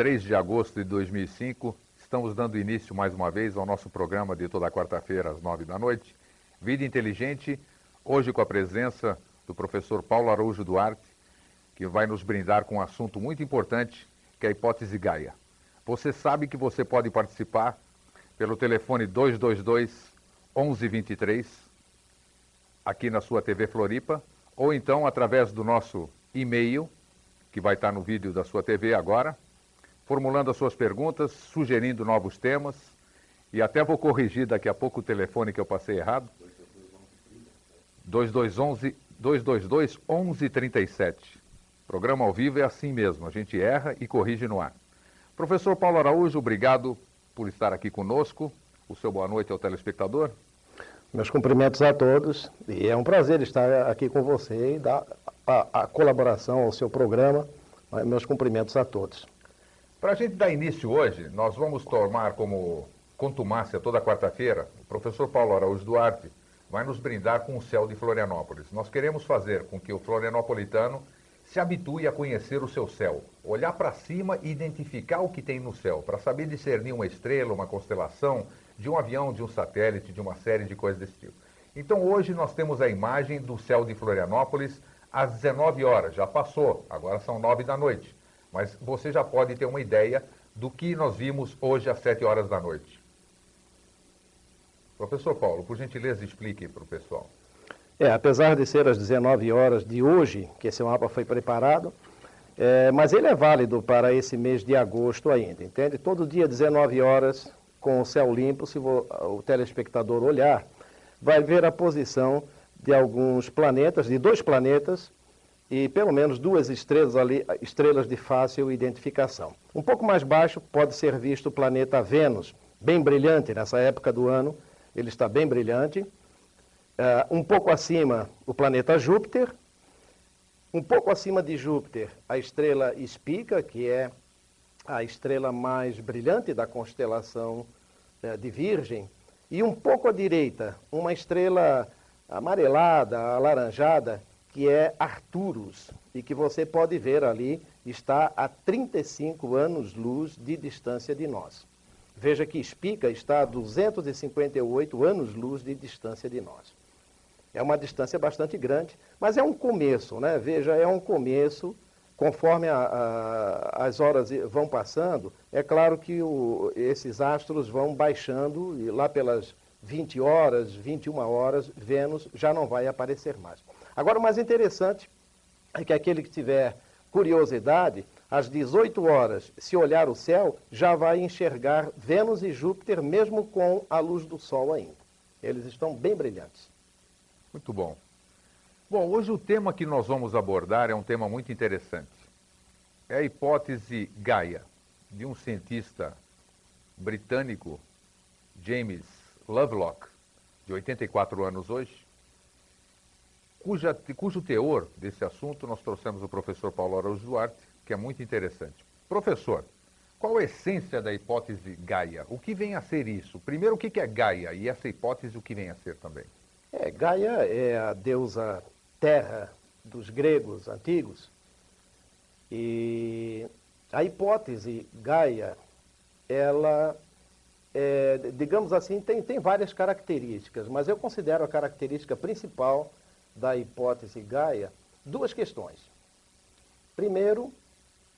3 de agosto de 2005. Estamos dando início mais uma vez ao nosso programa de toda quarta-feira às 9 da noite. Vida Inteligente, hoje com a presença do professor Paulo Araújo Duarte, que vai nos brindar com um assunto muito importante, que é a hipótese Gaia. Você sabe que você pode participar pelo telefone 222 1123 aqui na sua TV Floripa, ou então através do nosso e-mail que vai estar no vídeo da sua TV agora, formulando as suas perguntas, sugerindo novos temas, e até vou corrigir daqui a pouco o telefone que eu passei errado. 2211 222 1137. Programa ao vivo é assim mesmo, a gente erra e corrige no ar. Professor Paulo Araújo, obrigado por estar aqui conosco. O seu boa noite ao telespectador. Meus cumprimentos a todos e é um prazer estar aqui com você e dar a, a colaboração ao seu programa. Meus cumprimentos a todos. Para a gente dar início hoje, nós vamos tomar como contumácia toda quarta-feira, o professor Paulo Araújo Duarte vai nos brindar com o céu de Florianópolis. Nós queremos fazer com que o florianopolitano se habitue a conhecer o seu céu, olhar para cima e identificar o que tem no céu, para saber discernir uma estrela, uma constelação, de um avião, de um satélite, de uma série de coisas desse tipo. Então hoje nós temos a imagem do céu de Florianópolis às 19 horas, já passou, agora são 9 da noite. Mas você já pode ter uma ideia do que nós vimos hoje às 7 horas da noite. Professor Paulo, por gentileza, explique para o pessoal. É, apesar de ser às 19 horas de hoje que esse mapa foi preparado, é, mas ele é válido para esse mês de agosto ainda, entende? Todo dia, 19 horas, com o céu limpo, se o telespectador olhar, vai ver a posição de alguns planetas, de dois planetas, e pelo menos duas estrelas ali, estrelas de fácil identificação. Um pouco mais baixo pode ser visto o planeta Vênus, bem brilhante nessa época do ano, ele está bem brilhante. Uh, um pouco acima, o planeta Júpiter. Um pouco acima de Júpiter, a estrela Espica, que é a estrela mais brilhante da constelação uh, de Virgem. E um pouco à direita, uma estrela amarelada, alaranjada, que é Arcturus, e que você pode ver ali, está a 35 anos-luz de distância de nós. Veja que Spica está a 258 anos-luz de distância de nós. É uma distância bastante grande, mas é um começo, né? Veja, é um começo, conforme a, a, as horas vão passando, é claro que o, esses astros vão baixando, e lá pelas 20 horas, 21 horas, Vênus já não vai aparecer mais. Agora, o mais interessante é que aquele que tiver curiosidade, às 18 horas, se olhar o céu, já vai enxergar Vênus e Júpiter, mesmo com a luz do Sol ainda. Eles estão bem brilhantes. Muito bom. Bom, hoje o tema que nós vamos abordar é um tema muito interessante. É a hipótese Gaia, de um cientista britânico, James Lovelock, de 84 anos hoje, cuja, cujo teor desse assunto nós trouxemos o professor Paulo Araújo Duarte, que é muito interessante. Professor, qual a essência da hipótese Gaia? O que vem a ser isso? Primeiro, o que é Gaia? E essa hipótese, o que vem a ser também? É, Gaia é a deusa terra dos gregos antigos. E a hipótese Gaia, ela, é, digamos assim, tem, tem várias características, mas eu considero a característica principal da hipótese Gaia duas questões. Primeiro,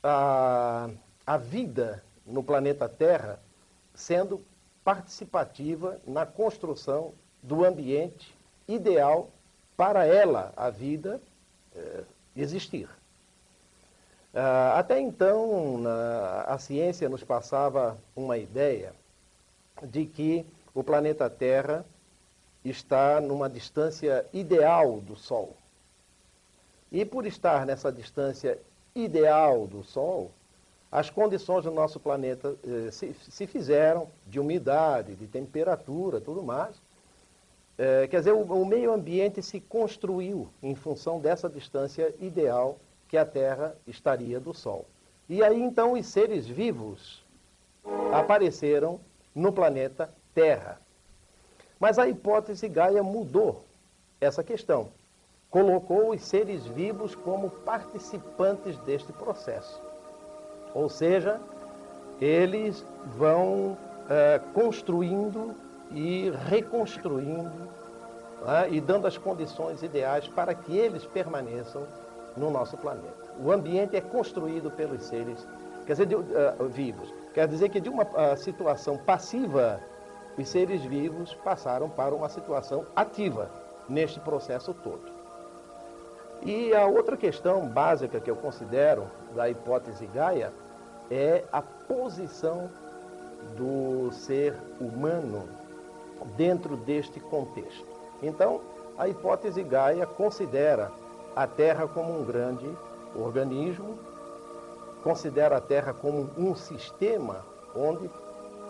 a, a vida no planeta Terra sendo participativa na construção do ambiente ideal para ela, a vida, eh, existir. Ah, até então, a ciência nos passava uma ideia de que o planeta Terra está numa distância ideal do Sol. E por estar nessa distância ideal do Sol, as condições do nosso planeta eh, se, se, fizeram de umidade, de temperatura, tudo mais. Eh, quer dizer, o, o, meio ambiente se construiu em função dessa distância ideal que a Terra estaria do Sol. E aí então os seres vivos apareceram no planeta Terra. Mas a hipótese Gaia mudou essa questão. Colocou os seres vivos como participantes deste processo. Ou seja, eles vão é, construindo e reconstruindo né, e dando as condições ideais para que eles permaneçam no nosso planeta. O ambiente é construído pelos seres quer dizer, de, uh, vivos. Quer dizer que de uma uh, situação passiva, os seres vivos passaram para uma situação ativa neste processo todo. E a outra questão básica que eu considero da hipótese Gaia é a posição do ser humano dentro deste contexto. Então, a hipótese Gaia considera a Terra como um grande organismo, considera a Terra como um sistema onde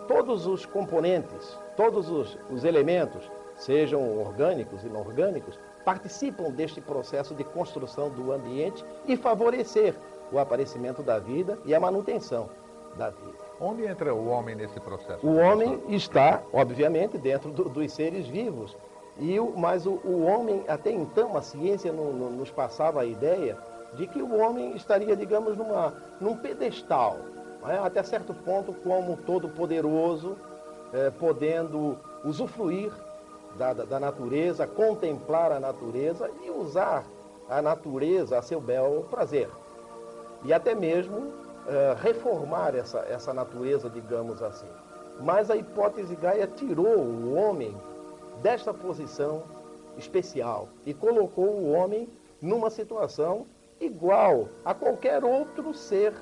todos os componentes, todos os, os elementos, sejam orgânicos e inorgânicos, participam deste processo de construção do ambiente e favorecer o aparecimento da vida e a manutenção da vida. Onde entra o homem nesse processo? O homem está, obviamente, dentro do, dos seres vivos. E o, mas o, o, homem, até então, a ciência no, no, nos passava a ideia de que o homem estaria, digamos, numa, num pedestal, é? até certo ponto, como todo-poderoso, é, podendo usufruir da, da, da natureza, contemplar a natureza e usar a natureza a seu bel prazer e até mesmo é, reformar essa, essa natureza, digamos assim. Mas a hipótese Gaia tirou o homem desta posição especial e colocou o homem numa situação igual a qualquer outro ser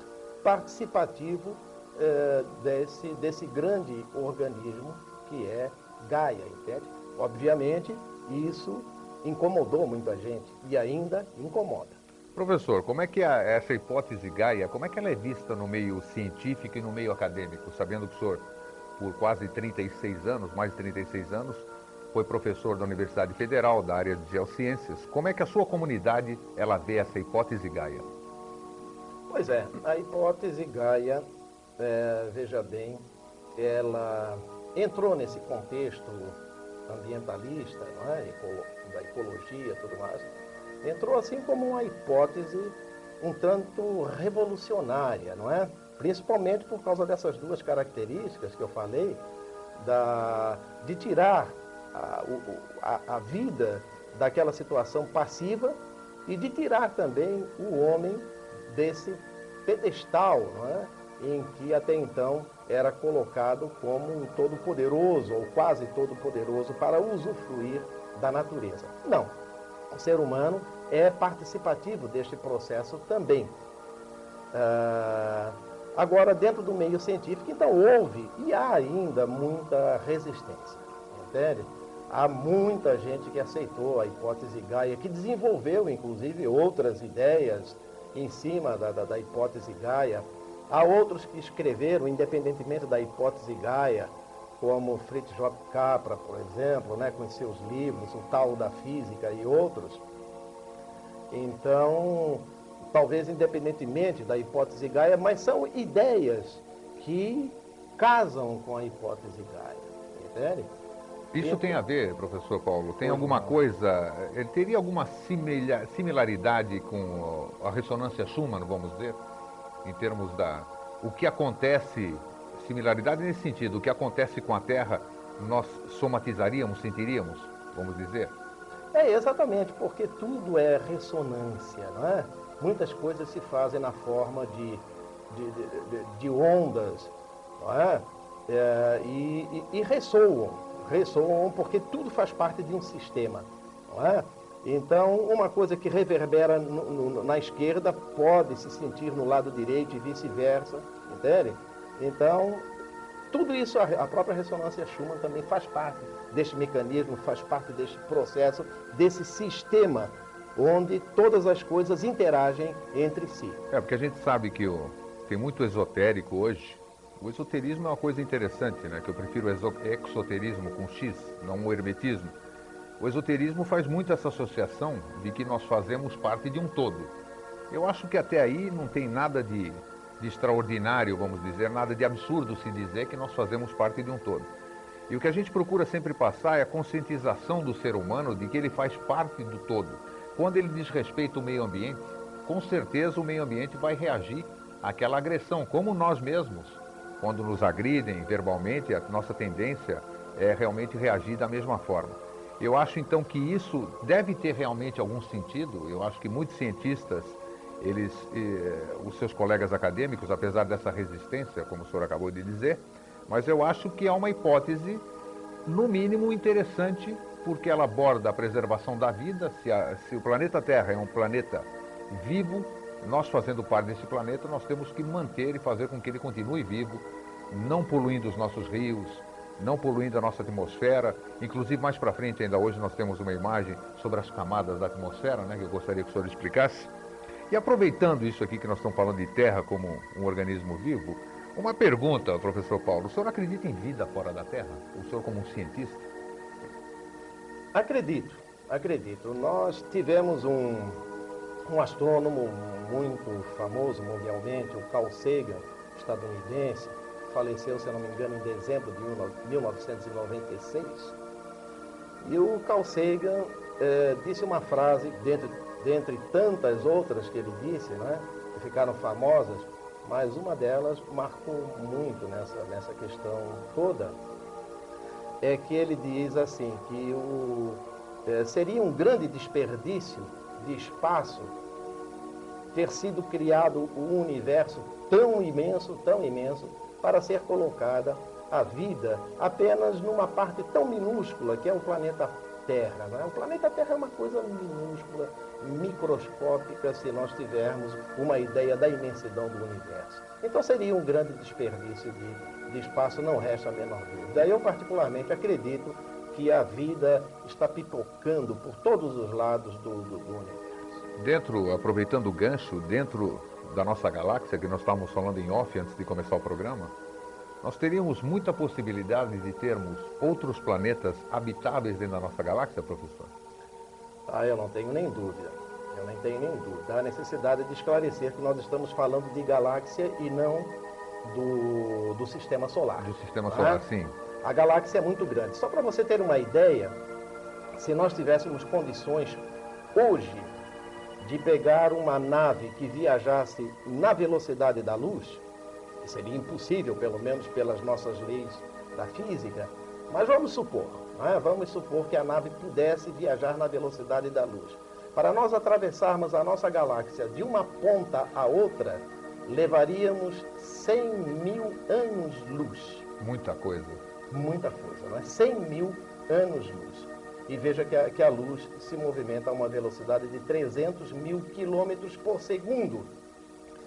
participativo é, desse, desse grande organismo que é Gaia, entende? Obviamente, isso incomodou muita gente e ainda incomoda. Professor, como é que a, essa hipótese Gaia, como é que ela é vista no meio científico e no meio acadêmico, sabendo que o senhor, por quase 36 anos, mais de 36 anos, foi professor da Universidade Federal da área de geociências. Como é que a sua comunidade ela vê essa hipótese Gaia? Pois é, a hipótese Gaia, é, veja bem, ela entrou nesse contexto ambientalista, não é? da ecologia, tudo mais entrou assim como uma hipótese um tanto revolucionária, não é? Principalmente por causa dessas duas características que eu falei, da, de tirar a, a, a vida daquela situação passiva e de tirar também o homem desse pedestal, não é? em que até então era colocado como um todo-poderoso ou quase todo-poderoso para usufruir da natureza. Não, o ser humano é participativo deste processo também. Ah, agora, dentro do meio científico, então houve e há ainda muita resistência, entende? Há muita gente que aceitou a hipótese Gaia, que desenvolveu, inclusive, outras ideias em cima da, da, da hipótese Gaia. Há outros que escreveram, independentemente da hipótese Gaia, como Fritz J. Capra, por exemplo, né, com seus livros, O Tal da Física e outros. Então, talvez independentemente da hipótese Gaia, mas são ideias que casam com a hipótese Gaia, entende? Isso tem a ver, professor Paulo, tem alguma coisa, ele teria alguma similaridade com a ressonância Schumann, vamos dizer, em termos da o que acontece similaridade nesse sentido. O que acontece com a Terra, nós somatizaríamos, sentiríamos, vamos dizer? É, exatamente, porque tudo é ressonância, não é? Muitas coisas se fazem na forma de, de, de, de ondas, não é? é e, e, e, ressoam, ressoam porque tudo faz parte de um sistema, não é? Então, uma coisa que reverbera no, no, na esquerda pode se sentir no lado direito e vice-versa, entende? Então, tudo isso, a própria ressonância Schumann também faz parte deste mecanismo, faz parte deste processo, desse sistema onde todas as coisas interagem entre si. É, porque a gente sabe que tem muito esotérico hoje. O esoterismo é uma coisa interessante, né? Que eu prefiro o exoterismo com X, não o hermetismo. O esoterismo faz muito essa associação de que nós fazemos parte de um todo. Eu acho que até aí não tem nada de, de extraordinário, vamos dizer, nada de absurdo se dizer que nós fazemos parte de um todo. E o que a gente procura sempre passar é a conscientização do ser humano de que ele faz parte do todo. Quando ele desrespeita o meio ambiente, com certeza o meio ambiente vai reagir àquela agressão, como nós mesmos. Quando nos agridem verbalmente, a nossa tendência é realmente reagir da mesma forma. Eu acho então que isso deve ter realmente algum sentido. Eu acho que muitos cientistas, eles, eh, os seus colegas acadêmicos, apesar dessa resistência, como o senhor acabou de dizer, mas eu acho que é uma hipótese, no mínimo, interessante, porque ela aborda a preservação da vida. Se, a, se o planeta Terra é um planeta vivo, nós fazendo parte desse planeta, nós temos que manter e fazer com que ele continue vivo, não poluindo os nossos rios, não poluindo a nossa atmosfera. Inclusive, mais para frente, ainda hoje, nós temos uma imagem sobre as camadas da atmosfera, né, que eu gostaria que o senhor explicasse. E aproveitando isso aqui que nós estamos falando de Terra como um organismo vivo, uma pergunta, professor Paulo. O senhor acredita em vida fora da Terra? O senhor como um cientista? Acredito, acredito. Nós tivemos um, um astrônomo muito famoso mundialmente, o Carl Sagan, estadunidense, faleceu, se não me engano, em dezembro de 1996. E o Carl Sagan eh, disse uma frase, dentre, dentre tantas outras que ele disse, né, que ficaram famosas, mas uma delas marcou muito nessa, nessa questão toda, é que ele diz assim, que o, é, seria um grande desperdício de espaço ter sido criado um universo tão imenso, tão imenso, para ser colocada a vida apenas numa parte tão minúscula que é o planeta Terra. Né? O planeta Terra é uma coisa minúscula, microscópica, se nós tivermos uma ideia da imensidão do universo. Então seria um grande desperdício de, de espaço, não resta a menor dúvida. Eu, particularmente, acredito que a vida está pipocando por todos os lados do, do, do universo. Dentro, aproveitando o gancho, dentro da nossa galáxia, que nós estávamos falando em off antes de começar o programa, nós teríamos muita possibilidade de termos outros planetas habitáveis dentro da nossa galáxia, professor? Ah, eu não tenho nem dúvida. Eu nem tenho nem dúvida. Há necessidade de esclarecer que nós estamos falando de galáxia e não do, do sistema solar. Do sistema solar, sim. A galáxia é muito grande. Só para você ter uma ideia, se nós tivéssemos condições hoje de pegar uma nave que viajasse na velocidade da luz, seria impossível, pelo menos pelas nossas leis da física, mas vamos supor, é? vamos supor que a nave pudesse viajar na velocidade da luz. Para nós atravessarmos a nossa galáxia de uma ponta a outra, levaríamos 100 mil anos-luz. Muita coisa. Muita coisa, não é? 100 mil anos-luz. E veja que a, que a luz se movimenta a uma velocidade de 300 mil quilômetros por segundo.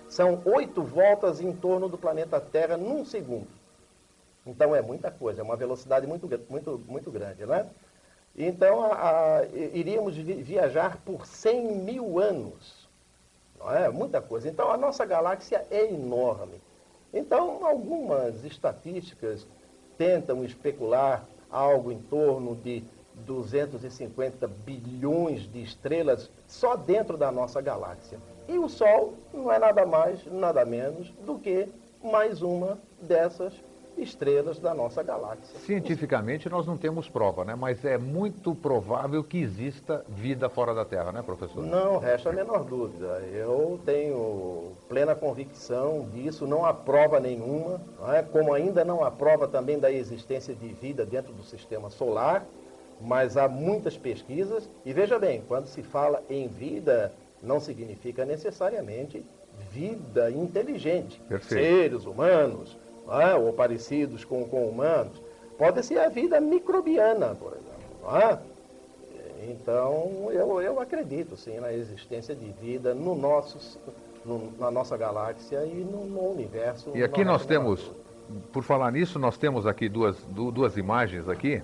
São oito voltas em torno do planeta Terra num segundo. Então é muita coisa, é uma velocidade muito, muito, muito grande, né? Então a, a, iríamos viajar por 100 mil anos. Não é? Muita coisa. Então a nossa galáxia é enorme. Então algumas estatísticas tentam especular algo em torno de 250 bilhões de estrelas só dentro da nossa galáxia. E o Sol não é nada mais, nada menos do que mais uma dessas estrelas da nossa galáxia. Cientificamente nós não temos prova, né? Mas é muito provável que exista vida fora da Terra, né, professor? Não, resta a menor dúvida. Eu tenho plena convicção disso, não há prova nenhuma, não é? como ainda não há prova também da existência de vida dentro do sistema solar, mas há muitas pesquisas, e veja bem, quando se fala em vida, não significa necessariamente vida inteligente. Perfeito. Seres humanos, é? ou parecidos com, com humanos. Pode ser a vida microbiana, por exemplo. É? Então, eu, eu acredito sim na existência de vida no nosso, no, na nossa galáxia e no, no universo. E aqui nós temos, por falar nisso, nós temos aqui duas, duas imagens aqui,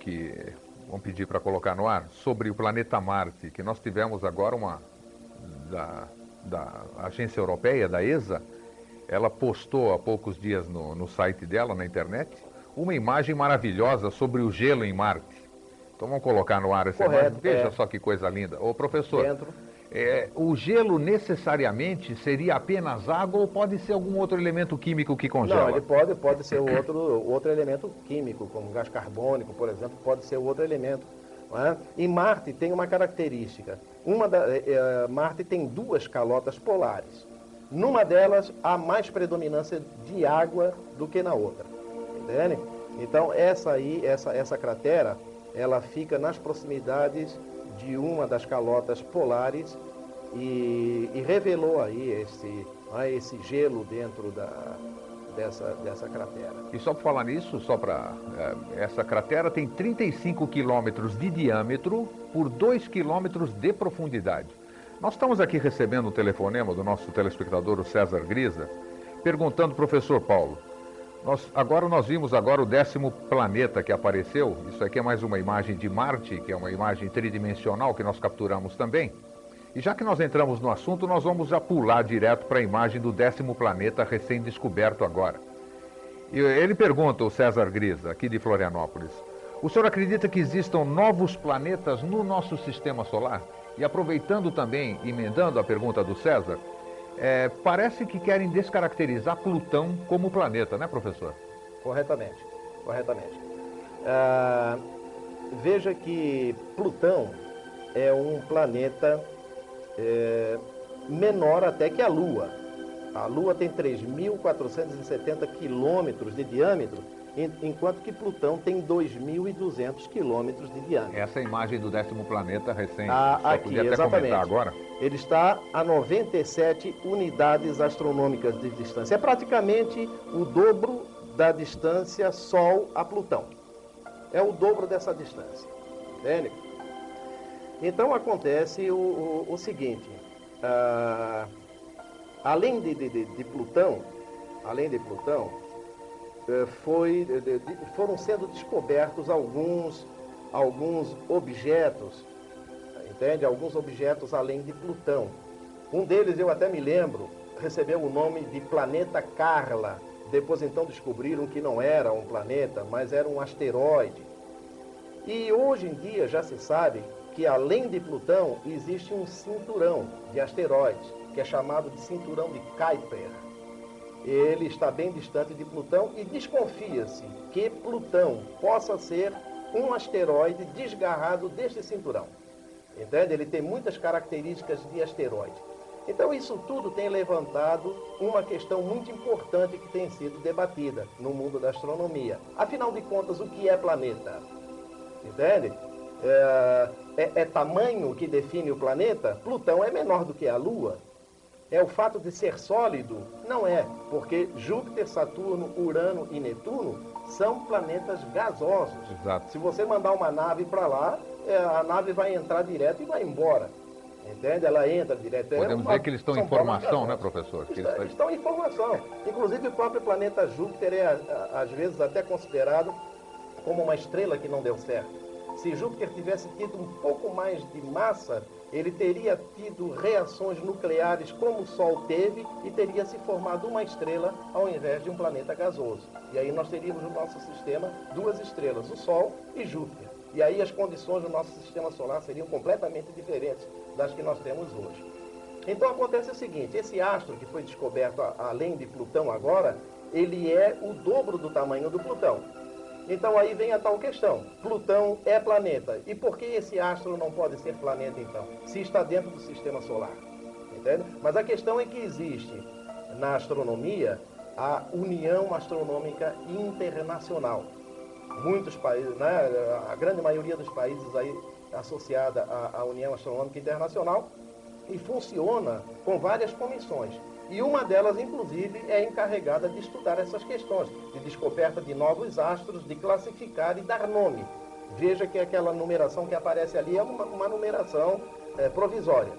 que vamos pedir para colocar no ar, sobre o planeta Marte, que nós tivemos agora uma da, da agência europeia, da ESA, ela postou há poucos dias no, no site dela, na internet, uma imagem maravilhosa sobre o gelo em Marte. Então vamos colocar no ar essa Correto, imagem. Veja é. só que coisa linda. Ô professor, é, o gelo necessariamente seria apenas água ou pode ser algum outro elemento químico que congela? Não, ele pode, pode ser outro, outro elemento químico, como gás carbônico, por exemplo, pode ser outro elemento. é? E Marte tem uma característica. Uma da, eh, eh, Marte tem duas calotas polares. Numa delas há mais predominância de água do que na outra. Entende? Então essa aí, essa, essa cratera, ela fica nas proximidades de uma das calotas polares e, e revelou aí esse, ah, esse gelo dentro da, dessa, dessa cratera. E só para falar nisso, só para. essa cratera tem 35 quilômetros de diâmetro por 2 quilômetros de profundidade. Nós estamos aqui recebendo um telefonema do nosso telespectador, o César Grisa, perguntando, professor Paulo, nós, agora nós vimos agora o décimo planeta que apareceu. Isso aqui é mais uma imagem de Marte, que é uma imagem tridimensional que nós capturamos também. E já que nós entramos no assunto, nós vamos já pular direto para a imagem do décimo planeta recém-descoberto agora. E ele pergunta, o César Grisa, aqui de Florianópolis, o senhor acredita que existam novos planetas no nosso sistema solar? E aproveitando também, emendando a pergunta do César, é, parece que querem descaracterizar Plutão como planeta, né, professor? Corretamente, corretamente. Ah, veja que Plutão é um planeta é, menor até que a Lua. A Lua tem 3.470 quilômetros de diâmetro, enquanto que Plutão tem 2.200 quilômetros de diâmetro. Essa imagem do décimo planeta recém, Ah, só aqui, podia até exatamente. comentar agora. Ele está a 97 unidades astronômicas de distância. É praticamente o dobro da distância Sol a Plutão. É o dobro dessa distância. Entende? Então acontece o, o- o seguinte: ah, além de, de- de- Plutão, além de Plutão, foi, de- de- de- foram sendo descobertos alguns, alguns objetos entende? Alguns objetos além de Plutão. Um deles, eu até me lembro, recebeu o nome de planeta Carla. Depois então descobriram que não era um planeta, mas era um asteroide. E hoje em dia já se sabe que além de Plutão existe um cinturão de asteroides, que é chamado de cinturão de Kuiper. Ele está bem distante de Plutão e desconfia-se que Plutão possa ser um asteroide desgarrado deste cinturão. Entende? Ele tem muitas características de asteroide. Então, isso tudo tem levantado uma questão muito importante que tem sido debatida no mundo da astronomia. Afinal de contas, o que é planeta? Entende? É, é- é tamanho que define o planeta? Plutão é menor do que a Lua. É o fato de ser sólido? Não é, porque Júpiter, Saturno, Urano e Netuno são planetas gasosos. Exato. Se você mandar uma nave para lá, é, a nave vai entrar direto e vai embora. Entende? Ela entra direto. É Podemos uma- dizer que eles estão em formação, né, professor? Eles- estão em formação. Inclusive, o próprio planeta Júpiter é, às vezes, até considerado como uma estrela que não deu certo. Se Júpiter tivesse tido um pouco mais de massa, ele teria tido reações nucleares como o Sol teve e teria se formado uma estrela ao invés de um planeta gasoso. E aí nós teríamos no nosso sistema duas estrelas, o Sol e Júpiter. E aí as condições do nosso sistema solar seriam completamente diferentes das que nós temos hoje. Então acontece o seguinte, esse astro que foi descoberto além de Plutão agora, ele é o dobro do tamanho do Plutão. Então aí vem a tal questão. Plutão é planeta. E por que esse astro não pode ser planeta então? Se está dentro do sistema solar. Entende? Mas a questão é que existe na astronomia a União Astronômica Internacional. Muitos países, né, a grande maioria dos países aí associada à, à União Astronômica Internacional e funciona com várias comissões. E uma delas, inclusive, é encarregada de estudar essas questões, de descoberta de novos astros, de classificar e dar nome. Veja que aquela numeração que aparece ali é uma, uma numeração eh, provisória.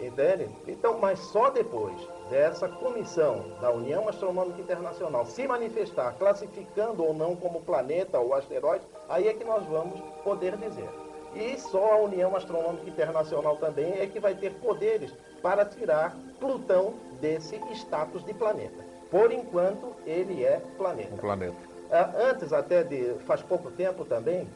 Entende? Então, mas só depois dessa comissão da União Astronômica Internacional se manifestar, classificando ou não como planeta ou asteroide, aí é que nós vamos poder dizer. E só a União Astronômica Internacional também é que vai ter poderes para tirar Plutão desse status de planeta. Por enquanto, ele é planeta. Um planeta. Ah, antes até de, faz pouco tempo também,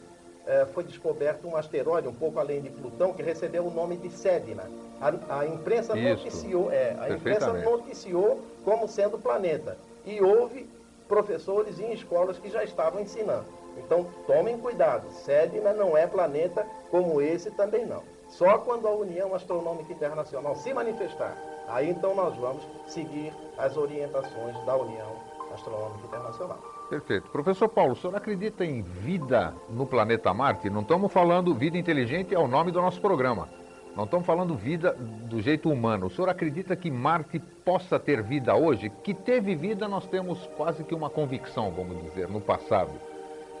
eh, foi descoberto um asteroide um pouco além de Plutão que recebeu o nome de Sedna. A, a imprensa Isso, noticiou, é, a imprensa noticiou como sendo planeta. E houve professores em escolas que já estavam ensinando. Então tomem cuidado, Sedna não é planeta como esse também não. Só quando a União Astronômica Internacional se manifestar, aí então nós vamos seguir as orientações da União Astronômica Internacional. Perfeito. Professor Paulo, o senhor acredita em vida no planeta Marte? Não estamos falando vida inteligente, é o nome do nosso programa. Não estamos falando vida do jeito humano. O senhor acredita que Marte possa ter vida hoje? Que teve vida, nós temos quase que uma convicção, vamos dizer, no passado.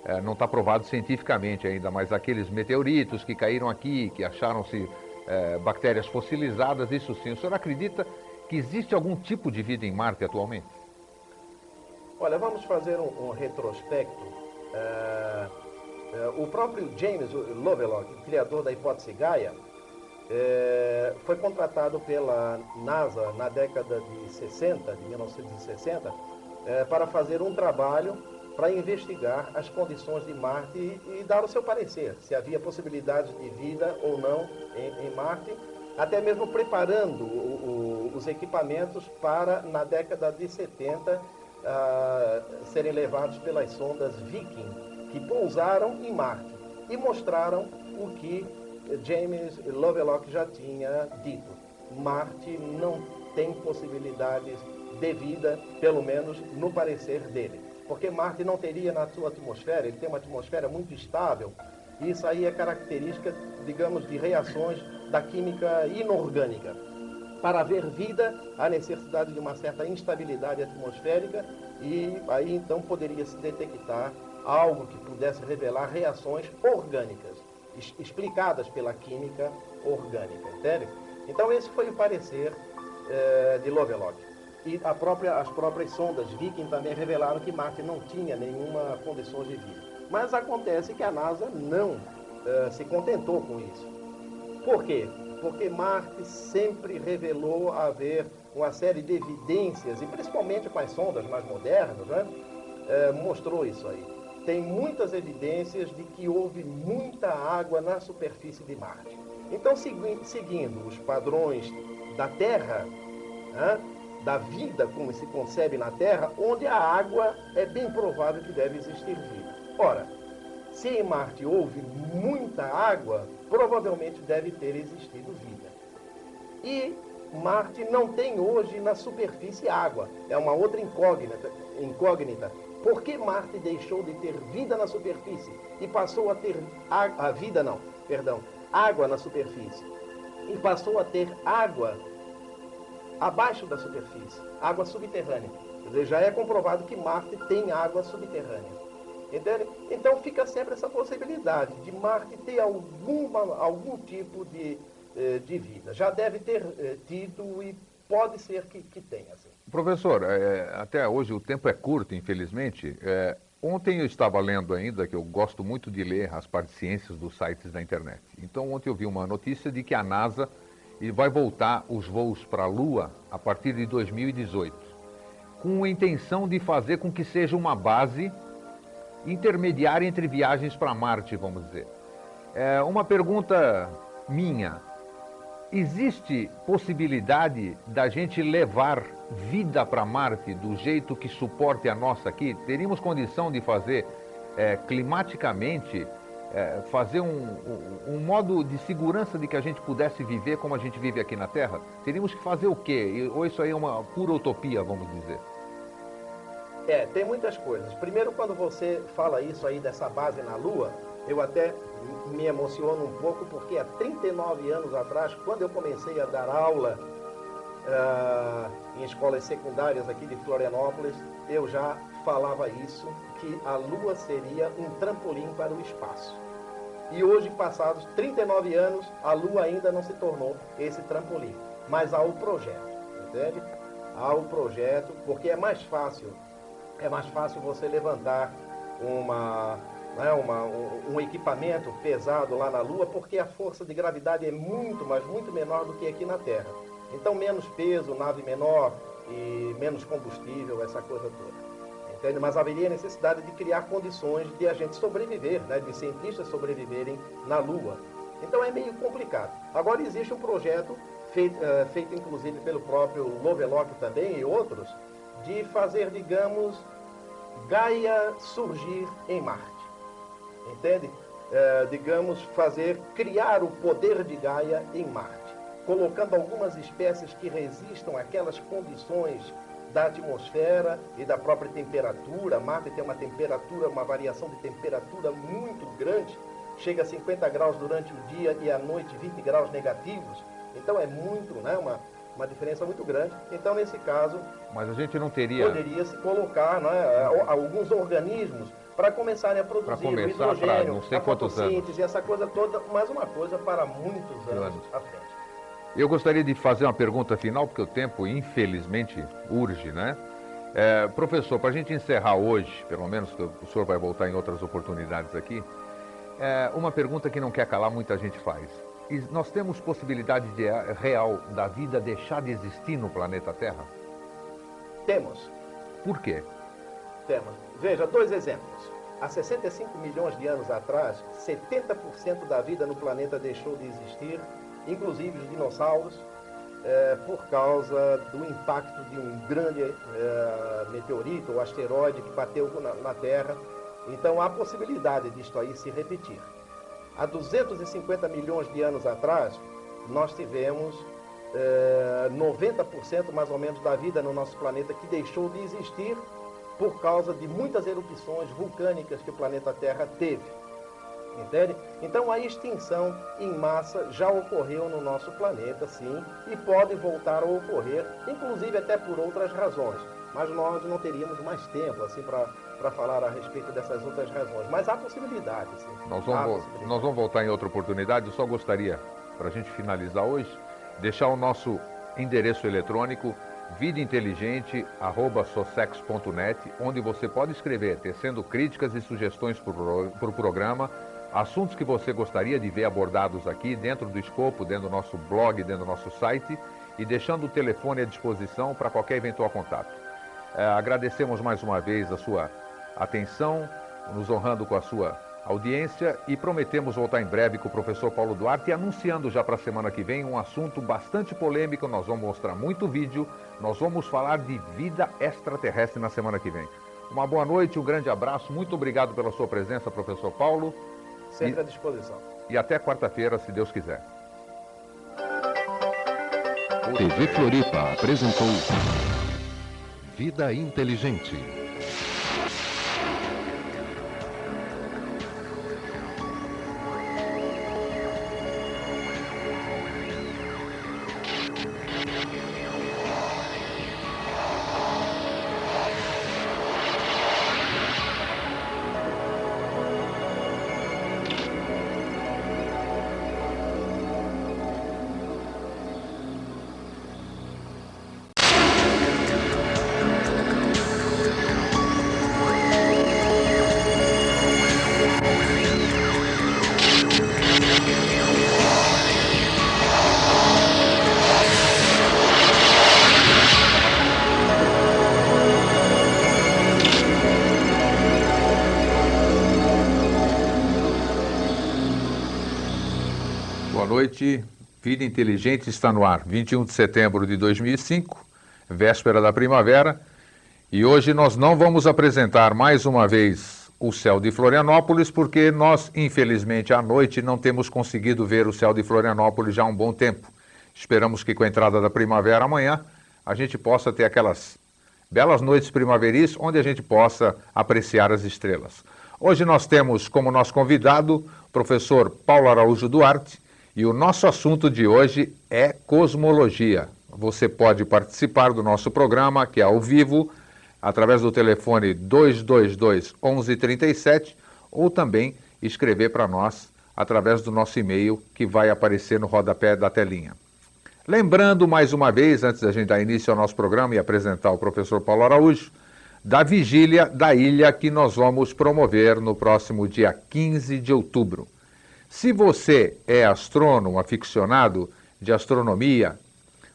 É, não está provado cientificamente ainda, mas aqueles meteoritos que caíram aqui, que acharam-se é, bactérias fossilizadas, isso sim. O senhor acredita que existe algum tipo de vida em Marte atualmente? Olha, vamos fazer um, um retrospecto. É, é, o próprio James Lovelock, criador da hipótese Gaia, é, foi contratado pela NASA na década de 60, de 1960, é, para fazer um trabalho para investigar as condições de Marte e, e, dar o seu parecer, se havia possibilidade de vida ou não em, em Marte, até mesmo preparando o, o, os equipamentos para, na década de 70, a serem levados pelas sondas Viking, que pousaram em Marte e mostraram o que James Lovelock já tinha dito. Marte não tem possibilidades de vida, pelo menos no parecer dele. Porque Marte não teria na sua atmosfera, ele tem uma atmosfera muito estável, e isso aí é característica, digamos, de reações da química inorgânica. Para haver vida, há necessidade de uma certa instabilidade atmosférica e aí então poderia se detectar algo que pudesse revelar reações orgânicas, explicadas pela química orgânica, entende? Então esse foi o parecer eh, de Lovelock. E própria, as próprias sondas Viking também revelaram que Marte não tinha nenhuma condição de vida. Mas acontece que a NASA não eh, se contentou com isso. Por quê? porque Marte sempre revelou haver uma série de evidências, e principalmente com as sondas mais modernas, né, é, mostrou isso aí. Tem muitas evidências de que houve muita água na superfície de Marte. Então, segui seguindo os padrões da Terra, né, da vida como se concebe na Terra, onde a água é bem provável que deve existir vida. Ora, se em Marte houve muita água, provavelmente deve ter existido vida. E Marte não tem hoje na superfície água. É uma outra incógnita. incógnita. Por que Marte deixou de ter vida na superfície e passou a ter a, a vida não, perdão, água na superfície e passou a ter água abaixo da superfície, água subterrânea. Quer dizer, já é comprovado que Marte tem água subterrânea. Entende? Então fica sempre essa possibilidade de Marte ter alguma, algum tipo de, eh, de vida. Já deve ter eh, tido e pode ser que, que tenha. Assim. Professor, é, até hoje o tempo é curto, infelizmente. É, ontem eu estava lendo ainda, que eu gosto muito de ler as partes ciências dos sites da internet. Então ontem eu vi uma notícia de que a NASA vai voltar os voos para a Lua a partir de 2018, com a intenção de fazer com que seja uma base intermediária entre viagens para Marte, vamos dizer. É uma pergunta minha. Existe possibilidade da gente levar vida para Marte do jeito que suporte a nossa aqui? Teríamos condição de fazer é, climaticamente, é, fazer um, um, um, modo de segurança de que a gente pudesse viver como a gente vive aqui na Terra? Teríamos que fazer o quê? Ou isso aí é uma pura utopia, vamos dizer? É, tem muitas coisas. Primeiro, quando você fala isso aí dessa base na Lua, eu até me emociono um pouco, porque há 39 anos atrás, quando eu comecei a dar aula uh, em escolas secundárias aqui de Florianópolis, eu já falava isso, que a Lua seria um trampolim para o espaço. E hoje, passados 39 anos, a Lua ainda não se tornou esse trampolim. Mas há o projeto, entende? Há o projeto, porque é mais fácil, é mais fácil você levantar uma, né, uma, um, um equipamento pesado lá na Lua, porque a força de gravidade é muito, mas muito menor do que aqui na Terra. Então, menos peso, nave menor e menos combustível, essa coisa toda entende? mas haveria necessidade de criar condições de a gente sobreviver, né? de cientistas sobreviverem na Lua. Então é meio complicado. Agora existe um projeto, feito, uh, feito inclusive pelo próprio Lovelock também e outros, de fazer, digamos, Gaia surgir em Marte. Entende? Uh, digamos, fazer, criar o poder de Gaia em Marte, colocando algumas espécies que resistam àquelas condições da atmosfera e da própria temperatura. Marte tem uma temperatura, uma variação de temperatura muito grande, chega a 50 graus durante o dia e à noite 20 graus negativos. Então é muito, né, uma, uma diferença muito grande. Então, nesse caso, mas a gente não teria poderia se colocar né, alguns organismos para começarem a produzir começar, o hidrogênio, não sei a fotossíntese, anos. essa coisa toda, mais uma coisa para muitos anos, anos. à frente. Eu gostaria de fazer uma pergunta final, porque o tempo, infelizmente, urge, né? É, professor, para a gente encerrar hoje, pelo menos que o senhor vai voltar em outras oportunidades aqui, é, uma pergunta que não quer calar, muita gente faz. E nós temos possibilidade de, é, real da vida deixar de existir no planeta Terra? Temos. Por quê? Temos. Veja, dois exemplos. Há 65 milhões de anos atrás, 70% da vida no planeta deixou de existir inclusive os dinossauros, é, por causa do impacto de um grande é, meteorito ou asteroide que bateu na, na, Terra. Então há possibilidade disto aí se repetir. Há 250 milhões de anos atrás, nós tivemos é, 90% mais ou menos da vida no nosso planeta que deixou de existir por causa de muitas erupções vulcânicas que o planeta Terra teve. Entende? Então a extinção em massa já ocorreu no nosso planeta, sim, e pode voltar a ocorrer, inclusive até por outras razões. Mas nós não teríamos mais tempo assim para falar a respeito dessas outras razões. Mas há possibilidade, sim. Nós vamos. Nós vamos voltar em outra oportunidade. Eu só gostaria, para a gente finalizar hoje, deixar o nosso endereço eletrônico vidainteligente.socex.net, onde você pode escrever, tecendo críticas e sugestões para o programa assuntos que você gostaria de ver abordados aqui dentro do escopo, dentro do nosso blog, dentro do nosso site e deixando o telefone à disposição para qualquer eventual contato. É, agradecemos mais uma vez a sua atenção, nos honrando com a sua audiência e prometemos voltar em breve com o professor Paulo Duarte anunciando já para a semana que vem um assunto bastante polêmico. Nós vamos mostrar muito vídeo, nós vamos falar de vida extraterrestre na semana que vem. Uma boa noite, um grande abraço, muito obrigado pela sua presença, professor Paulo. Sempre e, à disposição. E até quarta-feira, se Deus quiser. TV Floripa apresentou Vida Inteligente. Vida Inteligente está no ar. 21 de setembro de 2005, véspera da primavera. E hoje nós não vamos apresentar mais uma vez o céu de Florianópolis, porque nós, infelizmente, à noite não temos conseguido ver o céu de Florianópolis já há um bom tempo. Esperamos que com a entrada da primavera amanhã a gente possa ter aquelas belas noites primaveris onde a gente possa apreciar as estrelas. Hoje nós temos como nosso convidado o professor Paulo Araújo Duarte, e o nosso assunto de hoje é cosmologia. Você pode participar do nosso programa, que é ao vivo, através do telefone 222 1137 ou também escrever para nós através do nosso e-mail que vai aparecer no rodapé da telinha. Lembrando mais uma vez, antes da gente dar início ao nosso programa e apresentar o professor Paulo Araújo, da vigília da ilha que nós vamos promover no próximo dia 15 de outubro. Se você é astrônomo, aficionado de astronomia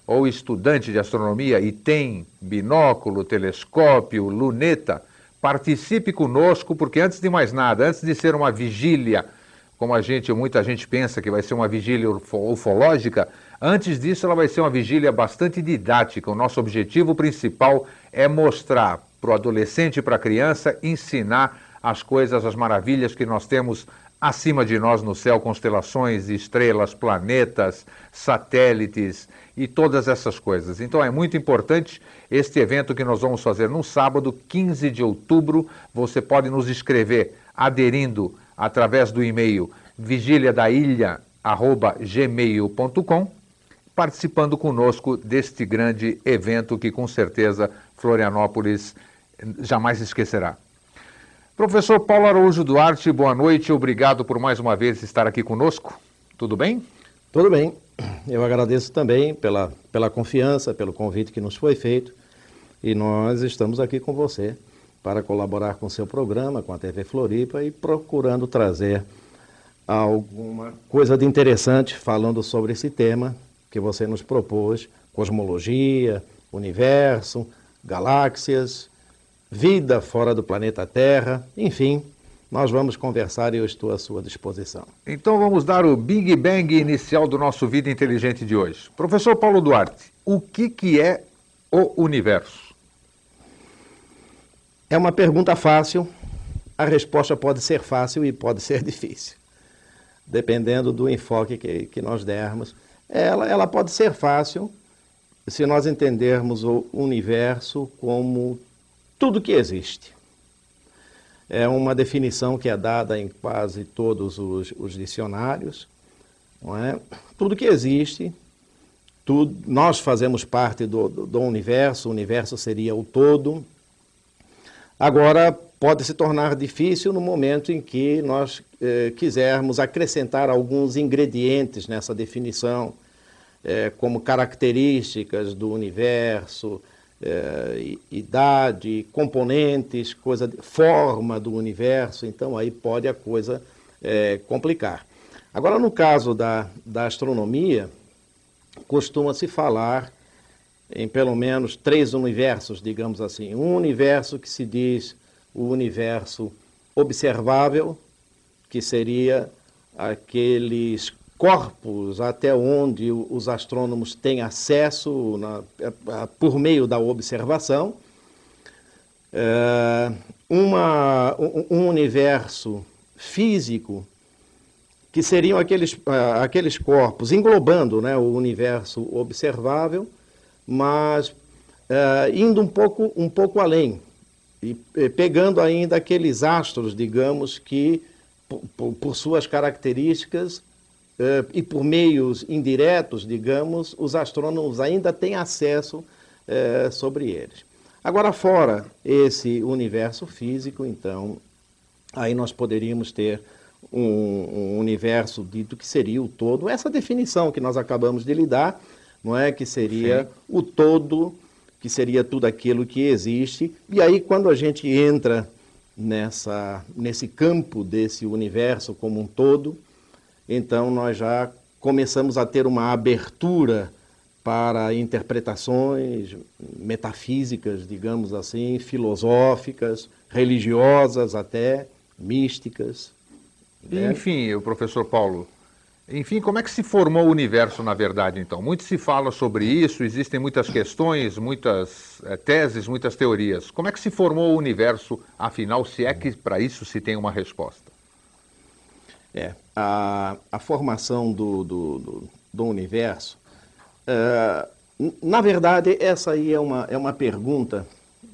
ou estudante de astronomia e tem binóculo, telescópio, luneta, participe conosco, porque antes de mais nada, antes de ser uma vigília, como a gente, muita gente pensa que vai ser uma vigília ufológica, antes disso ela vai ser uma vigília bastante didática. O nosso objetivo principal é mostrar para o adolescente e para a criança, ensinar as coisas, as maravilhas que nós temos acima de nós no céu, constelações, estrelas, planetas, satélites e todas essas coisas. Então é muito importante este evento que nós vamos fazer no sábado, 15 de outubro. Você pode nos escrever aderindo através do e-mail vigiliadailha@gmail.com, participando conosco deste grande evento que com certeza Florianópolis jamais esquecerá. Professor Paulo Araújo Duarte, boa noite, obrigado por mais uma vez estar aqui conosco. Tudo bem? Tudo bem. Eu agradeço também pela, pela confiança, pelo convite que nos foi feito e nós estamos aqui com você para colaborar com seu programa, com a TV Floripa e procurando trazer alguma coisa de interessante falando sobre esse tema que você nos propôs, cosmologia, universo, galáxias, vida fora do planeta Terra, enfim, nós vamos conversar e eu estou à sua disposição. Então vamos dar o Big Bang inicial do nosso Vida Inteligente de hoje. Professor Paulo Duarte, o que, que é o universo? É uma pergunta fácil, a resposta pode ser fácil e pode ser difícil, dependendo do enfoque que, que nós dermos. Ela, ela pode ser fácil se nós entendermos o universo como tudo que existe. É uma definição que é dada em quase todos os, os dicionários. Não é? Tudo que existe, tudo, nós fazemos parte do, do, do universo, o universo seria o todo. Agora, pode se tornar difícil no momento em que nós eh, quisermos acrescentar alguns ingredientes nessa definição, eh, como características do universo, é, idade, componentes, coisa forma do universo, então aí pode a coisa é, complicar. Agora, no caso da, da astronomia, costuma-se falar em pelo menos três universos, digamos assim. Um universo que se diz o universo observável, que seria aqueles corpos até onde os astrônomos têm acesso na, é, é, por meio da observação, é, uma, um universo físico que seriam aqueles, aqueles corpos, englobando né, o universo observável, mas indo um pouco, um pouco além, e pegando ainda aqueles astros, digamos, que, por, por suas características, e por meios indiretos, digamos, os astrônomos ainda têm acesso uh, sobre eles. Agora, fora esse universo físico, então, aí nós poderíamos ter um, um, universo dito que seria o todo, essa definição que nós acabamos de lidar, não é? Que seria Sim. o todo, que seria tudo aquilo que existe. E aí, quando a gente entra nessa, nesse campo desse universo como um todo, então nós já começamos a ter uma abertura para interpretações metafísicas, digamos assim, filosóficas, religiosas até, místicas. Né? Enfim, o professor Paulo, enfim, como é que se formou o universo, na verdade, então? Muito se fala sobre isso, existem muitas questões, muitas é, teses, muitas teorias. Como é que se formou o universo, afinal, se é que para isso se tem uma resposta? É, a, a formação do, do, do, do universo, é, na verdade, essa aí é uma, é uma pergunta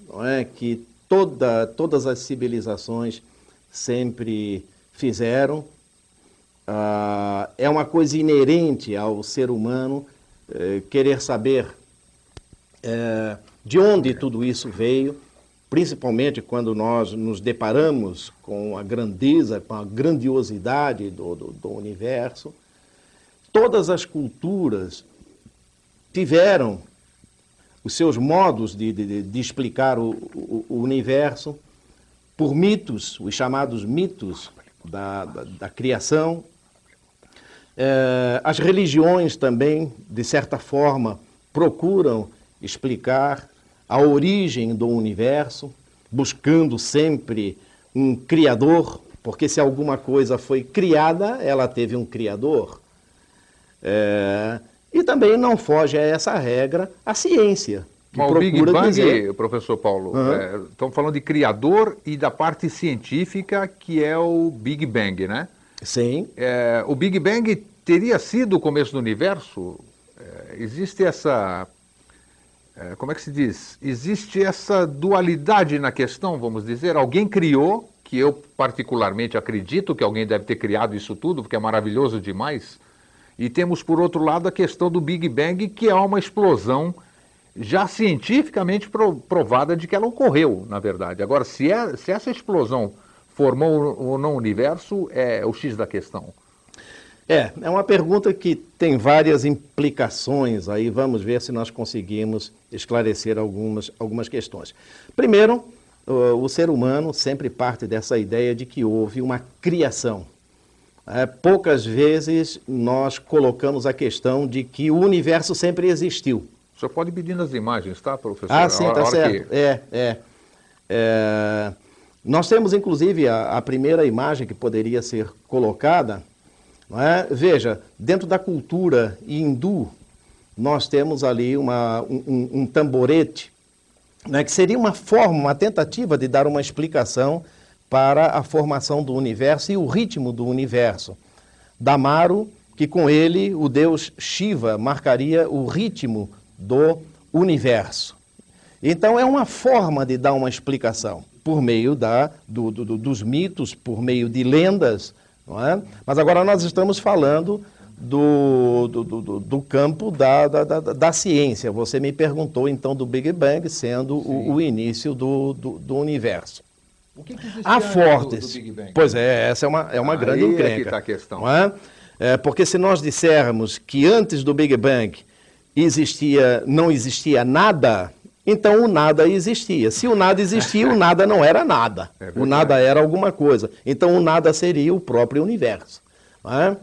não é, que toda, todas as civilizações sempre fizeram. É uma coisa inerente ao ser humano é, querer saber é, de onde tudo isso veio. Principalmente quando nós nos deparamos com a grandeza, com a grandiosidade do, do, do universo, todas as culturas tiveram os seus modos de, de, de explicar o, o, o, universo por mitos, os chamados mitos da, da, da criação. É, as religiões também, de certa forma, procuram explicar a origem do universo, buscando sempre um criador, porque se alguma coisa foi criada, ela teve um criador. É, e também não foge a essa regra a ciência. Mas o Big Bang, dizer... professor Paulo, uhum. é, estamos falando de criador e da parte científica que é o Big Bang, né? Sim. É, o Big Bang teria sido o começo do universo? É, existe essa. É, como é que se diz? Existe essa dualidade na questão, vamos dizer. Alguém criou, que eu particularmente acredito que alguém deve ter criado isso tudo, porque é maravilhoso demais e temos, por outro lado, a questão do Big Bang, que é uma explosão já cientificamente provada de que ela ocorreu, na verdade. Agora, se, é, se essa explosão formou ou não o universo, é o X da questão. É, é uma pergunta que tem várias implicações, aí vamos ver se nós conseguimos esclarecer algumas, algumas questões. Primeiro, o, o ser humano sempre parte dessa ideia de que houve uma criação, é, poucas vezes nós colocamos a questão de que o universo sempre existiu. Senhor pode pedir nas imagens, tá, professor? Ah, sim, está certo. Que... É, é, é. Nós temos, inclusive, a, a, primeira imagem que poderia ser colocada. É? Veja, dentro da cultura hindu, nós temos ali uma, um, um tamborete, né, que seria uma forma, uma tentativa de dar uma explicação para a formação do universo e o ritmo do universo. Damaro, que com ele o deus Shiva marcaria o ritmo do universo. Então é uma forma de dar uma explicação por meio da, do, do, dos mitos, por meio de lendas. É? Mas agora nós estamos falando do, do, do campo da, da, da, da, ciência. Você me perguntou então do Big Bang sendo o, o, início do, do universo. O que, que Há fortes. Do, do? Pois é, essa é uma, é uma grande encrenca. Aí é que está a questão. Não é? é? porque se nós dissermos que antes do Big Bang existia, não existia nada, então o nada existia. Se o nada existia, o nada não era nada. É o nada era alguma coisa. Então o nada seria o próprio universo. É?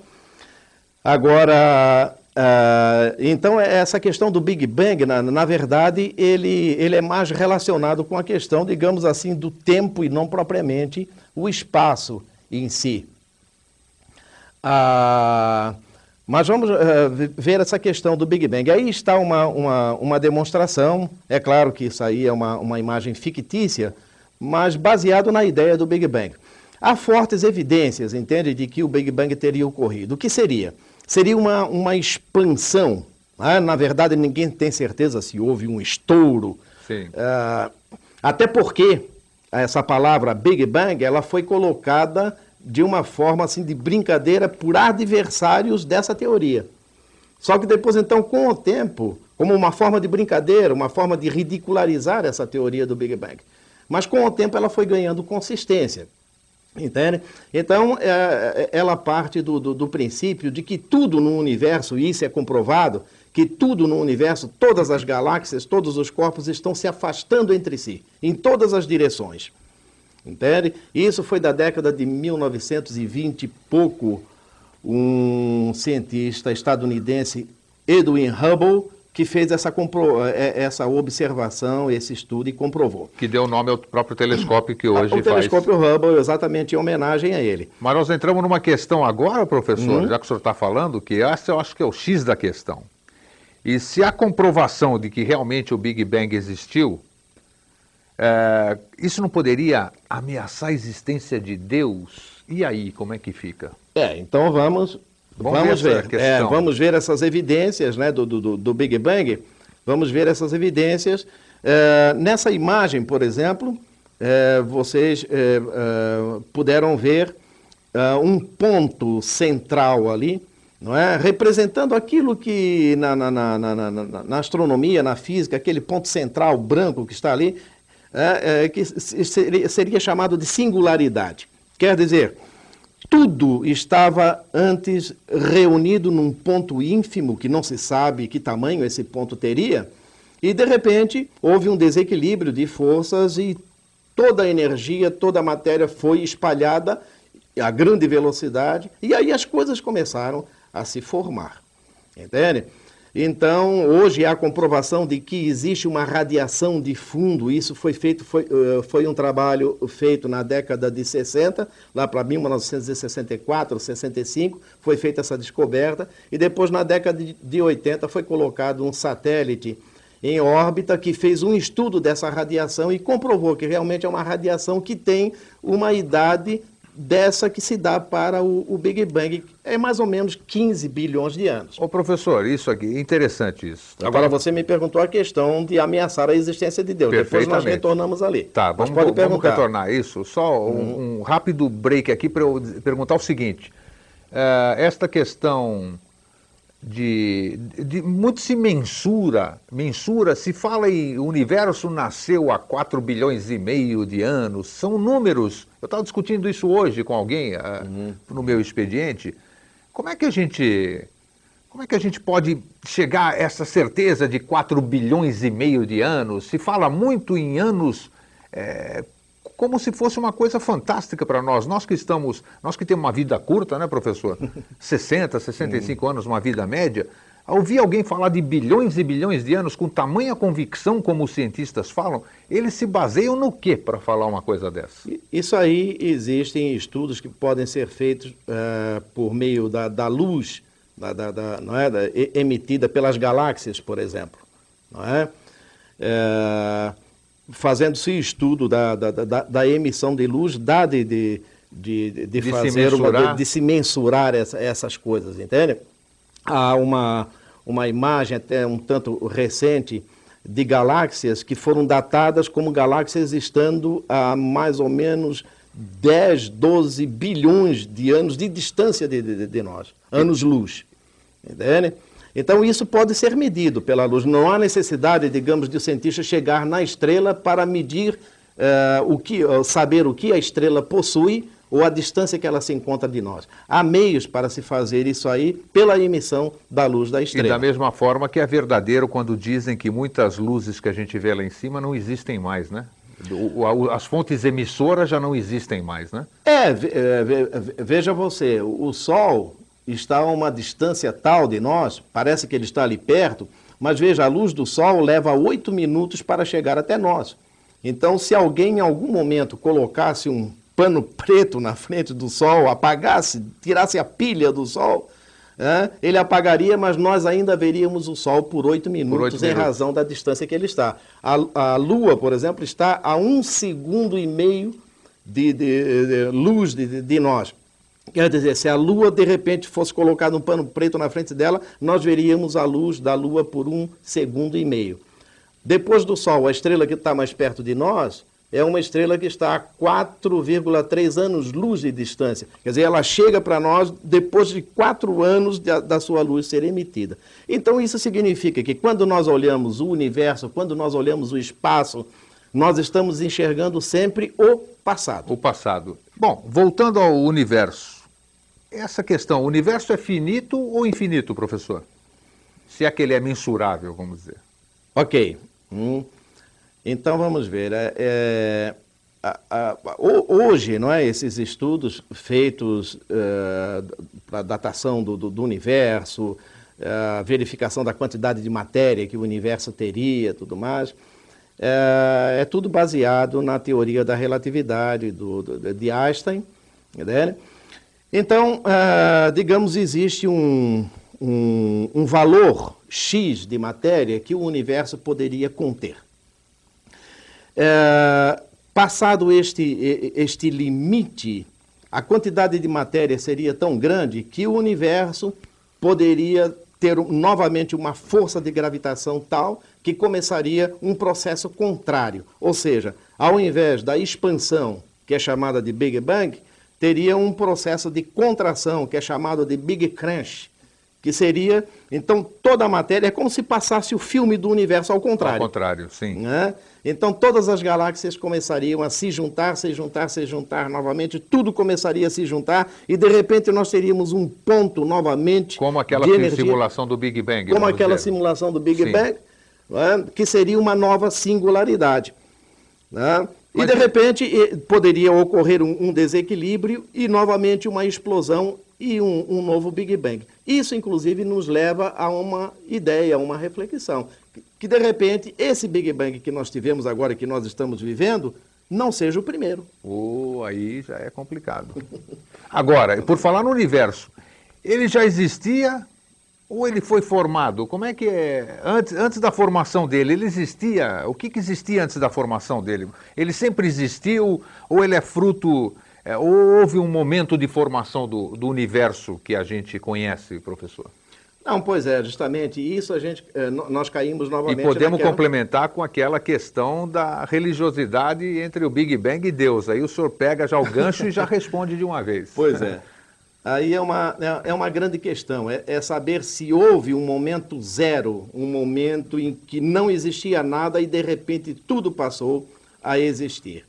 Agora, Uh, então, é, essa questão do Big Bang, na, na, verdade, ele, ele é mais relacionado com a questão, digamos assim, do tempo e não propriamente o espaço em si. Uh, mas vamos uh, ver essa questão do Big Bang. Aí está uma, uma, uma demonstração, é claro que isso aí é uma, uma imagem fictícia, mas baseado na ideia do Big Bang. Há fortes evidências, entende, de que o Big Bang teria ocorrido. O que seria? seria uma, uma expansão. Né? Na verdade, ninguém tem certeza se houve um estouro. Uh, até porque essa palavra Big Bang ela foi colocada de uma forma assim de brincadeira por adversários dessa teoria. Só que depois, então, com o tempo, como uma forma de brincadeira, uma forma de ridicularizar essa teoria do Big Bang. Mas com o tempo ela foi ganhando consistência. Entende? Então, é, é, ela parte do, do, do, princípio de que tudo no universo, e isso é comprovado, que tudo no universo, todas as galáxias, todos os corpos estão se afastando entre si, em todas as direções. Entende? Isso foi da década de 1920 e pouco. Um cientista estadunidense, Edwin Hubble, que fez essa, compro... É, é, essa observação, esse estudo e comprovou. Que deu nome ao próprio telescópio que hoje o faz. O telescópio Hubble, exatamente em homenagem a ele. Mas nós entramos numa questão agora, professor, hum. já que o senhor está falando, que essa eu acho que é o X da questão. E se a comprovação de que realmente o Big Bang existiu, é, isso não poderia ameaçar a existência de Deus? E aí, como é que fica? É, então vamos Vamos, vamos ver, é, vamos ver essas evidências né, do, do, do, Big Bang, vamos ver essas evidências. É, nessa imagem, por exemplo, é, vocês é, é, puderam ver é, um ponto central ali, não é? representando aquilo que na, na, na, na, astronomia, na física, aquele ponto central branco que está ali, é, é, que seria, chamado de singularidade. Quer dizer, tudo estava antes reunido num ponto ínfimo, que não se sabe que tamanho esse ponto teria, e de repente houve um desequilíbrio de forças e toda a energia, toda a matéria foi espalhada a grande velocidade, e aí as coisas começaram a se formar. Entende? Então, hoje há comprovação de que existe uma radiação de fundo. Isso foi feito, foi, uh, foi um trabalho feito na década de 60, lá para 1964, 65, foi feita essa descoberta. E depois, na década de 80, foi colocado um satélite em órbita que fez um estudo dessa radiação e comprovou que realmente é uma radiação que tem uma idade dessa que se dá para o, o, Big Bang, é mais ou menos 15 bilhões de anos. Ô professor, isso aqui, é interessante isso. Agora você me perguntou a questão de ameaçar a existência de Deus, depois nós retornamos ali. Tá, vamos, pode vamos retornar isso. Só um, uhum. um rápido break aqui para eu perguntar o seguinte, uh, esta questão de, de, muito se mensura, mensura, se fala em o universo nasceu há 4 bilhões e meio de anos, são números. Eu estava discutindo isso hoje com alguém uh, uhum. no meu expediente. Como é que a gente como é que a gente pode chegar a essa certeza de 4 bilhões e meio de anos? Se fala muito em anos é, como se fosse uma coisa fantástica para nós. Nós que estamos, nós que temos uma vida curta, né, professor? 60, 65 hum. anos, uma vida média. Ouvir alguém falar de bilhões e bilhões de anos com tamanha convicção como os cientistas falam, eles se baseiam no que para falar uma coisa dessa? Isso aí existem estudos que podem ser feitos uh, por meio da, da luz da, da, da, não é, emitida pelas galáxias, por exemplo. Não é? Uh, fazendo-se estudo da, da, da, da, emissão de luz, dá de, de, de, de, de fazer se uma, de, se mensurar essa, essas coisas, entende? Há uma, uma imagem até um tanto recente de galáxias que foram datadas como galáxias estando a mais ou menos 10, 12 bilhões de anos de distância de, de, de nós, anos-luz. Entende? Então, isso pode ser medido pela luz. Não há necessidade, digamos, de o cientista chegar na estrela para medir uh, o que, uh, saber o que a estrela possui ou a distância que ela se encontra de nós. Há meios para se fazer isso aí pela emissão da luz da estrela. E da mesma forma que é verdadeiro quando dizem que muitas luzes que a gente vê lá em cima não existem mais, né? As fontes emissoras já não existem mais, né? É, é veja você, o Sol está a uma distância tal de nós, parece que ele está ali perto, mas veja, a luz do sol leva oito minutos para chegar até nós. Então, se alguém em algum momento colocasse um pano preto na frente do sol, apagasse, tirasse a pilha do sol, é, ele apagaria, mas nós ainda veríamos o sol por oito minutos, em razão da distância que ele está. A, a Lua, por exemplo, está a um segundo e meio de, de, de luz de, de nós. Quer dizer, se a Lua de repente fosse colocado um pano preto na frente dela, nós veríamos a luz da Lua por um segundo e meio. Depois do Sol, a estrela que está mais perto de nós é uma estrela que está a 4,3 anos-luz de distância. Quer dizer, ela chega para nós depois de quatro anos de, da sua luz ser emitida. Então, isso significa que quando nós olhamos o universo, quando nós olhamos o espaço, nós estamos enxergando sempre o passado. O passado. Bom, voltando ao universo essa questão, o universo é finito ou infinito, professor? Se é que ele é mensurável, vamos dizer. Ok. Hum. Então vamos ver. É, é, a, a, hoje, não é, esses estudos feitos é, para datação do, do, do universo, é, a verificação da quantidade de matéria que o universo teria, tudo mais, é, é tudo baseado na teoria da relatividade do, do de Einstein, né? Então, uh, digamos, existe um, um, um, valor X de matéria que o universo poderia conter. Uh, passado este, este limite, a quantidade de matéria seria tão grande que o universo poderia ter novamente uma força de gravitação tal que começaria um processo contrário. Ou seja, ao invés da expansão, que é chamada de Big Bang, teria um processo de contração, que é chamado de Big Crunch, que seria, então, toda a matéria é como se passasse o filme do universo ao contrário. Ao contrário, sim. Né? Então, todas as galáxias começariam a se juntar, se juntar, se juntar novamente, tudo começaria a se juntar e, de repente, nós teríamos um ponto novamente. Como aquela de energia, simulação do Big Bang. Como aquela dizer. simulação do Big sim. Bang, né? que seria uma nova singularidade. Né? E, de repente, poderia ocorrer um, um desequilíbrio e, novamente, uma explosão e um, um, novo Big Bang. Isso, inclusive, nos leva a uma ideia, a uma reflexão, que, que, de repente esse Big Bang que nós tivemos agora, que nós estamos vivendo, não seja o primeiro. Oh, aí já é complicado. Agora, por falar no universo, ele já existia ou ele foi formado? Como é que é? Antes, antes da formação dele, ele existia? O que, que existia antes da formação dele? Ele sempre existiu ou ele é fruto é, ou houve um momento de formação do, do universo que a gente conhece, professor? Não, pois é, justamente isso a gente, é, nós caímos novamente. E podemos naquela... complementar com aquela questão da religiosidade entre o Big Bang e Deus. Aí o senhor pega já o gancho e já responde de uma vez. Pois é. Aí é uma, é, é uma grande questão, é, é saber se houve um momento zero, um momento em que não existia nada e de repente tudo passou a existir.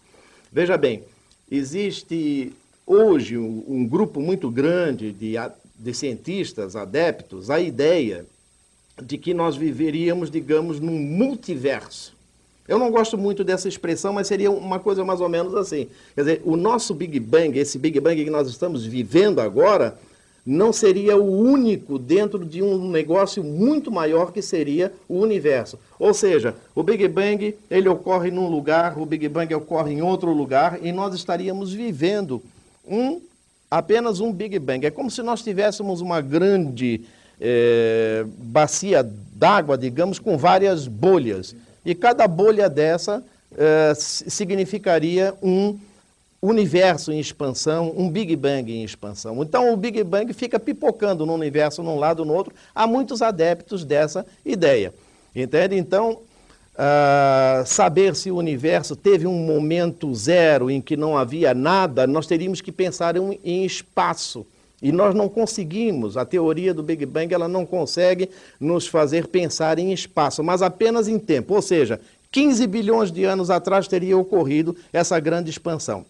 Veja bem, Existe hoje um, um grupo muito grande de, de cientistas adeptos à ideia de que nós viveríamos, digamos, num multiverso. Eu não gosto muito dessa expressão, mas seria uma coisa mais ou menos assim. Quer dizer, o nosso Big Bang, esse Big Bang que nós estamos vivendo agora, não seria o único dentro de um negócio muito maior que seria o universo. Ou seja, o Big Bang ele ocorre num lugar, o Big Bang ocorre em outro lugar e nós estaríamos vivendo um apenas um Big Bang. É como se nós tivéssemos uma grande é, bacia d'água, digamos, com várias bolhas. E cada bolha dessa é, significaria um universo em expansão, um Big Bang em expansão. Então o Big Bang fica pipocando no universo num lado no outro. Há muitos adeptos dessa ideia. Entende? Então, uh, saber se o universo teve um momento zero em que não havia nada, nós teríamos que pensar em, em espaço. E nós não conseguimos, a teoria do Big Bang ela não consegue nos fazer pensar em espaço, mas apenas em tempo. Ou seja, 15 bilhões de anos atrás teria ocorrido essa grande expansão.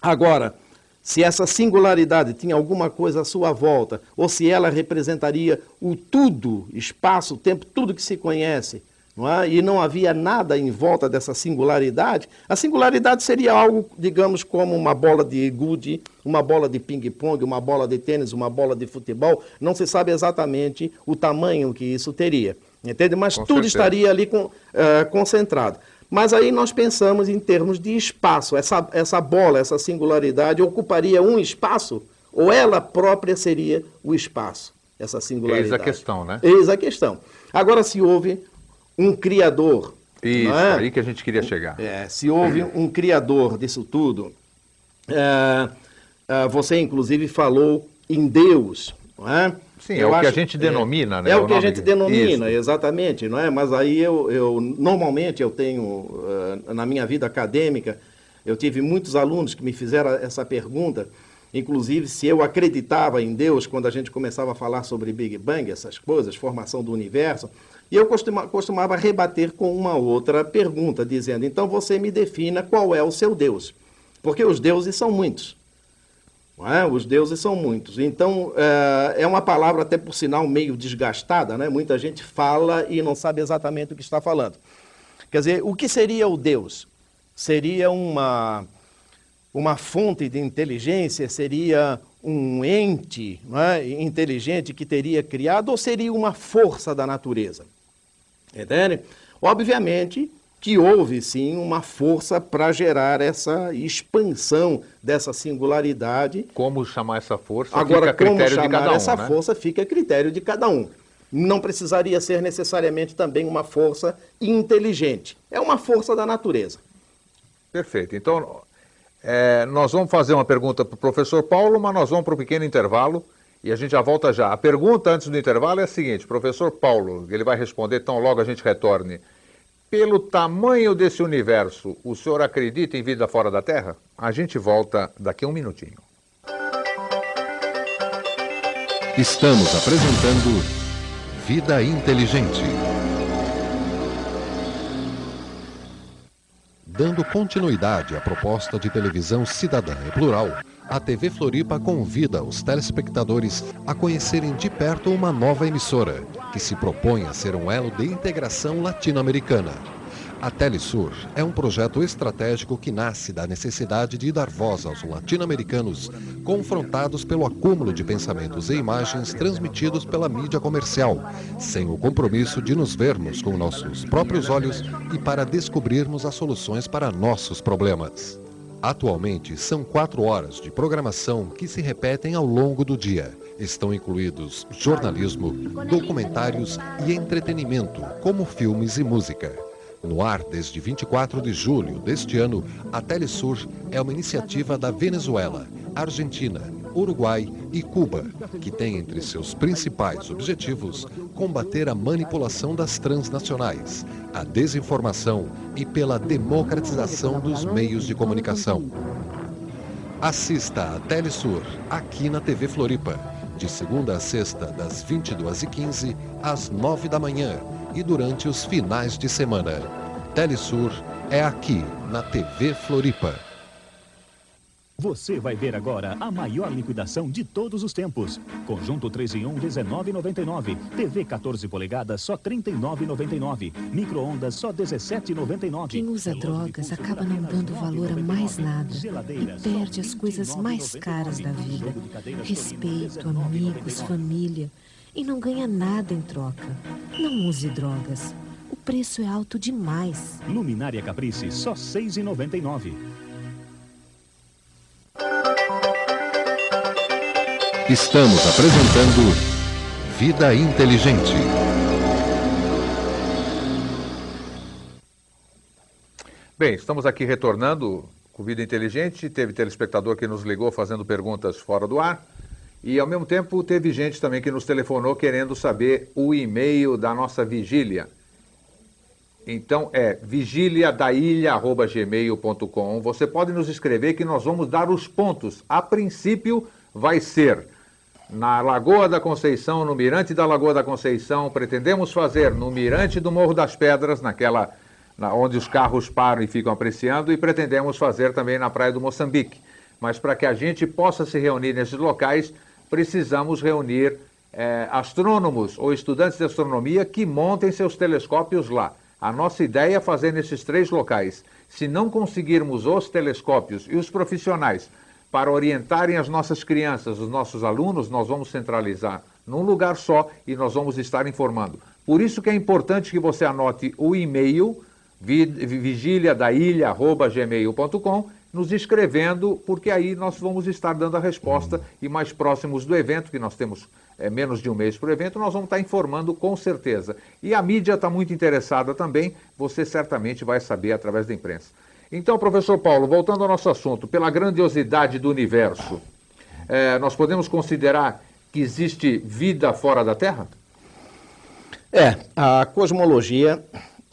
Agora, se essa singularidade tinha alguma coisa à sua volta, ou se ela representaria o tudo, espaço, tempo, tudo que se conhece, não é? e não havia nada em volta dessa singularidade, a singularidade seria algo, digamos, como uma bola de gude, uma bola de ping-pong, uma bola de tênis, uma bola de futebol. Não se sabe exatamente o tamanho que isso teria. Entende? Mas com tudo certeza. estaria ali com, uh, concentrado. Mas aí nós pensamos em termos de espaço. Essa, essa bola, essa singularidade, ocuparia um espaço ou ela própria seria o espaço, essa singularidade. Eis a questão, né? Eis a questão. Agora, se houve um criador. Isso, é? aí que a gente queria chegar. É, se houve um criador disso tudo, é, é, você inclusive falou em Deus, não é? Sim, eu é o acho, que a gente denomina, é, né? É o, o que a gente denomina, isso. exatamente, não é? Mas aí eu, eu normalmente eu tenho, uh, na minha vida acadêmica, eu tive muitos alunos que me fizeram essa pergunta, inclusive se eu acreditava em Deus quando a gente começava a falar sobre Big Bang, essas coisas, formação do universo, e eu costuma, costumava rebater com uma outra pergunta, dizendo, então você me defina qual é o seu Deus, porque os deuses são muitos. É? Os deuses são muitos. Então, é, é uma palavra, até por sinal, meio desgastada. Né? Muita gente fala e não sabe exatamente o que está falando. Quer dizer, o que seria o Deus? Seria uma, uma fonte de inteligência? Seria um ente é? inteligente que teria criado? Ou seria uma força da natureza? Entende? Obviamente, que houve sim uma força para gerar essa expansão dessa singularidade. Como chamar essa força? Agora, fica a critério como chamar de cada um, essa né? força fica a critério de cada um. Não precisaria ser necessariamente também uma força inteligente. É uma força da natureza. Perfeito. Então, é, nós vamos fazer uma pergunta para o professor Paulo, mas nós vamos para um pequeno intervalo e a gente já volta já. A pergunta antes do intervalo é a seguinte: professor Paulo, ele vai responder tão logo a gente retorne pelo tamanho desse universo, o senhor acredita em vida fora da Terra? A gente volta daqui a um minutinho. Estamos apresentando Vida Inteligente. Dando continuidade à proposta de televisão cidadã e plural, a TV Floripa convida os telespectadores a conhecerem de perto uma nova emissora, que se propõe a ser um elo de integração latino-americana. A Telesur é um projeto estratégico que nasce da necessidade de dar voz aos latino-americanos confrontados pelo acúmulo de pensamentos e imagens transmitidos pela mídia comercial, sem o compromisso de nos vermos com nossos próprios olhos e para descobrirmos as soluções para nossos problemas. Atualmente, são quatro horas de programação que se repetem ao longo do dia. Estão incluídos jornalismo, documentários e entretenimento, como filmes e música. No ar desde 24 de julho deste ano, a Telesur é uma iniciativa da Venezuela, Argentina, Uruguai e Cuba, que tem entre seus principais objetivos combater a manipulação das transnacionais, a desinformação e pela democratização dos meios de comunicação. Assista a Telesur aqui na TV Floripa, de segunda a sexta, das 22h15 às 9 da manhã e durante os finais de semana. Telesur é aqui na TV Floripa. Você vai ver agora a maior liquidação de todos os tempos. Conjunto 3 em 1, 19,99. TV 14 polegadas, só 39,99. Micro-ondas, só 17,99. Quem usa drogas acaba não dando valor a mais nada e perde as coisas mais caras da vida. Respeito, amigos, família. E não ganha nada em troca. Não use drogas. O preço é alto demais. Luminária Caprice, só 6,99. Estamos apresentando Vida Inteligente. Bem, estamos aqui retornando com Vida Inteligente. Teve telespectador que nos ligou fazendo perguntas fora do ar. E, ao mesmo tempo, teve gente também que nos telefonou querendo saber o e-mail da nossa vigília. Então é vigiliadailha.gmail.com. Você pode nos escrever que nós vamos dar os pontos. A princípio vai ser na Lagoa da Conceição, no Mirante da Lagoa da Conceição. Pretendemos fazer no Mirante do Morro das Pedras, naquela na, onde os carros param e ficam apreciando, e pretendemos fazer também na Praia do Moçambique. Mas para que a gente possa se reunir nesses locais, precisamos reunir eh, astrônomos ou estudantes de astronomia que montem seus telescópios lá. A nossa ideia é fazer nesses três locais. Se não conseguirmos os telescópios e os profissionais para orientarem as nossas crianças, os nossos alunos, nós vamos centralizar num lugar só e nós vamos estar informando. Por isso que é importante que você anote o e-mail vigiliadailha.gmail.com nos escrevendo, porque aí nós vamos estar dando a resposta e mais próximos do evento, que nós temos é, menos de um mês para o evento, nós vamos estar informando com certeza. E a mídia está muito interessada também, você certamente vai saber através da imprensa. Então, professor Paulo, voltando ao nosso assunto, pela grandiosidade do universo, é, nós podemos considerar que existe vida fora da Terra? É, a cosmologia,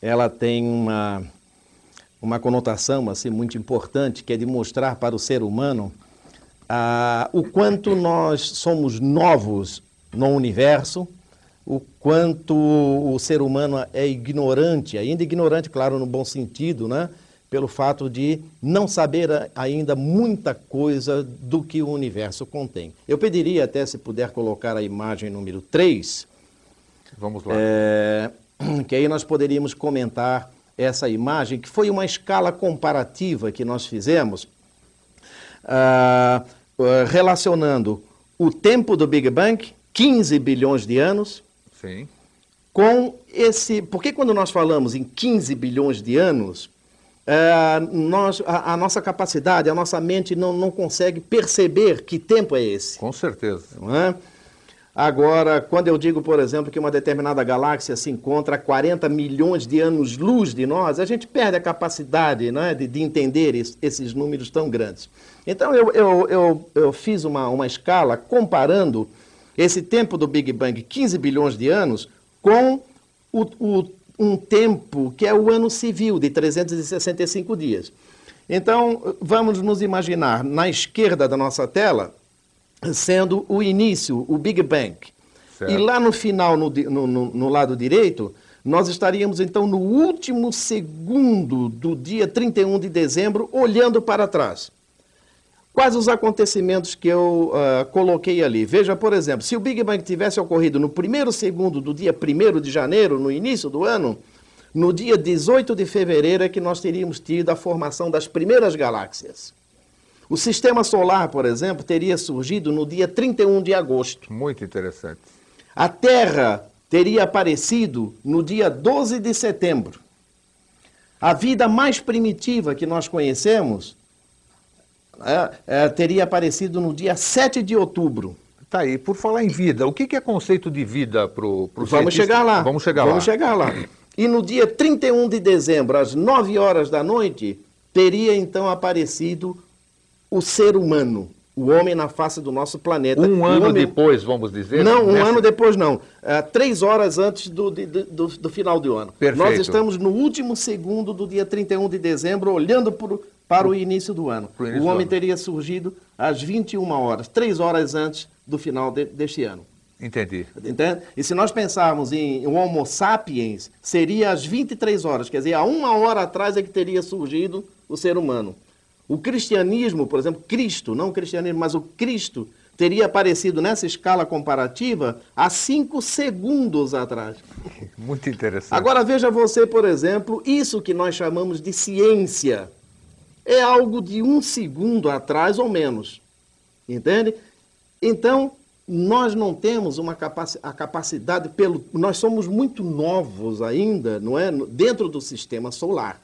ela tem uma, uma conotação assim, muito importante, que é de mostrar para o ser humano ah, o quanto nós somos novos no universo, o quanto o ser humano é ignorante, ainda ignorante, claro, no bom sentido, né? Pelo fato de não saber ainda muita coisa do que o universo contém. Eu pediria até se puder colocar a imagem número 3. Vamos lá. É, que aí nós poderíamos comentar essa imagem, que foi uma escala comparativa que nós fizemos, ah, relacionando o tempo do Big Bang, 15 bilhões de anos, Sim. com esse. Porque quando nós falamos em 15 bilhões de anos, é, nós, a, a, nossa capacidade, a nossa mente não, não consegue perceber que tempo é esse. Com certeza. É? Agora, quando eu digo, por exemplo, que uma determinada galáxia se encontra a 40 milhões de anos-luz de nós, a gente perde a capacidade né, de, de entender esses números tão grandes. Então, eu, eu, eu, eu fiz uma, uma escala comparando esse tempo do Big Bang, 15 bilhões de anos, com o, o um tempo que é o ano civil, de 365 dias. Então, vamos nos imaginar, na esquerda da nossa tela, sendo o início, o Big Bang. Certo. E lá no final, no, no, no, lado direito, nós estaríamos então no último segundo do dia 31 de dezembro, olhando para trás. Quais os acontecimentos que eu uh, coloquei ali? Veja, por exemplo, se o Big Bang tivesse ocorrido no primeiro segundo do dia 1 de janeiro, no início do ano, no dia 18 de fevereiro é que nós teríamos tido a formação das primeiras galáxias. O sistema solar, por exemplo, teria surgido no dia 31 de agosto. Muito interessante. A Terra teria aparecido no dia 12 de setembro. A vida mais primitiva que nós conhecemos é, é, teria aparecido no dia 7 de outubro. Tá aí. Por falar em vida, o que é conceito de vida para o Vamos cientista? chegar lá. Vamos chegar Vamos lá. chegar lá. E no dia 31 de dezembro, às 9 horas da noite, teria então aparecido o ser humano, o homem na face do nosso planeta. Um ano homem... depois, vamos dizer? Não, um nessa... ano depois não. Uh, três horas antes do, de, do, do, final do ano. Perfeito. Nós estamos no último segundo do dia 31 de dezembro, olhando por, para o início do ano. Início o homem teria surgido às 21 horas, três horas antes do final de, deste ano. Entendi. Entende? E se nós pensarmos em Homo sapiens, seria às 23 horas, quer dizer, há uma hora atrás é que teria surgido o ser humano. O cristianismo, por exemplo, Cristo, não o cristianismo, mas o Cristo, teria aparecido nessa escala comparativa há cinco segundos atrás. Muito interessante. Agora veja você, por exemplo, isso que nós chamamos de ciência. É algo de um segundo atrás ou menos. Entende? Então, nós não temos uma capaci a capacidade pelo nós somos muito novos ainda, não é, dentro do sistema solar.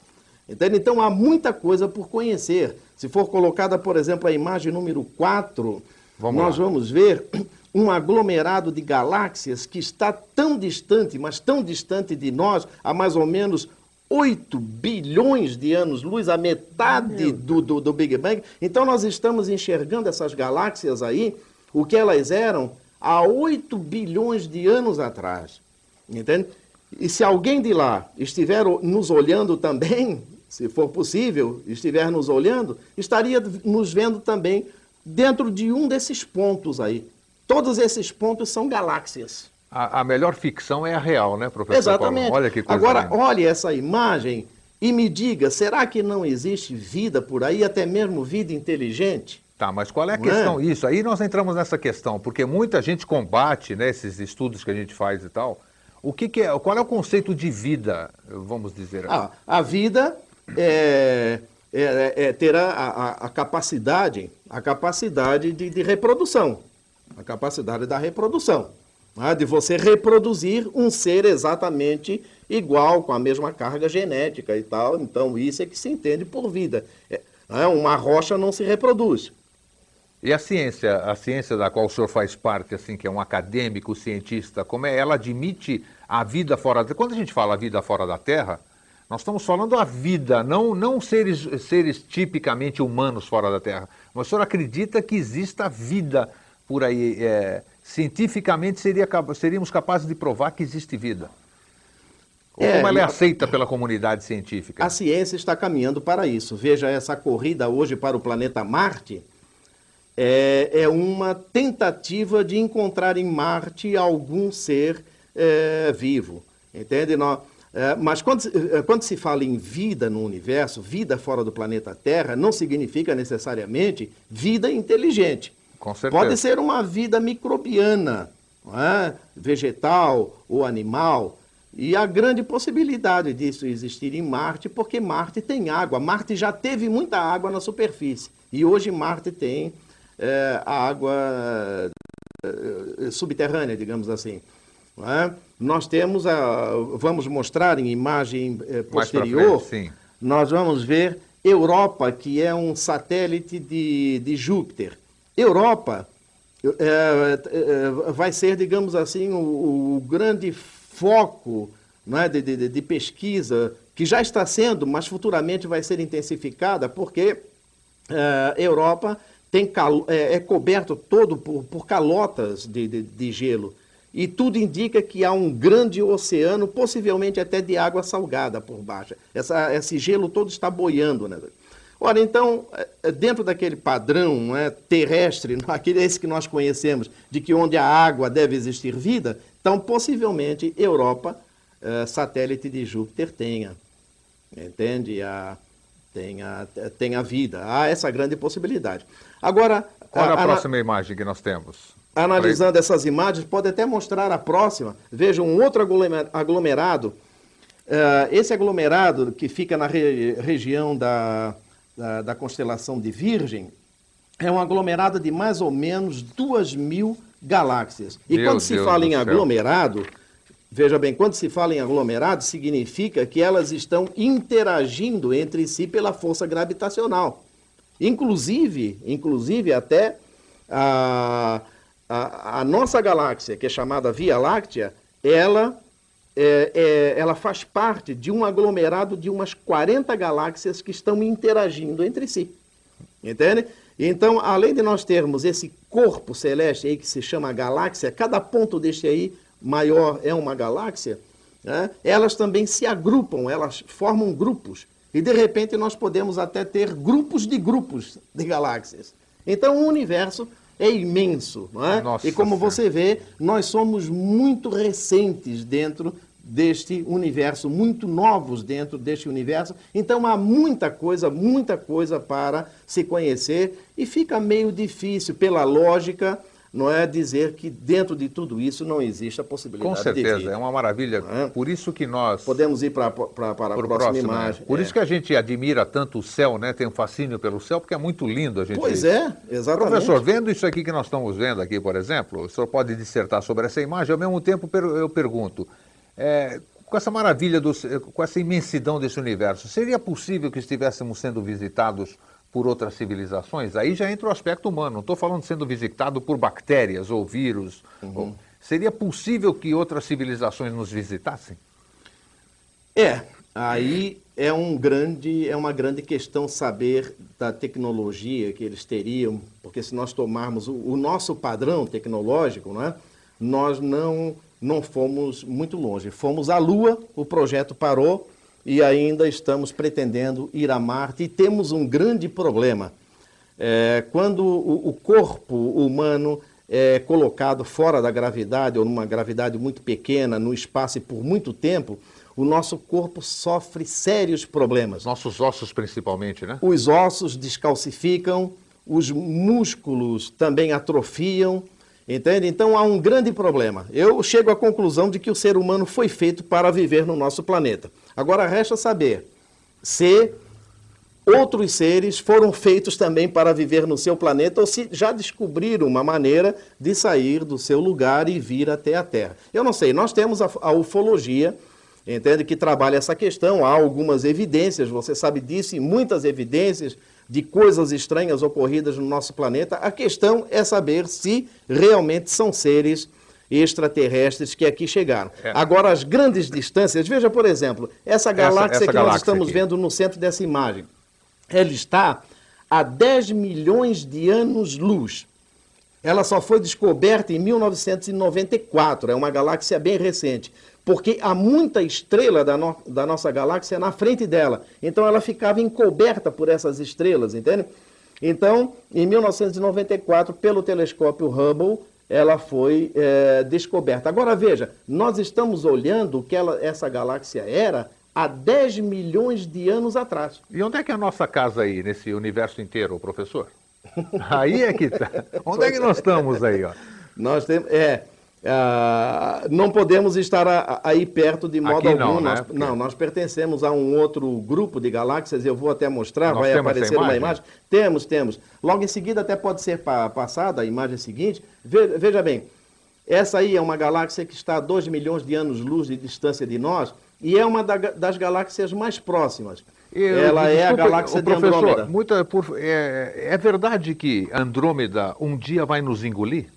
Entende? Então há muita coisa por conhecer. Se for colocada, por exemplo, a imagem número 4, vamos nós lá. vamos ver um aglomerado de galáxias que está tão distante, mas tão distante de nós, a mais ou menos 8 bilhões de anos-luz, a metade do, do, do Big Bang. Então nós estamos enxergando essas galáxias aí o que elas eram há 8 bilhões de anos atrás. Entende? E se alguém de lá estiver nos olhando também, se for possível, estiver nos olhando, estaria nos vendo também dentro de um desses pontos aí. Todos esses pontos são galáxias. A, a melhor ficção é a real, né, professor? Exatamente. Paulo? Olha que coisa Agora, linda. olhe essa imagem e me diga, será que não existe vida por aí, até mesmo vida inteligente? Tá, mas qual é a questão? É? Isso, aí nós entramos nessa questão, porque muita gente combate né, esses estudos que a gente faz e tal. O que, que é, qual é o conceito de vida, vamos dizer assim? Ah, a vida é, é, é, é ter a, a, a, capacidade, a capacidade de, de, reprodução, a capacidade da reprodução, né, de você reproduzir um ser exatamente igual, com a mesma carga genética e tal. Então, isso é que se entende por vida. É, né, uma rocha não se reproduz. E a ciência, a ciência da qual o senhor faz parte, assim, que é um acadêmico, cientista, como é? Ela admite a vida fora da Quando a gente fala vida fora da Terra, nós estamos falando a vida, não, não seres, seres tipicamente humanos fora da Terra. Mas o senhor acredita que exista vida por aí? É, cientificamente seria, seríamos capazes de provar que existe vida? Ou é, como ela é aceita pela comunidade científica? A ciência está caminhando para isso. Veja essa corrida hoje para o planeta Marte é, é uma tentativa de encontrar em Marte algum ser é, vivo. Entende? Nós, é, mas quando, é, quando se fala em vida no universo, vida fora do planeta Terra, não significa necessariamente vida inteligente. Pode ser uma vida microbiana, é? vegetal ou animal. E a grande possibilidade disso existir em Marte, porque Marte tem água. Marte já teve muita água na superfície. E hoje Marte tem é, água é, subterrânea, digamos assim. É? Nós temos, a, vamos mostrar em imagem é, posterior, frente, nós vamos ver Europa, que é um satélite de, de Júpiter. Europa é, é, vai ser, digamos assim, o, o grande foco né, de, de, de, pesquisa, que já está sendo, mas futuramente vai ser intensificada, porque a é, Europa tem é, é, coberto todo por, por calotas de, de, de, gelo. E tudo indica que há um grande oceano, possivelmente até de água salgada por baixo. Essa, esse gelo todo está boiando. Né? Ora, então, é, dentro daquele padrão é, terrestre, aquele esse que nós conhecemos, de que onde há água deve existir vida, então possivelmente Europa, é, satélite de Júpiter, tenha, entende? A, tenha, tenha vida. Há essa grande possibilidade. Agora. Olha a, a próxima imagem que nós temos. Analisando essas imagens, pode até mostrar a próxima. Veja um outro aglomerado. Uh, esse aglomerado que fica na re região da, da, da, constelação de Virgem é um aglomerado de mais ou menos duas mil galáxias. E quando se Deus fala em aglomerado, veja bem, quando se fala em aglomerado, significa que elas estão interagindo entre si pela força gravitacional. Inclusive, inclusive até a, a, a nossa galáxia, que é chamada Via Láctea, ela, é, é, ela faz parte de um aglomerado de umas 40 galáxias que estão interagindo entre si. Entende? Então, além de nós termos esse corpo celeste aí que se chama galáxia, cada ponto deste aí maior é uma galáxia, né? elas também se agrupam, elas formam grupos. E de repente nós podemos até ter grupos de grupos de galáxias. Então o universo é imenso, não é? Nossa e como senhora. você vê, nós somos muito recentes dentro deste universo, muito novos dentro deste universo. Então há muita coisa, muita coisa para se conhecer e fica meio difícil pela lógica não é dizer que dentro de tudo isso não existe a possibilidade Com certeza, é uma maravilha. É? Por isso que nós... Podemos ir para, para, para a próxima próximo, imagem. Por é. isso que a gente admira tanto o céu, né? tem um fascínio pelo céu, porque é muito lindo a gente... Pois é, exatamente. Professor, vendo isso aqui que nós estamos vendo aqui, por exemplo, o senhor pode dissertar sobre essa imagem, ao mesmo tempo eu pergunto, é, com essa maravilha, do, com essa imensidão desse universo, seria possível que estivéssemos sendo visitados por outras civilizações, aí já entra o aspecto humano. Não estou falando sendo visitado por bactérias ou vírus. Uhum. Ou... Seria possível que outras civilizações nos visitassem? É, aí é, um grande, é uma grande questão saber da tecnologia que eles teriam, porque se nós tomarmos o, o nosso padrão tecnológico, não é? nós não, não fomos muito longe. Fomos à Lua, o projeto parou, e ainda estamos pretendendo ir a Marte e temos um grande problema. É, quando o, o, corpo humano é colocado fora da gravidade ou numa gravidade muito pequena, no espaço e por muito tempo, o nosso corpo sofre sérios problemas. Nossos ossos principalmente, né? Os ossos descalcificam, os músculos também atrofiam, entende? Então há um grande problema. Eu chego à conclusão de que o ser humano foi feito para viver no nosso planeta. Agora resta saber se outros seres foram feitos também para viver no seu planeta ou se já descobriram uma maneira de sair do seu lugar e vir até a Terra. Eu não sei, nós temos a, ufologia, entende, que trabalha essa questão, há algumas evidências, você sabe disso, e muitas evidências de coisas estranhas ocorridas no nosso planeta. A questão é saber se realmente são seres extraterrestres que aqui chegaram. É. Agora, as grandes distâncias, veja, por exemplo, essa galáxia essa, essa que galáxia nós estamos aqui. vendo no centro dessa imagem, ela está a 10 milhões de anos-luz. Ela só foi descoberta em 1994, é uma galáxia bem recente, porque há muita estrela da, no, da nossa galáxia na frente dela. Então ela ficava encoberta por essas estrelas, entende? Então, em 1994, pelo telescópio Hubble, ela foi é, descoberta. Agora veja, nós estamos olhando o que ela, essa galáxia era há 10 milhões de anos atrás. E onde é que é a nossa casa aí, nesse universo inteiro, professor? Aí é que está. Onde é que nós estamos aí? Ó? Nós temos. É, ah, não podemos estar a, aí perto de modo Aqui algum. Não, nós, né? não, nós pertencemos a um outro grupo de galáxias, eu vou até mostrar, nós vai aparecer imagem? uma imagem. Temos, temos. Logo em seguida, até pode ser pa, passada a imagem seguinte. Ve, veja bem, essa aí é uma galáxia que está a 2 milhões de anos-luz de distância de nós e é uma da, das galáxias mais próximas. Eu, Ela é a galáxia de Andrômeda. Muita, por, é, é verdade que Andrômeda um dia vai nos engolir?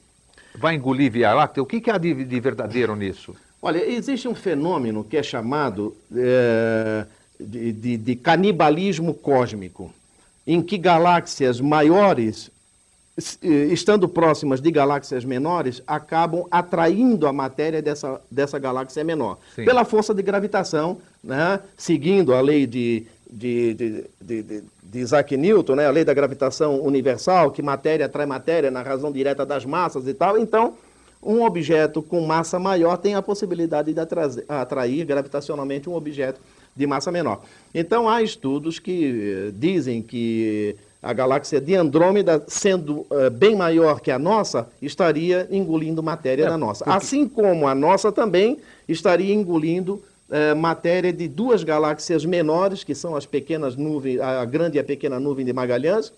Vai engolir Via Láctea? O que, que há de, de, verdadeiro nisso? Olha, existe um fenômeno que é chamado é, de, de, de canibalismo cósmico, em que galáxias maiores eh, estando próximas de galáxias menores, acabam atraindo a matéria dessa, dessa galáxia menor. Sim. Pela força de gravitação, né? seguindo a lei de, de, de, de, de, Isaac Newton, né, a lei da gravitação universal, que matéria atrai matéria na razão direta das massas e tal. Então, um objeto com massa maior tem a possibilidade de atrair, atrair gravitacionalmente um objeto de massa menor. Então, há estudos que eh, dizem que a galáxia de Andrômeda, sendo uh, bem maior que a nossa, estaria engolindo matéria é, da nossa. Porque... Assim como a nossa também estaria engolindo uh, matéria de duas galáxias menores, que são as pequenas nuvens, a grande e a pequena nuvem de Magalhães,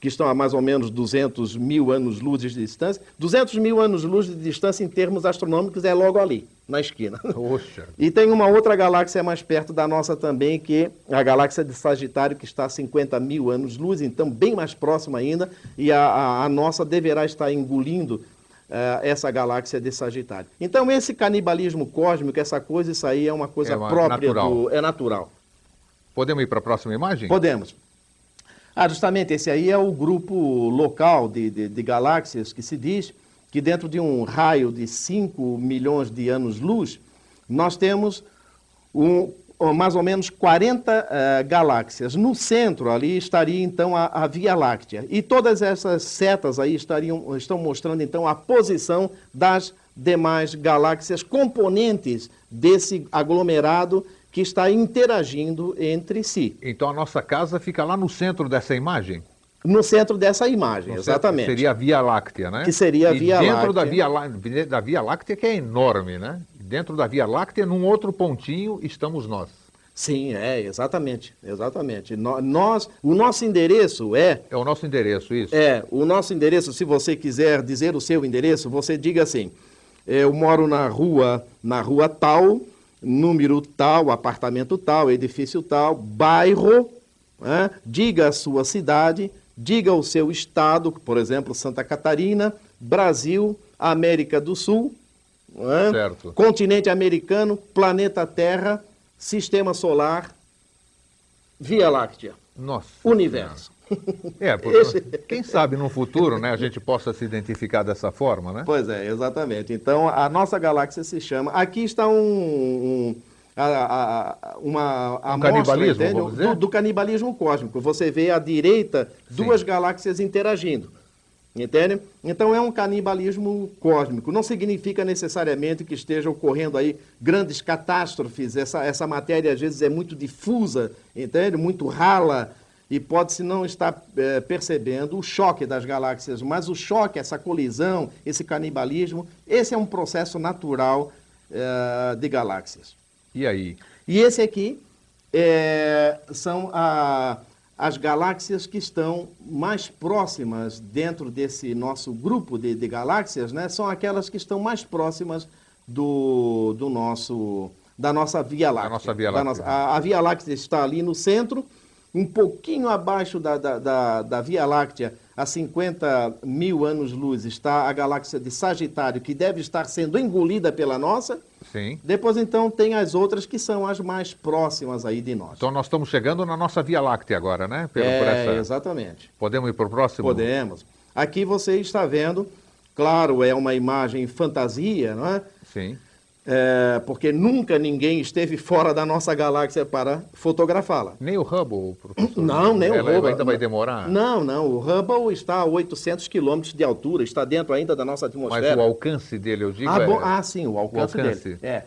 que estão a mais ou menos 200 mil anos-luz de distância. 200 mil anos-luz de distância em termos astronômicos é logo ali, na esquina. Poxa. E tem uma outra galáxia mais perto da nossa também, que é a galáxia de Sagitário, que está a 50 mil anos-luz, então bem mais próxima ainda, e a, a, a nossa deverá estar engolindo uh, essa galáxia de Sagitário. Então esse canibalismo cósmico, essa coisa, isso aí é uma coisa é uma, própria natural. do... É natural. Podemos ir para a próxima imagem? Podemos. Ah, justamente, esse aí é o grupo local de, de, de galáxias que se diz que dentro de um raio de 5 milhões de anos-luz, nós temos um, mais ou menos 40 uh, eh, galáxias. No centro ali estaria então a, a, Via Láctea. E todas essas setas aí estariam, estão mostrando então a posição das demais galáxias componentes desse aglomerado que está interagindo entre si. Então a nossa casa fica lá no centro dessa imagem? No centro dessa imagem, no exatamente. Seria a Via Láctea, né? Que seria a e Via dentro Láctea. Da via, da Via Láctea, que é enorme, né? Dentro da Via Láctea, num outro pontinho, estamos nós. Sim, é, exatamente, exatamente. Nós, o nosso endereço é... É o nosso endereço, isso. É, o nosso endereço, se você quiser dizer o seu endereço, você diga assim, eu moro na rua, na rua tal, número tal, apartamento tal, edifício tal, bairro, né? diga a sua cidade, diga o seu estado, por exemplo, Santa Catarina, Brasil, América do Sul, né? continente americano, planeta Terra, sistema solar, Via Láctea. Nossa. Universo. É, porque, Esse... quem sabe no futuro né, a gente possa se identificar dessa forma, né? Pois é, exatamente. Então, a nossa galáxia se chama... Aqui está um... um a, a, uma um do, do, canibalismo cósmico. Você vê à direita duas Sim. galáxias interagindo. Entende? Então é um canibalismo cósmico. Não significa necessariamente que esteja ocorrendo aí grandes catástrofes. Essa, essa matéria às vezes é muito difusa, entende? Muito rala e pode-se não estar é, percebendo o choque das galáxias, mas o choque, essa colisão, esse canibalismo, esse é um processo natural é, de galáxias. E aí? E esse aqui é, são a, as galáxias que estão mais próximas dentro desse nosso grupo de, de galáxias, né? São aquelas que estão mais próximas do, do nosso da nossa Via Láctea. nossa Via Láctea. Nossa, a, a Via Láctea está ali no centro um pouquinho abaixo da, da, da, da Via Láctea, a 50 mil anos-luz, está a galáxia de Sagitário, que deve estar sendo engolida pela nossa. Sim. Depois, então, tem as outras que são as mais próximas aí de nós. Então, nós estamos chegando na nossa Via Láctea agora, né? Pelo, é, essa... exatamente. Podemos ir para o próximo? Podemos. Aqui você está vendo, claro, é uma imagem fantasia, não é? Sim é, porque nunca ninguém esteve fora da nossa galáxia para fotografá-la. Nem o Hubble, professor? Não, nem Ela o Hubble. ainda vai demorar? Não, não. O Hubble está a 800 quilômetros de altura, está dentro ainda da nossa atmosfera. Mas o alcance dele, eu digo, ah, é... bom, ah sim, o alcance, o alcance. dele. É.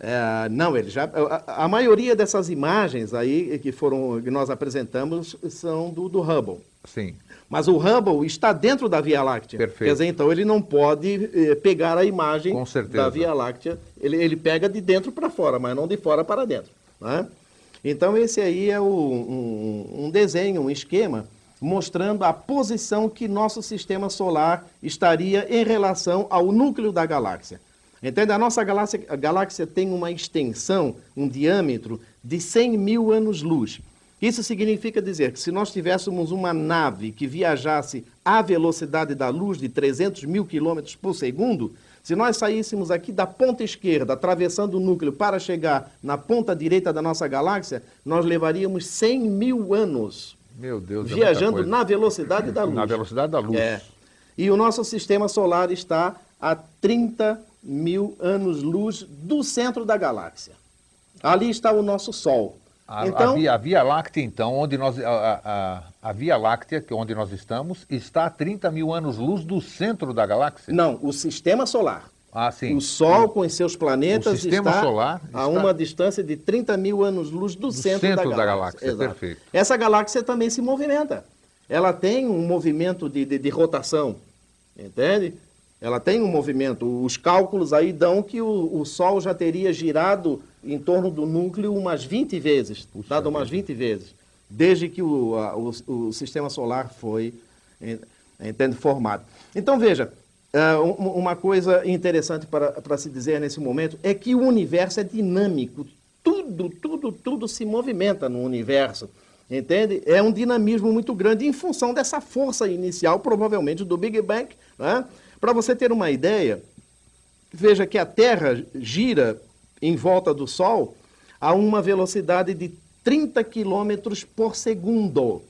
É, não, ele já. A, a, maioria dessas imagens aí que foram que nós apresentamos são do, do Hubble. Sim. Mas o Hubble está dentro da Via Láctea. Perfeito. Quer dizer, então ele não pode eh, pegar a imagem da Via Láctea. Ele, ele pega de dentro para fora, mas não de fora para dentro. Né? Então esse aí é o, um, um desenho, um esquema mostrando a posição que nosso sistema solar estaria em relação ao núcleo da galáxia. Entende? A nossa galáxia, a galáxia tem uma extensão, um diâmetro de 100 mil anos-luz. Isso significa dizer que se nós tivéssemos uma nave que viajasse à velocidade da luz de 300 mil quilômetros por segundo, se nós saíssemos aqui da ponta esquerda, atravessando o núcleo para chegar na ponta direita da nossa galáxia, nós levaríamos 100 mil anos. Meu Deus, é viajando é na velocidade da luz. Na velocidade da luz. É. E o nosso sistema solar está a 30 mil anos-luz do centro da galáxia. Ali está o nosso Sol. A, então, a, via, a, via, Láctea, então, onde nós, a, a, a, Via Láctea, que é onde nós estamos, está a 30 mil anos-luz do centro da galáxia? Não, o sistema solar. Ah, sim. O Sol, com os seus planetas, está solar está a uma distância de 30 mil anos-luz do, do, centro, centro da, da galáxia. Da galáxia. Perfeito. Essa galáxia também se movimenta. Ela tem um movimento de, de, de rotação, entende? Ela tem um movimento. Os cálculos aí dão que o, o Sol já teria girado em torno do núcleo umas 20 vezes, Puxa dado umas 20 vezes, desde que o, a, o, o, sistema solar foi entende, formado. Então, veja, é, uma coisa interessante para, para se dizer nesse momento é que o universo é dinâmico. Tudo, tudo, tudo se movimenta no universo. Entende? É um dinamismo muito grande em função dessa força inicial, provavelmente do Big Bang. Né? Para você ter uma ideia, veja que a Terra gira em volta do Sol a uma velocidade de 30 quilômetros por segundo.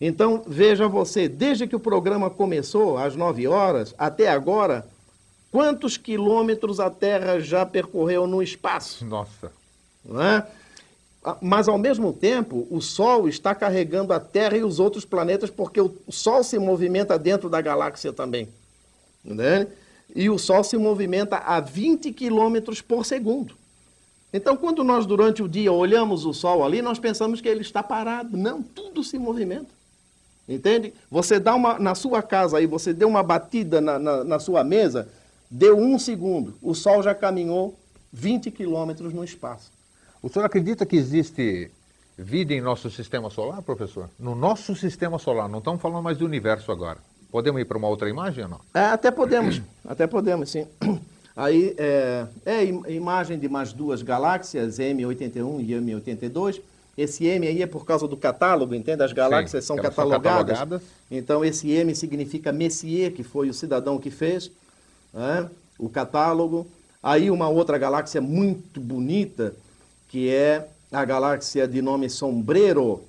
Então, veja você, desde que o programa começou, às 9 horas, até agora, quantos quilômetros a Terra já percorreu no espaço? Nossa. É? Mas, ao mesmo tempo, o Sol está carregando a Terra e os outros planetas, porque o Sol se movimenta dentro da galáxia também. Né? e o Sol se movimenta a 20 quilômetros por segundo. Então, quando nós durante o dia olhamos o Sol ali, nós pensamos que ele está parado. Não, tudo se movimenta. Entende? Você dá uma, na sua casa aí, você deu uma batida na, na, na sua mesa, deu um segundo, o Sol já caminhou 20 quilômetros no espaço. O senhor acredita que existe vida em nosso sistema solar, professor? No nosso sistema solar, não estamos falando mais do universo agora. Podemos ir para uma outra imagem ou não? É, até podemos, até podemos, sim. Aí é, é imagem de mais duas galáxias, M81 e M82. Esse M aí é por causa do catálogo, entende? As galáxias sim, são, catalogadas. são, catalogadas. Então esse M significa Messier, que foi o cidadão que fez né? o catálogo. Aí uma outra galáxia muito bonita, que é a galáxia de nome Sombrero.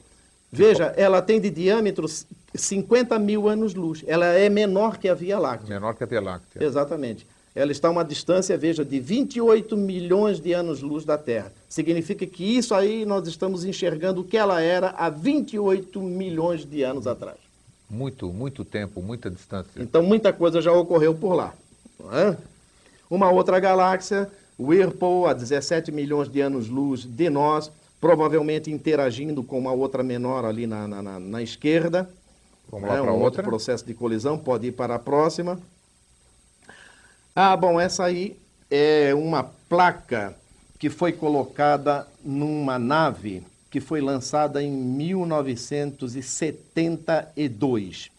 Veja, ela tem de diâmetro 50 mil anos-luz. Ela é menor que a Via Láctea. Menor que a Via Láctea. Exatamente. Ela está a uma distância, veja, de 28 milhões de anos-luz da Terra. Significa que isso aí nós estamos enxergando o que ela era há 28 milhões de anos atrás. Muito, muito tempo, muita distância. Então, muita coisa já ocorreu por lá. É? Uma outra galáxia, o Whirlpool, a 17 milhões de anos-luz de nós, provavelmente interagindo com uma outra menor ali na, na, na, na esquerda. Vamos lá é, para um outra. outro processo de colisão, pode ir para a próxima. Ah, bom, essa aí é uma placa que foi colocada numa nave que foi lançada em 1972,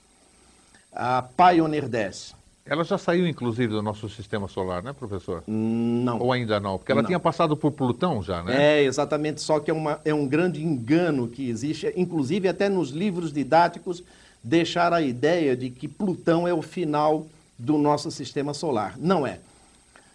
a Pioneer 10. Ela já saiu, inclusive, do nosso sistema solar, né, professor? Não. Ou ainda não? Porque ela não. tinha passado por Plutão já, né? É, exatamente. Só que é, uma, é um grande engano que existe, inclusive até nos livros didáticos, deixar a ideia de que Plutão é o final do nosso sistema solar. Não é.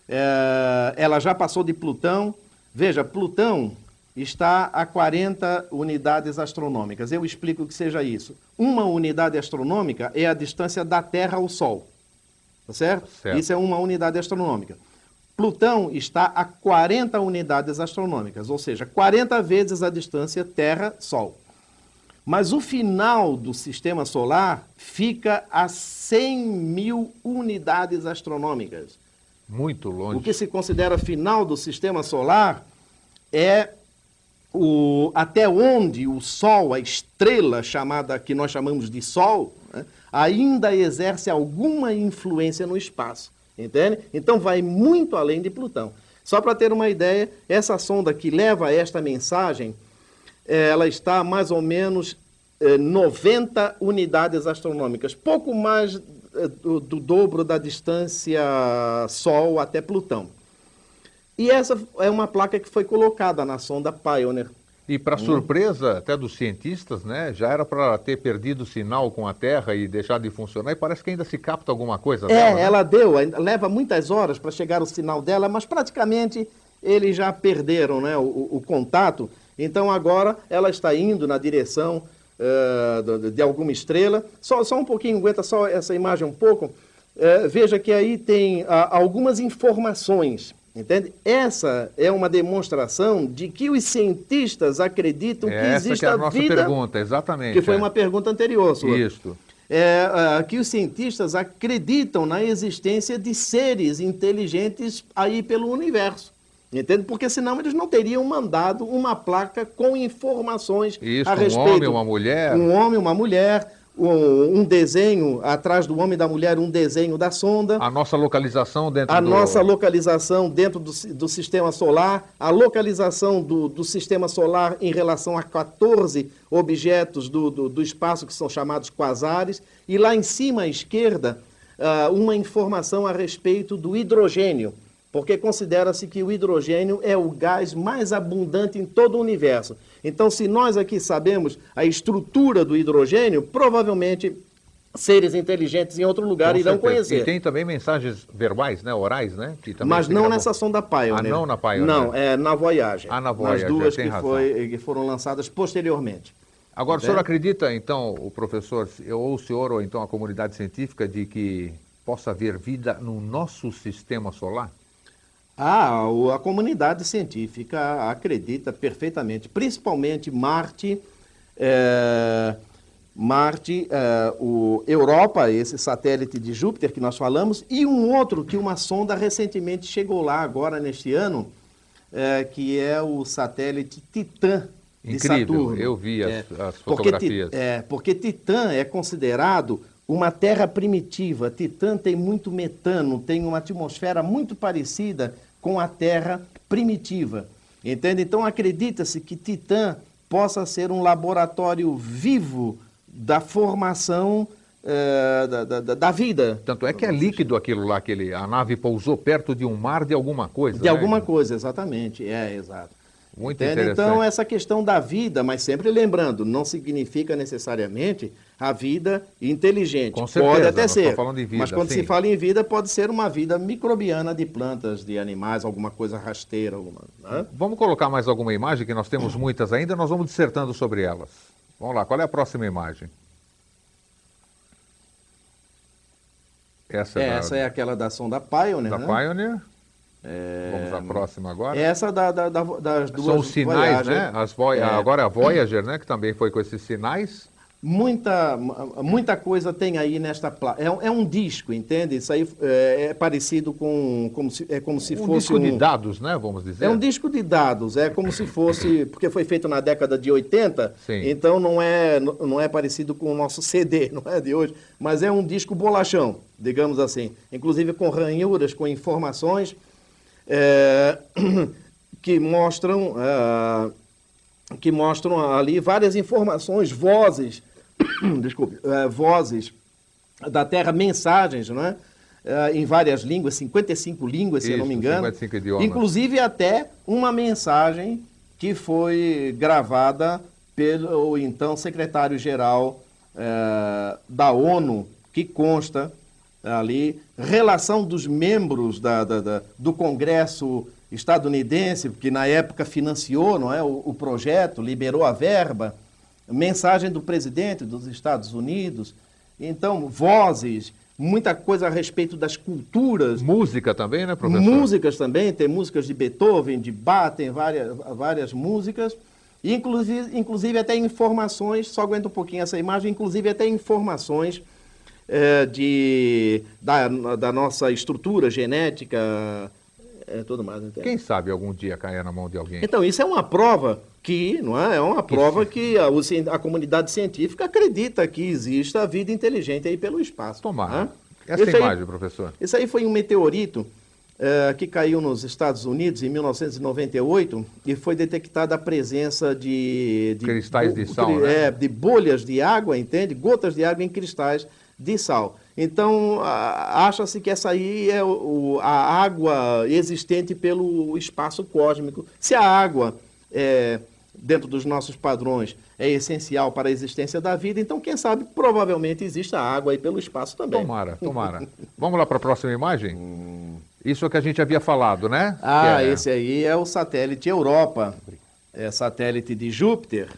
é ela já passou de Plutão. Veja, Plutão está a 40 unidades astronômicas. Eu explico o que seja isso. Uma unidade astronômica é a distância da Terra ao Sol. Tá certo? certo? Isso é uma unidade astronômica. Plutão está a 40 unidades astronômicas, ou seja, 40 vezes a distância Terra-Sol. Mas o final do sistema solar fica a 100 mil unidades astronômicas. Muito longe. O que se considera final do sistema solar é o, até onde o Sol, a estrela chamada que nós chamamos de Sol, né, ainda exerce alguma influência no espaço. Entende? Então vai muito além de Plutão. Só para ter uma ideia, essa sonda que leva esta mensagem ela está a mais ou menos 90 é, unidades astronômicas, pouco mais é, do, do, dobro da distância Sol até Plutão. E essa é uma placa que foi colocada na sonda Pioneer. E para hum. surpresa até dos cientistas, né, já era para ter perdido o sinal com a Terra e deixado de funcionar, e parece que ainda se capta alguma coisa é, dela. É, né? ela deu, leva muitas horas para chegar o sinal dela, mas praticamente eles já perderam né, o, o contato. Então agora ela está indo na direção uh, de, alguma estrela. Só, só um pouquinho, aguenta só essa imagem um pouco. Uh, veja que aí tem uh, algumas informações, Entende? Essa é uma demonstração de que os cientistas acreditam que Essa existe que é a a nossa vida. pergunta, exatamente. Que foi é. uma pergunta anterior, sua. Isso. É, ah, que os cientistas acreditam na existência de seres inteligentes aí pelo universo. Entende? Porque senão eles não teriam mandado uma placa com informações Isso, a um respeito. homem, uma mulher. Um homem, uma mulher, um, um desenho, atrás do homem e da mulher, um desenho da sonda A nossa localização dentro a do... nossa localização dentro do, do sistema solar, a localização do, do sistema solar em relação a 14 objetos do, do, do espaço que são chamados quasares, e lá em cima à esquerda, ah, uma informação a respeito do hidrogênio, porque considera-se que o hidrogênio é o gás mais abundante em todo o universo. Então, se nós aqui sabemos a estrutura do hidrogênio, provavelmente seres inteligentes em outro lugar Com irão certeza. conhecer. E tem também mensagens verbais, né? Orais, né? Mas não nessa sonda Pioneer. Ah, não na Pioneer. Não, é na Voyager. Ah, na Voyager, Nas duas que, foi, que foram lançadas posteriormente. Agora, o senhor Entende? acredita, então, o professor, ou o senhor, ou então a comunidade científica, de que possa haver vida no nosso sistema solar? Ah, a comunidade científica acredita perfeitamente, principalmente Marte, é, Marte, é, o Europa, esse satélite de Júpiter que nós falamos, e um outro que uma sonda recentemente chegou lá agora neste ano, é, que é o satélite Titã de Incrível, Saturno. eu vi as- É, as porque fotografias. Ti- é, porque Titã é considerado uma terra primitiva. Titã tem muito metano, tem uma atmosfera muito parecida com a Terra primitiva. Entende? Então acredita-se que Titã possa ser um laboratório vivo da formação eh, da, da- da- da vida. Tanto é que é líquido aquilo lá, que ele, a nave pousou perto de um mar de alguma coisa. De né? alguma coisa, exatamente. É, exato. Muito Entende? interessante. Então, essa questão da vida, mas sempre lembrando, não significa necessariamente a vida inteligente. Com certeza, pode até ser. vida, mas quando sim. se fala em vida, pode ser uma vida microbiana de plantas, de animais, alguma coisa rasteira. Alguma, né? Vamos colocar mais alguma imagem, que nós temos muitas ainda, nós vamos dissertando sobre elas. Vamos lá, qual é a próxima imagem? Essa É, é, da, essa é aquela da sonda Pioneer. da né? Pioneer. Vamos à próxima agora. Essa da, da- da- das duas São os sinais, Voyager. né? As Voy- É. Agora a Voyager, né? Que também foi com esses sinais. Muita, muita coisa tem aí nesta placa. É, um- é um disco, entende? Isso aí é, é parecido com como se, é como se um fosse disco um, de dados, né? Vamos dizer. É um disco de dados, é como se fosse, porque foi feito na década de 80, Sim. então não é, não é parecido com o nosso CD, não é de hoje, mas é um disco bolachão, digamos assim, inclusive com ranhuras, com informações é, que mostram é, que mostram ali várias informações, vozes, desculpe, é, vozes da Terra, mensagens, não é? É, em várias línguas, 55 línguas, se eu não me Isso, engano. 55 idiomas. Inclusive até uma mensagem que foi gravada pelo então secretário-geral eh, da ONU, que consta ali, relação dos membros da- da- da- do Congresso estadunidense, que na época financiou não é, o, o projeto, liberou a verba, mensagem do presidente dos Estados Unidos, então, vozes, muita coisa a respeito das culturas, Música também, né, professor? Músicas também, tem músicas de Beethoven, de Bach, tem várias, várias músicas. Inclusive, inclusive até informações, só aguenta um pouquinho essa imagem, inclusive até informações eh, de, da, da nossa estrutura genética, é, tudo mais. entende? Quem sabe algum dia cair na mão de alguém? Então, isso é uma prova que, não é? É uma prova que a, a comunidade científica acredita que exista vida inteligente aí pelo espaço. Tomara. né? Essa Isso aí- imagem, professor. Isso aí foi um meteorito eh, que caiu nos Estados Unidos em 1998 e foi detectada a presença de... de Cristais de sal, cri- né? É, de bolhas de água, entende? Gotas de água em cristais de sal. Então, acha-se que essa aí é a água existente pelo espaço cósmico. Se a água, é, dentro dos nossos padrões, é essencial para a existência da vida, então, quem sabe, provavelmente exista água aí pelo espaço também. Tomara, tomara. Vamos lá para a próxima imagem? Isso é o que a gente havia falado, né? Ah, é- esse aí é o satélite Europa, é satélite de Júpiter.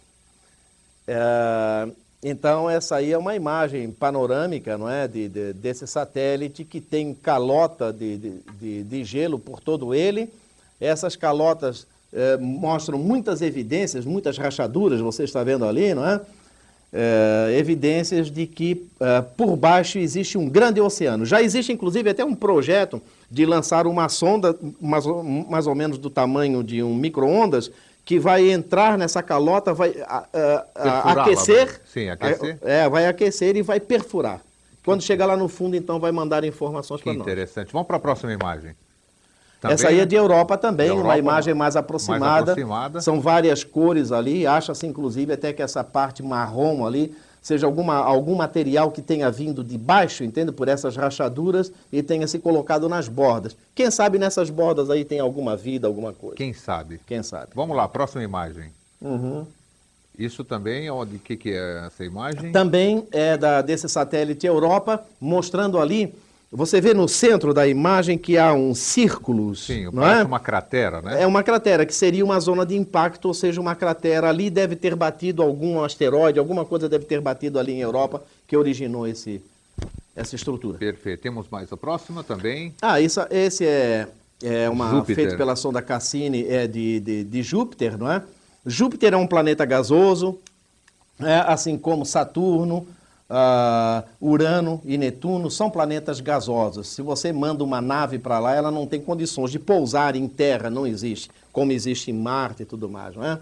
É, Então, essa aí é uma imagem panorâmica não é, de, de desse satélite que tem calota de, de, gelo por todo ele. Essas calotas eh, mostram muitas evidências, muitas rachaduras, você está vendo ali, não é? é evidências de que eh, por baixo existe um grande oceano. Já existe, inclusive, até um projeto de lançar uma sonda mais, mais ou menos do tamanho de um micro-ondas que vai entrar nessa calota, vai a, a, a, aquecer, Sim, aquecer. É, vai aquecer e vai perfurar. Quando chegar lá no fundo, então, vai mandar informações para nós. interessante. Vamos para a próxima imagem. Também, Essa aí é de Europa também, Europa, uma imagem mais aproximada. mais aproximada. São várias cores ali, acha-se inclusive até que essa parte marrom ali seja alguma, algum material que tenha vindo de baixo, entende? Por essas rachaduras e tenha se colocado nas bordas. Quem sabe nessas bordas aí tem alguma vida, alguma coisa. Quem sabe? Quem sabe. Vamos lá, próxima imagem. Uhum. Isso também, é de que, que é essa imagem? Também é da, desse satélite Europa, mostrando ali você vê no centro da imagem que há um círculo. Sim, não é? uma cratera, né? É uma cratera, que seria uma zona de impacto, ou seja, uma cratera ali deve ter batido algum asteroide, alguma coisa deve ter batido ali em Europa que originou esse, essa estrutura. Perfeito. Temos mais a próxima também. Ah, isso, esse é, é uma Júpiter. feito pela sonda Cassini, é de, de, de Júpiter, não é? Júpiter é um planeta gasoso, é, assim como Saturno, Uh, Urano e Netuno são planetas gasosos. Se você manda uma nave para lá, ela não tem condições de pousar em Terra, não existe, como existe em Marte e tudo mais, não é?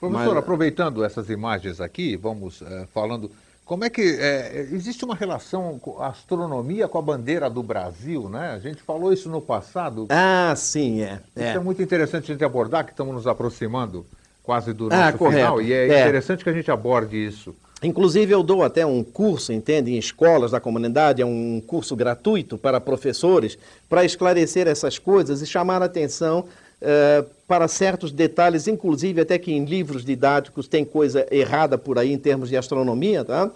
Professor, Mas... aproveitando essas imagens aqui, vamos uh, falando, como é que é, existe uma relação com a astronomia com a bandeira do Brasil, né? A gente falou isso no passado. Ah, sim, é. Isso é, é muito interessante a gente abordar, que estamos nos aproximando quase do ah, nosso ah, final, e é, é interessante que a gente aborde isso. Inclusive, eu dou até um curso, entende, em escolas da comunidade, é um curso gratuito para professores, para esclarecer essas coisas e chamar a atenção eh, para certos detalhes, inclusive até que em livros didáticos tem coisa errada por aí em termos de astronomia, tá?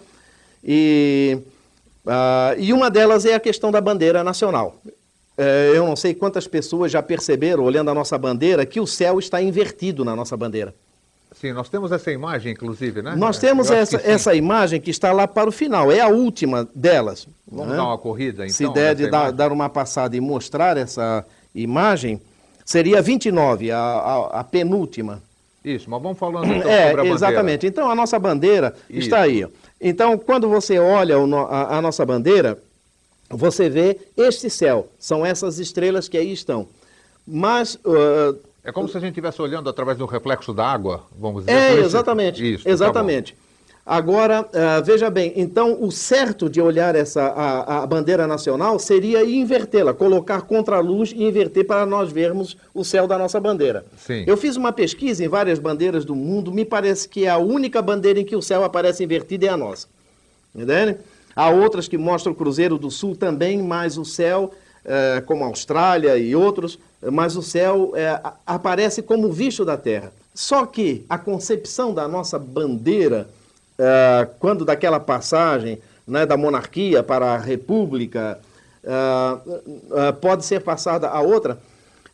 E, uh, e uma delas é a questão da bandeira nacional. Eh, eu não sei quantas pessoas já perceberam, olhando a nossa bandeira, que o céu está invertido na nossa bandeira. Sim, nós temos essa imagem, inclusive, né? Nós temos essa, essa imagem que está lá para o final, é a última delas. Vamos né? dar uma corrida, então? Se der de dar, dar, uma passada e mostrar essa imagem, seria 29, a, a, a penúltima. Isso, mas vamos falando então é, sobre a bandeira. Exatamente. Então, a nossa bandeira Isso. está aí. Então, quando você olha a, a nossa bandeira, você vê este céu. São essas estrelas que aí estão. Mas... Uh, é como se a gente estivesse olhando através do reflexo da água, vamos dizer. É, exatamente. Isso, tá exatamente. Tá Agora, uh, veja bem, então o certo de olhar essa, a, a bandeira nacional seria invertê-la, colocar contra a luz e inverter para nós vermos o céu da nossa bandeira. Sim. Eu fiz uma pesquisa em várias bandeiras do mundo, me parece que a única bandeira em que o céu aparece invertido é a nossa. Entende? Há outras que mostram o Cruzeiro do Sul também, mas o céu, uh, como a Austrália e outros, mas o céu é, aparece como visto da terra. Só que a concepção da nossa bandeira, é, quando daquela passagem né, da monarquia para a república, é, é pode ser passada a outra,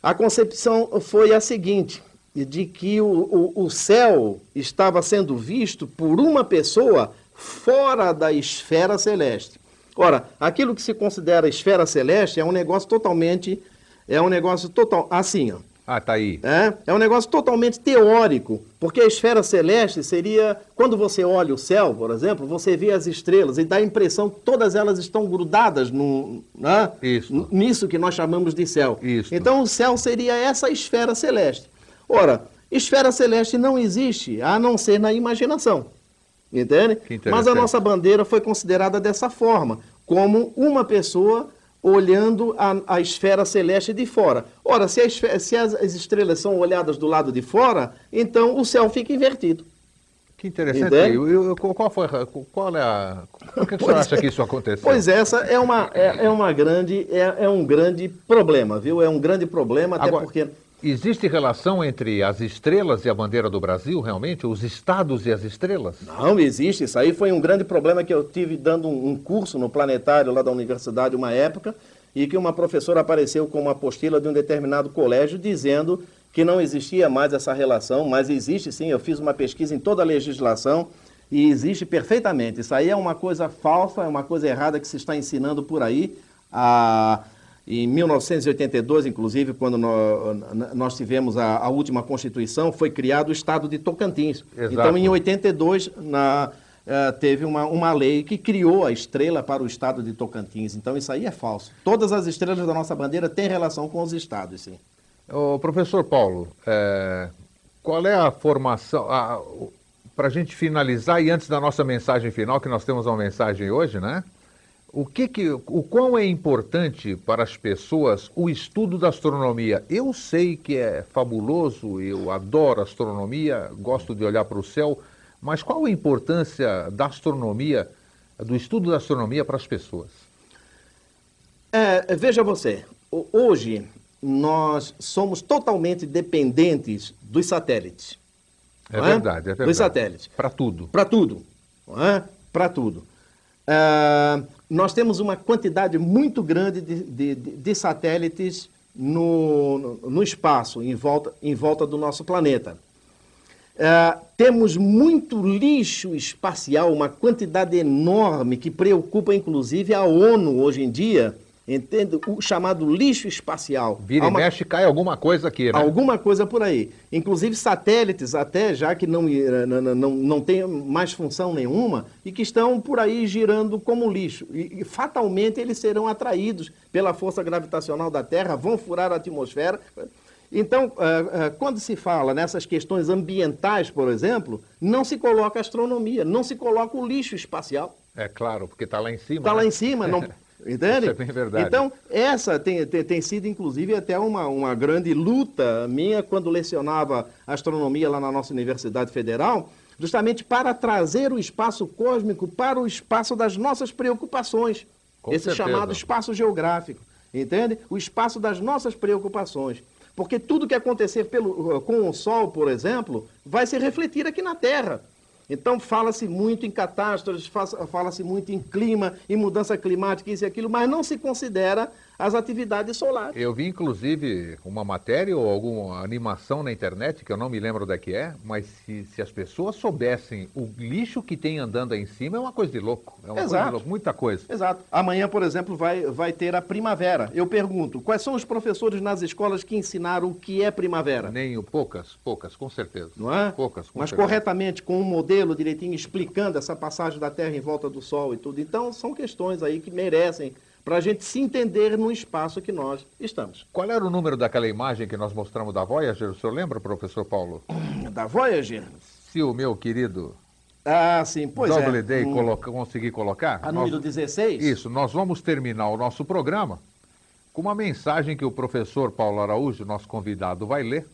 a concepção foi a seguinte, de que o, o, o céu estava sendo visto por uma pessoa fora da esfera celeste. Ora, aquilo que se considera esfera celeste é um negócio totalmente é um negócio total. Assim, ó. Ah, tá aí. É, é um negócio totalmente teórico, porque a esfera celeste seria, quando você olha o céu, por exemplo, você vê as estrelas e dá a impressão que todas elas estão grudadas no, né? Isso. nisso que nós chamamos de céu. Isso. Então o céu seria essa esfera celeste. Ora, esfera celeste não existe, a não ser na imaginação. Entende? Mas a nossa bandeira foi considerada dessa forma, como uma pessoa olhando a, a, esfera celeste de fora. Ora, se, esfera, se as, as, estrelas são olhadas do lado de fora, então o céu fica invertido. Que interessante. Eu, eu, qual, foi, qual é a... Por que, que você acha que isso aconteceu? Pois essa é, uma, é, é uma grande, é, é, um grande problema, viu? É um grande problema, até Agora, porque... Existe relação entre as estrelas e a bandeira do Brasil, realmente? Os estados e as estrelas? Não, existe. Isso aí foi um grande problema que eu tive dando um curso no planetário lá da universidade uma época e que uma professora apareceu com uma apostila de um determinado colégio dizendo que não existia mais essa relação, mas existe sim. Eu fiz uma pesquisa em toda a legislação e existe perfeitamente. Isso aí é uma coisa falsa, é uma coisa errada que se está ensinando por aí. Ah, em 1982, inclusive, quando nós, tivemos a, a, última Constituição, foi criado o Estado de Tocantins. Exato. Então, em 82, na, uh, teve uma, uma lei que criou a estrela para o Estado de Tocantins. Então, isso aí é falso. Todas as estrelas da nossa bandeira têm relação com os estados, sim. Ô, professor Paulo, é, qual é a formação, para a gente finalizar e antes da nossa mensagem final, que nós temos uma mensagem hoje, né? O que, que o quão é importante para as pessoas o estudo da astronomia? Eu sei que é fabuloso, eu adoro astronomia, gosto de olhar para o céu, mas qual a importância da astronomia, do estudo da astronomia para as pessoas? É, veja você, hoje nós somos totalmente dependentes dos satélites. É, é? verdade, é verdade. Dos satélites. Para tudo. Para tudo. É? Para tudo. Uh, nós temos uma quantidade muito grande de, de, de satélites no, no, espaço, em volta, em volta do nosso planeta. Uh, temos muito lixo espacial, uma quantidade enorme que preocupa inclusive a ONU hoje em dia, entende? O chamado lixo espacial. Vira e uma... mexe, cai alguma coisa aqui, né? Alguma coisa por aí. Inclusive satélites, até já que não, não, não, não tem mais função nenhuma, e que estão por aí girando como lixo. E, e fatalmente eles serão atraídos pela força gravitacional da Terra, vão furar a atmosfera. Então, uh, uh, quando se fala nessas questões ambientais, por exemplo, não se coloca astronomia, não se coloca o lixo espacial. É claro, porque está lá em cima. Está né? lá em cima, não, Entende? Isso é bem verdade. Então, essa tem, tem, tem, sido, inclusive, até uma, uma grande luta minha quando lecionava astronomia lá na nossa Universidade Federal, justamente para trazer o espaço cósmico para o espaço das nossas preocupações. Com esse certeza. chamado espaço geográfico. Entende? O espaço das nossas preocupações. Porque tudo que acontecer pelo, com o Sol, por exemplo, vai se refletir aqui na Terra. Então fala-se muito em catástrofes, fala-se muito em clima, em mudança climática, isso e aquilo, mas não se considera as atividades solares. Eu vi, inclusive, uma matéria ou alguma animação na internet, que eu não me lembro da que é, mas se, se as pessoas soubessem o lixo que tem andando aí em cima, é uma coisa de louco. É uma Exato. coisa de louco, muita coisa. Exato. Amanhã, por exemplo, vai, vai ter a primavera. Eu pergunto, quais são os professores nas escolas que ensinaram o que é primavera? Nem poucas, poucas, com certeza. Não é? Poucas, com Mas certeza. corretamente, com um modelo direitinho explicando essa passagem da Terra em volta do Sol e tudo. Então, são questões aí que merecem para a gente se entender no espaço que nós estamos. Qual era o número daquela imagem que nós mostramos da Voyager? O senhor lembra, professor Paulo? Da Voyager? Se o meu querido ah, sim, pois Double é. Day um... coloca, conseguir colocar. A número nós... 16? Isso, nós vamos terminar o nosso programa com uma mensagem que o professor Paulo Araújo, nosso convidado, vai ler,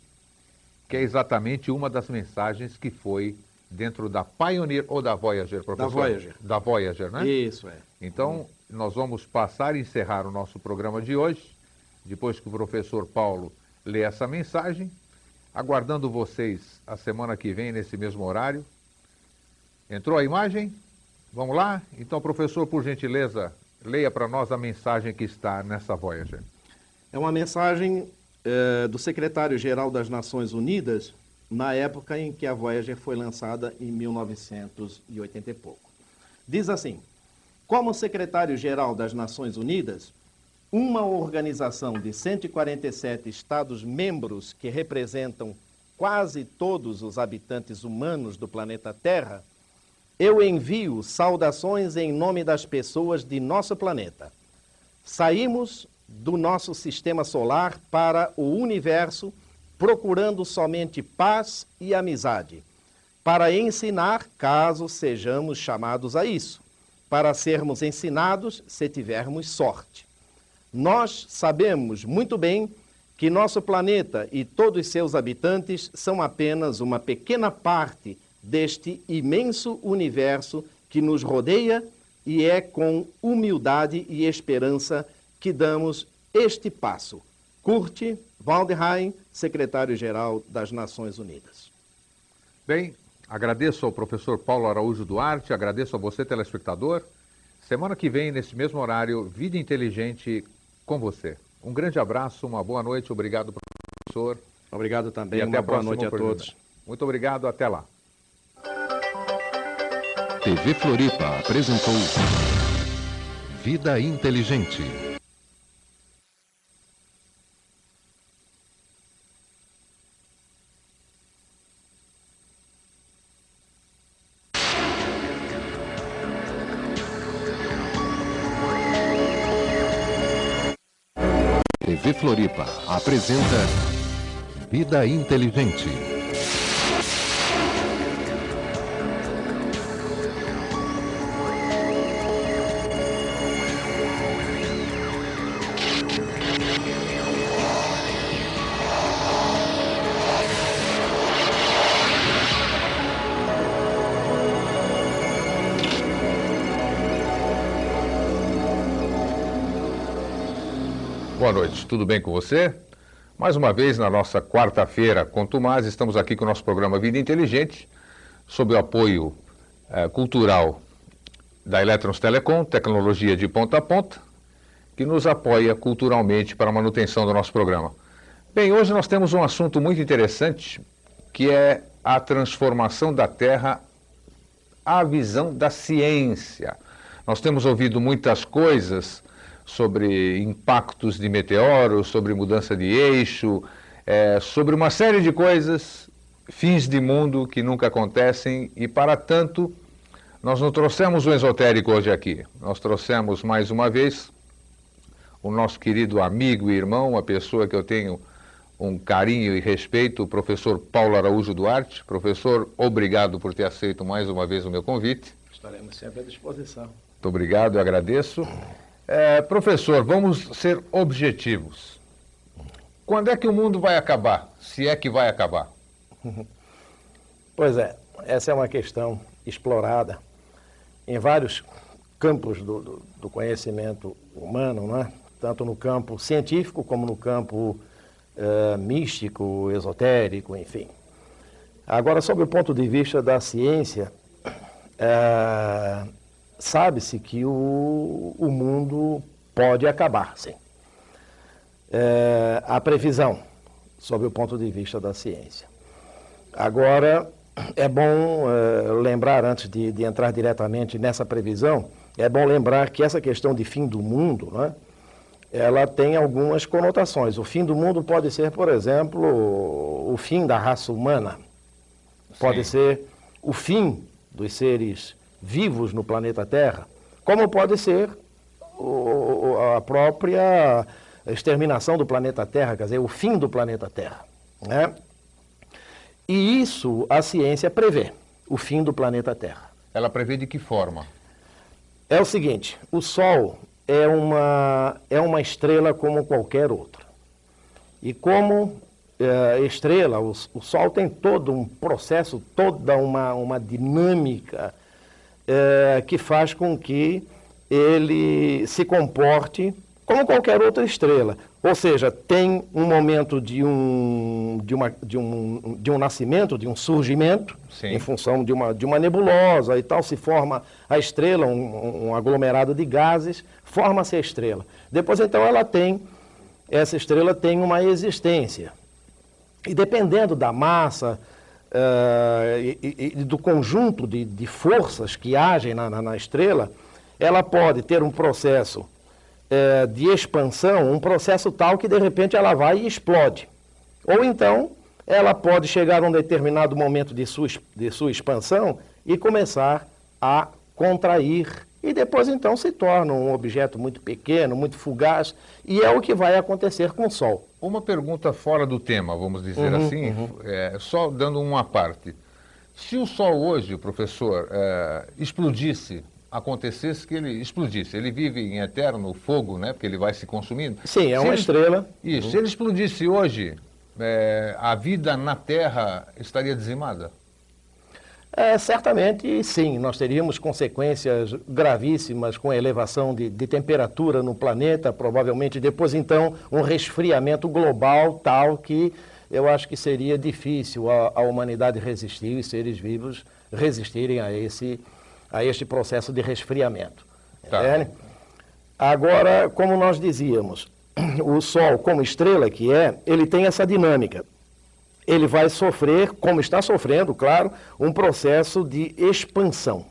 que é exatamente uma das mensagens que foi dentro da Pioneer ou da Voyager, professor? Da Voyager. Da Voyager, né? Isso, é. Então, nós vamos passar e encerrar o nosso programa de hoje, depois que o professor Paulo lê essa mensagem, aguardando vocês a semana que vem, nesse mesmo horário. Entrou a imagem? Vamos lá? Então, professor, por gentileza, leia para nós a mensagem que está nessa Voyager. É uma mensagem é, do secretário-geral das Nações Unidas, na época em que a Voyager foi lançada, em 1980 e pouco. Diz assim. Como secretário-geral das Nações Unidas, uma organização de 147 Estados-membros que representam quase todos os habitantes humanos do planeta Terra, eu envio saudações em nome das pessoas de nosso planeta. Saímos do nosso sistema solar para o universo procurando somente paz e amizade, para ensinar caso sejamos chamados a isso para sermos ensinados se tivermos sorte. Nós sabemos muito bem que nosso planeta e todos seus habitantes são apenas uma pequena parte deste imenso universo que nos rodeia e é com humildade e esperança que damos este passo. Kurt Waldheim, secretário-geral das Nações Unidas. Bem, Agradeço ao professor Paulo Araújo Duarte, agradeço a você, telespectador. Semana que vem, nesse mesmo horário, Vida Inteligente com você. Um grande abraço, uma boa noite, obrigado, professor. Obrigado também, e até uma boa noite a todos. Muito obrigado, até lá. TV Floripa apresentou Vida Inteligente. Floripa apresenta Vida Inteligente. Noite, tudo bem com você? Mais uma vez, na nossa quarta-feira, com Tomás, estamos aqui com o nosso programa Vida Inteligente, sob o apoio eh, cultural da Eletrons Telecom, tecnologia de ponta a ponta, que nos apoia culturalmente para a manutenção do nosso programa. Bem, hoje nós temos um assunto muito interessante, que é a transformação da Terra à visão da ciência. Nós temos ouvido muitas coisas sobre impactos de meteoros, sobre mudança de eixo, é, sobre uma série de coisas, fins de mundo que nunca acontecem e, para tanto, nós não trouxemos o esotérico hoje aqui. Nós trouxemos mais uma vez o nosso querido amigo e irmão, uma pessoa que eu tenho um carinho e respeito, o professor Paulo Araújo Duarte. Professor, obrigado por ter aceito mais uma vez o meu convite. Estaremos sempre à disposição. Muito obrigado, eu agradeço. É, professor, vamos ser objetivos. Quando é que o mundo vai acabar? Se é que vai acabar? Pois é, essa é uma questão explorada em vários campos do, do, do conhecimento humano, não é? tanto no campo científico como no campo uh, místico, esotérico, enfim. Agora, sob o ponto de vista da ciência, uh, sabe-se que o, o mundo pode acabar, sim. É, a previsão, sob o ponto de vista da ciência. Agora, é bom é, lembrar, antes de, de, entrar diretamente nessa previsão, é bom lembrar que essa questão de fim do mundo, né, ela tem algumas conotações. O fim do mundo pode ser, por exemplo, o fim da raça humana, pode Sim. ser o fim dos seres vivos no planeta Terra, como pode ser o, a própria exterminação do planeta Terra, quer dizer, o fim do planeta Terra. Né? E isso a ciência prevê, o fim do planeta Terra. Ela prevê de que forma? É o seguinte, o Sol é uma, é uma estrela como qualquer outra. E como é, estrela, o, o Sol tem todo um processo, toda uma, uma dinâmica é, que faz com que ele se comporte como qualquer outra estrela. Ou seja, tem um momento de um, de uma, de um, de um nascimento, de um surgimento, Sim. em função de uma, de uma nebulosa e tal, se forma a estrela, um, um aglomerado de gases, forma-se a estrela. Depois, então, ela tem, essa estrela tem uma existência. E dependendo da massa, uh, e, e, do conjunto de, de, forças que agem na, na, na, estrela, ela pode ter um processo uh, de expansão, um processo tal que de repente ela vai e explode. Ou então ela pode chegar a um determinado momento de sua, de sua expansão e começar a contrair e depois então se torna um objeto muito pequeno, muito fugaz, e é o que vai acontecer com o Sol. Uma pergunta fora do tema, vamos dizer uhum, assim, uhum. É, só dando uma parte. Se o Sol hoje, professor, é, explodisse, acontecesse que ele explodisse, ele vive em eterno fogo, né? Porque ele vai se consumindo. Sim, é se uma ele, estrela. Isso. Uhum. Se ele explodisse hoje, é, a vida na Terra estaria dizimada? É, certamente sim, nós teríamos consequências gravíssimas com a elevação de, de, temperatura no planeta, provavelmente depois então um resfriamento global tal que eu acho que seria difícil a, a humanidade resistir e seres vivos resistirem a esse, a este processo de resfriamento. Tá. É? Agora, como nós dizíamos, o Sol, como estrela que é, ele tem essa dinâmica ele vai sofrer, como está sofrendo, claro, um processo de expansão.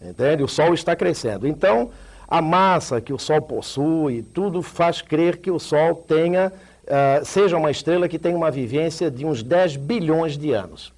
Entende? O Sol está crescendo. Então, a massa que o Sol possui, tudo faz crer que o Sol tenha, uh, seja uma estrela que tenha uma vivência de uns 10 bilhões de anos.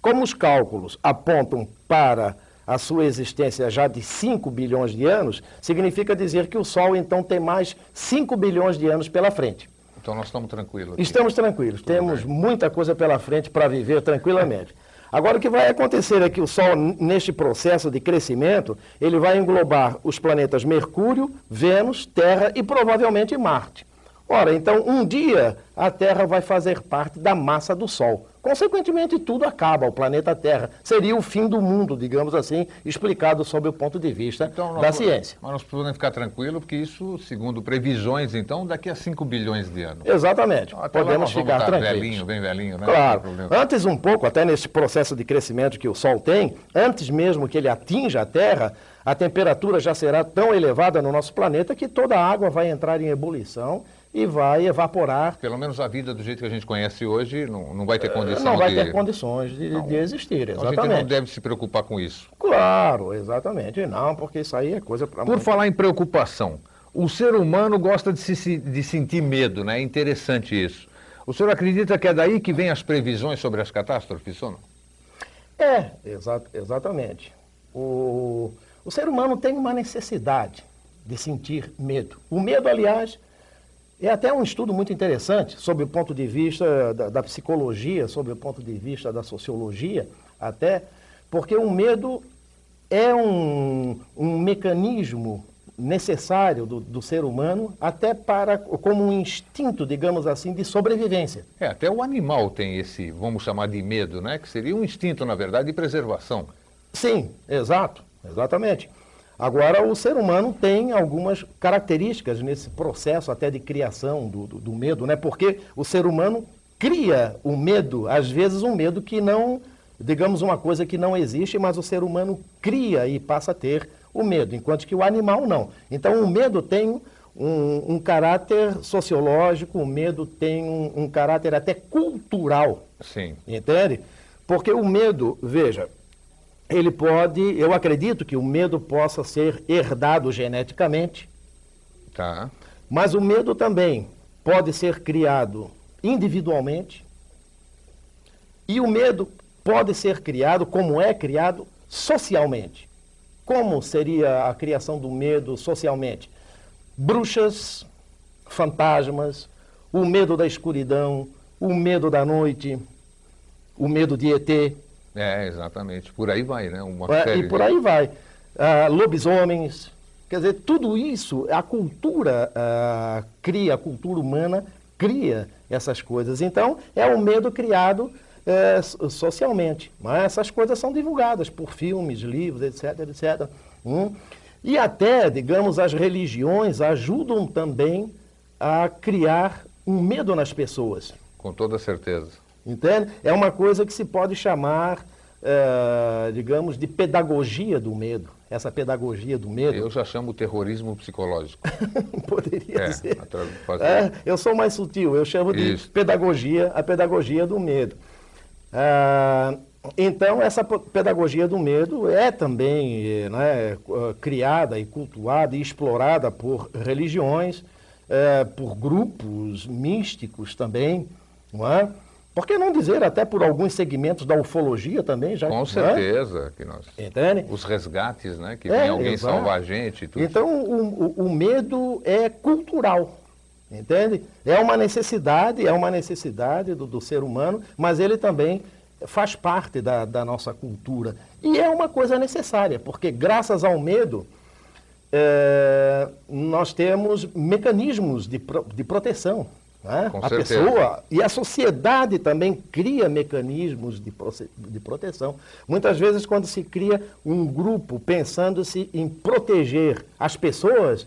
Como os cálculos apontam para a sua existência já de 5 bilhões de anos, significa dizer que o Sol então tem mais 5 bilhões de anos pela frente. Então nós estamos tranquilos. Aqui. Estamos tranquilos, Tudo temos bem. muita coisa pela frente para viver tranquilamente. Agora, o que vai acontecer é que o Sol, neste processo de crescimento, ele vai englobar os planetas Mercúrio, Vênus, Terra e provavelmente Marte. Ora, então, um dia a Terra vai fazer parte da massa do Sol. Consequentemente, tudo acaba, o planeta Terra. Seria o fim do mundo, digamos assim, explicado sob o ponto de vista então, da ciência. Mas nós podemos ficar tranquilos, porque isso, segundo previsões, então, daqui a 5 bilhões de anos. Exatamente. Então, podemos ficar tranquilos. velhinho, bem velhinho, né? Claro. Antes um pouco, até nesse processo de crescimento que o Sol tem, antes mesmo que ele atinja a Terra, a temperatura já será tão elevada no nosso planeta que toda a água vai entrar em ebulição e vai evaporar. Pelo menos a vida do jeito que a gente conhece hoje não, não vai ter condição Não vai de... ter condições de, de existir, exatamente. A gente não deve se preocupar com isso. Claro, exatamente. Não, porque isso aí é coisa para... Por falar em preocupação, o ser humano gosta de, se, de sentir medo, né? É interessante isso. O senhor acredita que é daí que vem as previsões sobre as catástrofes, ou não? É, exa exatamente. O, o ser humano tem uma necessidade de sentir medo. O medo, aliás, é até um estudo muito interessante sobre o ponto de vista da, da, psicologia, sobre o ponto de vista da sociologia, até, porque o medo é um, um mecanismo necessário do, do, ser humano, até para como um instinto, digamos assim, de sobrevivência. É, até o animal tem esse, vamos chamar de medo, né? Que seria um instinto, na verdade, de preservação. Sim, exato, exatamente. Agora, o ser humano tem algumas características nesse processo até de criação do, do, do, medo, né? Porque o ser humano cria o medo, às vezes um medo que não, digamos, uma coisa que não existe, mas o ser humano cria e passa a ter o medo, enquanto que o animal não. Então, o medo tem um, um caráter sociológico, o medo tem um, um caráter até cultural. Sim. Entende? Porque o medo, veja, ele pode, eu acredito que o medo possa ser herdado geneticamente. Tá. Mas o medo também pode ser criado individualmente. E o medo pode ser criado, como é criado, socialmente. Como seria a criação do medo socialmente? Bruxas, fantasmas, o medo da escuridão, o medo da noite, o medo de ET. É, exatamente. Por aí vai, né? Uma é, e por aí vai. Uh, lobisomens. Quer dizer, tudo isso, a cultura uh, cria, a cultura humana cria essas coisas. Então, é um medo criado uh, socialmente. Mas essas coisas são divulgadas por filmes, livros, etc, etc. Hum? E até, digamos, as religiões ajudam também a criar um medo nas pessoas. Com toda certeza. Entende? É uma coisa que se pode chamar, é, digamos, de pedagogia do medo. Essa pedagogia do medo. Eu já chamo terrorismo psicológico. Poderia é, ser. É, eu sou mais sutil, eu chamo de Isso. pedagogia, a pedagogia do medo. É, então, essa pedagogia do medo é também né, criada e cultuada e explorada por religiões, é, por grupos místicos também, não é? Por que não dizer até por alguns segmentos da ufologia também? Já, Com é? certeza. Que nós, Entende? Os resgates, né? Que é, vem alguém exato. salvar a gente. Tudo então, o, o, o medo é cultural. Entende? É uma necessidade, é uma necessidade do, do ser humano, mas ele também faz parte da, da, nossa cultura. E é uma coisa necessária, porque graças ao medo, é, nós temos mecanismos de, pro, de proteção. Né? a certeza. pessoa e a sociedade também cria mecanismos de, de proteção. Muitas vezes, quando se cria um grupo pensando-se em proteger as pessoas,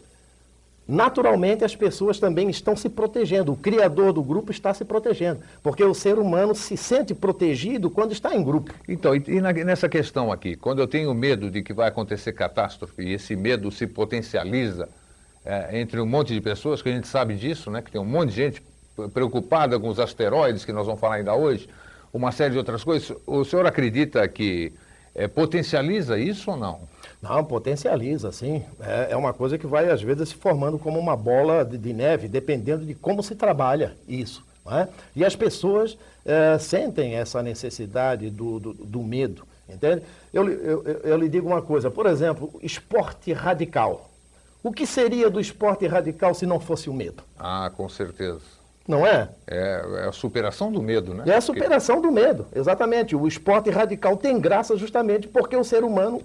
naturalmente as pessoas também estão se protegendo. O criador do grupo está se protegendo, porque o ser humano se sente protegido quando está em grupo. Então, e, e na, nessa questão aqui, quando eu tenho medo de que vai acontecer catástrofe e esse medo se potencializa é, entre um monte de pessoas, que a gente sabe disso, né, que tem um monte de gente preocupada com os asteroides, que nós vamos falar ainda hoje, uma série de outras coisas. O senhor acredita que é, potencializa isso ou não? Não, potencializa, sim. É, é, uma coisa que vai, às vezes, se formando como uma bola de, de neve, dependendo de como se trabalha isso. É? E as pessoas é, sentem essa necessidade do, do, do medo, entende? Eu, eu, eu, eu, lhe digo uma coisa, por exemplo, esporte radical. O que seria do esporte radical se não fosse o medo? Ah, com certeza. Não é? É, é a superação do medo, né? É a superação do medo, exatamente. O esporte radical tem graça justamente porque o ser humano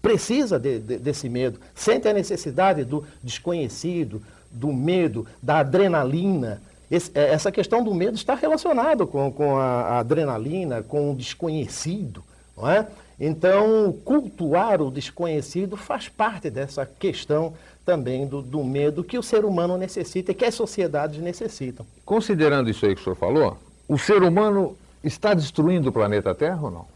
precisa de, de, desse medo, sente a necessidade do desconhecido, do medo, da adrenalina. Esse, é, essa questão do medo está relacionada com, com a, a, adrenalina, com o desconhecido, não é? Então, cultuar o desconhecido faz parte dessa questão também do, do medo que o ser humano necessita e que as sociedades necessitam. Considerando isso aí que o senhor falou, o ser humano está destruindo o planeta Terra ou não?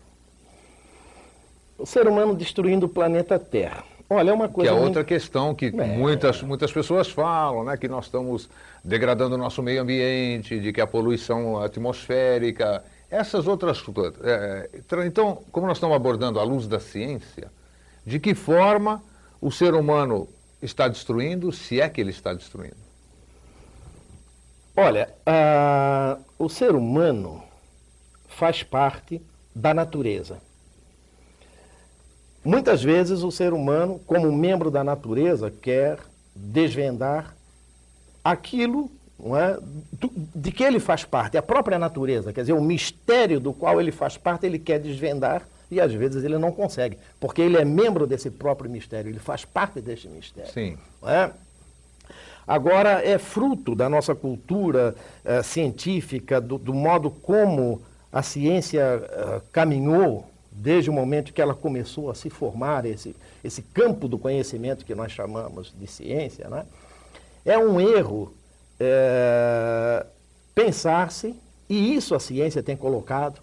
o ser humano destruindo o planeta Terra. Olha, é uma coisa. Que é muito... outra questão que é. muitas, muitas pessoas falam, né? Que nós estamos degradando o nosso meio ambiente, de que a poluição atmosférica, essas outras coisas. É, então, como nós estamos abordando a luz da ciência, de que forma o ser humano está destruindo, se é que ele está destruindo? Olha, uh, o ser humano faz parte da natureza. Muitas vezes o ser humano, como membro da natureza, quer desvendar aquilo é, de que ele faz parte, a própria natureza, quer dizer, o mistério do qual ele faz parte, ele quer desvendar e às vezes ele não consegue, porque ele é membro desse próprio mistério, ele faz parte desse mistério. Sim. É? Agora, é fruto da nossa cultura é, científica, do, do, modo como a ciência é, caminhou desde o momento que ela começou a se formar, esse, esse campo do conhecimento que nós chamamos de ciência, né? é um erro é, pensar-se, e isso a ciência tem colocado,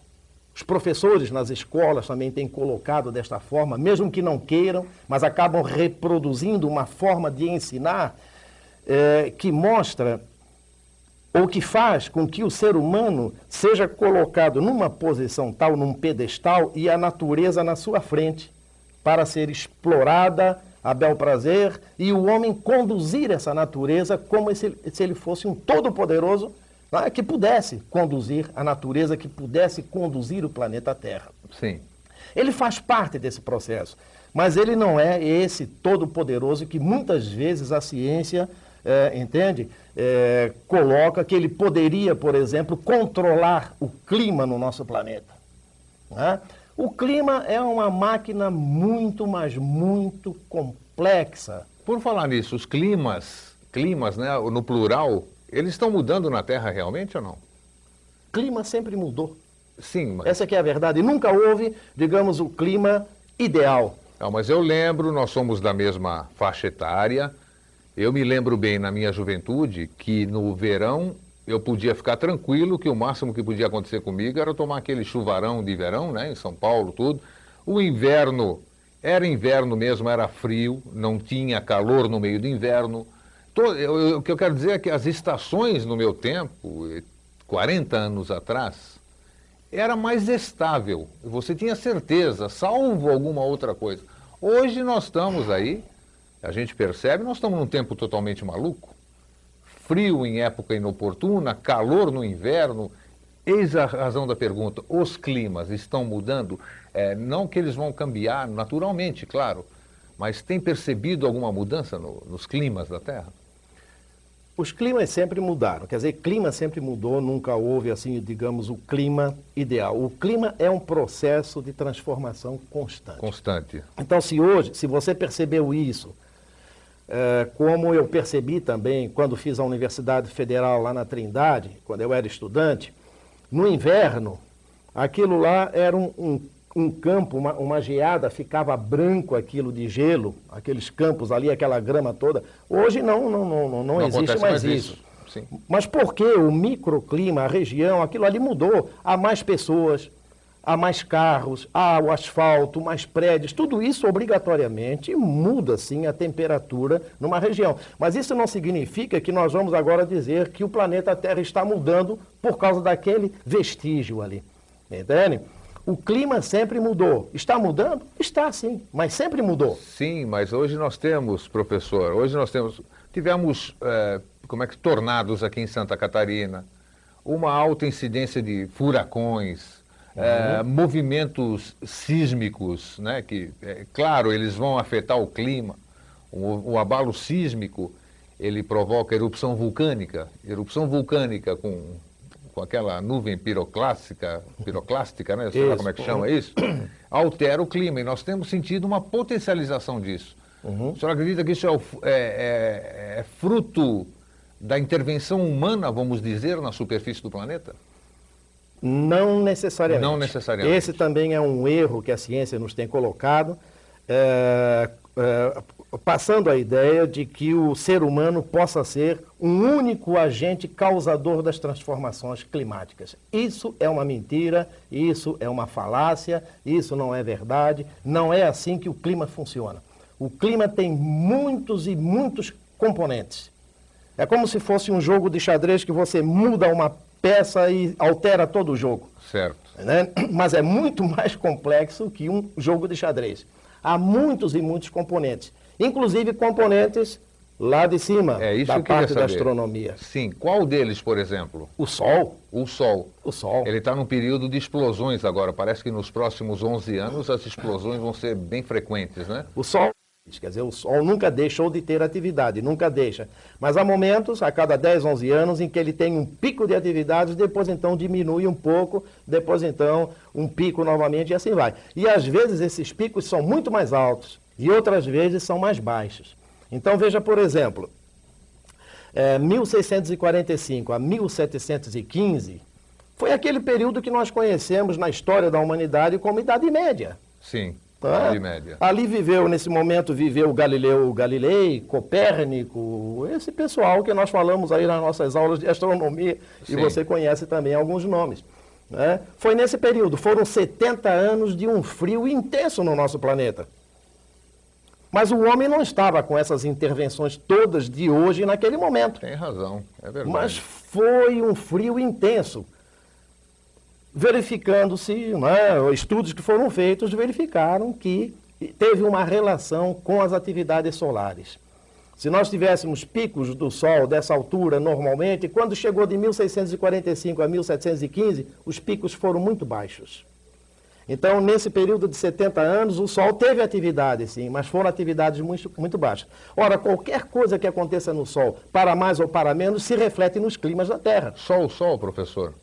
os professores nas escolas também têm colocado desta forma, mesmo que não queiram, mas acabam reproduzindo uma forma de ensinar é, que mostra ou que faz com que o ser humano seja colocado numa posição tal, num pedestal, e a natureza na sua frente, para ser explorada a bel prazer, e o homem conduzir essa natureza como se, ele fosse um todo-poderoso é? que pudesse conduzir a natureza, que pudesse conduzir o planeta Terra. Sim. Ele faz parte desse processo, mas ele não é esse todo-poderoso que muitas vezes a ciência é, entende? É, coloca que ele poderia, por exemplo, controlar o clima no nosso planeta. Né? O clima é uma máquina muito, mas muito complexa. Por falar nisso, os climas, climas, né, no plural, eles estão mudando na Terra realmente ou não? Clima sempre mudou. Sim, mas... Essa que é a verdade. Nunca houve, digamos, o clima ideal. Não, mas eu lembro, nós somos da mesma faixa etária, eu me lembro bem na minha juventude que no verão eu podia ficar tranquilo que o máximo que podia acontecer comigo era tomar aquele chuvarão de verão, né, em São Paulo, tudo. O inverno era inverno mesmo, era frio, não tinha calor no meio do inverno. O que eu quero dizer é que as estações no meu tempo, 40 anos atrás, era mais estável. Você tinha certeza, salvo alguma outra coisa. Hoje nós estamos aí a gente percebe, nós estamos num tempo totalmente maluco. Frio em época inoportuna, calor no inverno. Eis a razão da pergunta: os climas estão mudando? É, não que eles vão cambiar naturalmente, claro, mas tem percebido alguma mudança no, nos climas da Terra? Os climas sempre mudaram, quer dizer, clima sempre mudou, nunca houve, assim, digamos, o clima ideal. O clima é um processo de transformação constante. Constante. Então, se hoje, se você percebeu isso, é, como eu percebi também quando fiz a Universidade Federal lá na Trindade, quando eu era estudante, no inverno, aquilo lá era um, um, um campo, uma, uma, geada, ficava branco aquilo de gelo, aqueles campos ali, aquela grama toda. Hoje não, não, não, não, não existe mais, isso. isso. Mas porque o microclima, a região, aquilo ali mudou. Há mais pessoas, há mais carros, há o asfalto, mais prédios, tudo isso obrigatoriamente muda sim a temperatura numa região. Mas isso não significa que nós vamos agora dizer que o planeta Terra está mudando por causa daquele vestígio ali. Entende? O clima sempre mudou. Está mudando? Está sim, mas sempre mudou. Sim, mas hoje nós temos, professor, hoje nós temos, tivemos, é, como é que, tornados aqui em Santa Catarina, uma alta incidência de furacões, uhum. é, movimentos sísmicos, né, que, é, claro, eles vão afetar o clima. O, o abalo sísmico, ele provoca erupção vulcânica, erupção vulcânica com com aquela nuvem piroclástica, piroclástica, né? Sei lá como é que chama isso, altera o clima. E nós temos sentido uma potencialização disso. Uhum. O senhor acredita que isso é, o, é, é, é fruto da intervenção humana, vamos dizer, na superfície do planeta? Não necessariamente. Não necessariamente. Esse também é um erro que a ciência nos tem colocado. É, é, passando a ideia de que o ser humano possa ser um único agente causador das transformações climáticas. Isso é uma mentira, isso é uma falácia, isso não é verdade, não é assim que o clima funciona. O clima tem muitos e muitos componentes. É como se fosse um jogo de xadrez que você muda uma peça e altera todo o jogo. Certo. Né? Mas é muito mais complexo que um jogo de xadrez. Há muitos e muitos componentes inclusive componentes lá de cima, é isso da que parte da astronomia. Sim, qual deles, por exemplo? O Sol. O Sol. O Sol. Ele está num período de explosões agora. Parece que nos próximos 11 anos as explosões vão ser bem frequentes, né? O Sol Quer dizer, o Sol nunca deixou de ter atividade, nunca deixa. Mas há momentos, a cada 10, 11 anos, em que ele tem um pico de atividade, depois então diminui um pouco, depois então um pico novamente e assim vai. E às vezes esses picos são muito mais altos e outras vezes são mais baixos. Então veja, por exemplo, é, 1645 a 1715 foi aquele período que nós conhecemos na história da humanidade como Idade Média. Sim. Tá? Idade Média. Ali viveu, nesse momento, viveu Galileu Galilei, Copérnico, esse pessoal que nós falamos aí nas nossas aulas de astronomia, Sim. e você conhece também alguns nomes. Né? Foi nesse período, foram 70 anos de um frio intenso no nosso planeta. Mas o homem não estava com essas intervenções todas de hoje naquele momento. Tem razão, é verdade. Mas foi um frio intenso. Verificando-se, né, estudos que foram feitos verificaram que teve uma relação com as atividades solares. Se nós tivéssemos picos do Sol dessa altura normalmente, quando chegou de 1645 a 1715, os picos foram muito baixos. Então, nesse período de 70 anos, o Sol teve atividade, sim, mas foram atividades muito, muito baixas. Ora, qualquer coisa que aconteça no Sol, para mais ou para menos, se reflete nos climas da Terra. Só o Sol, professor?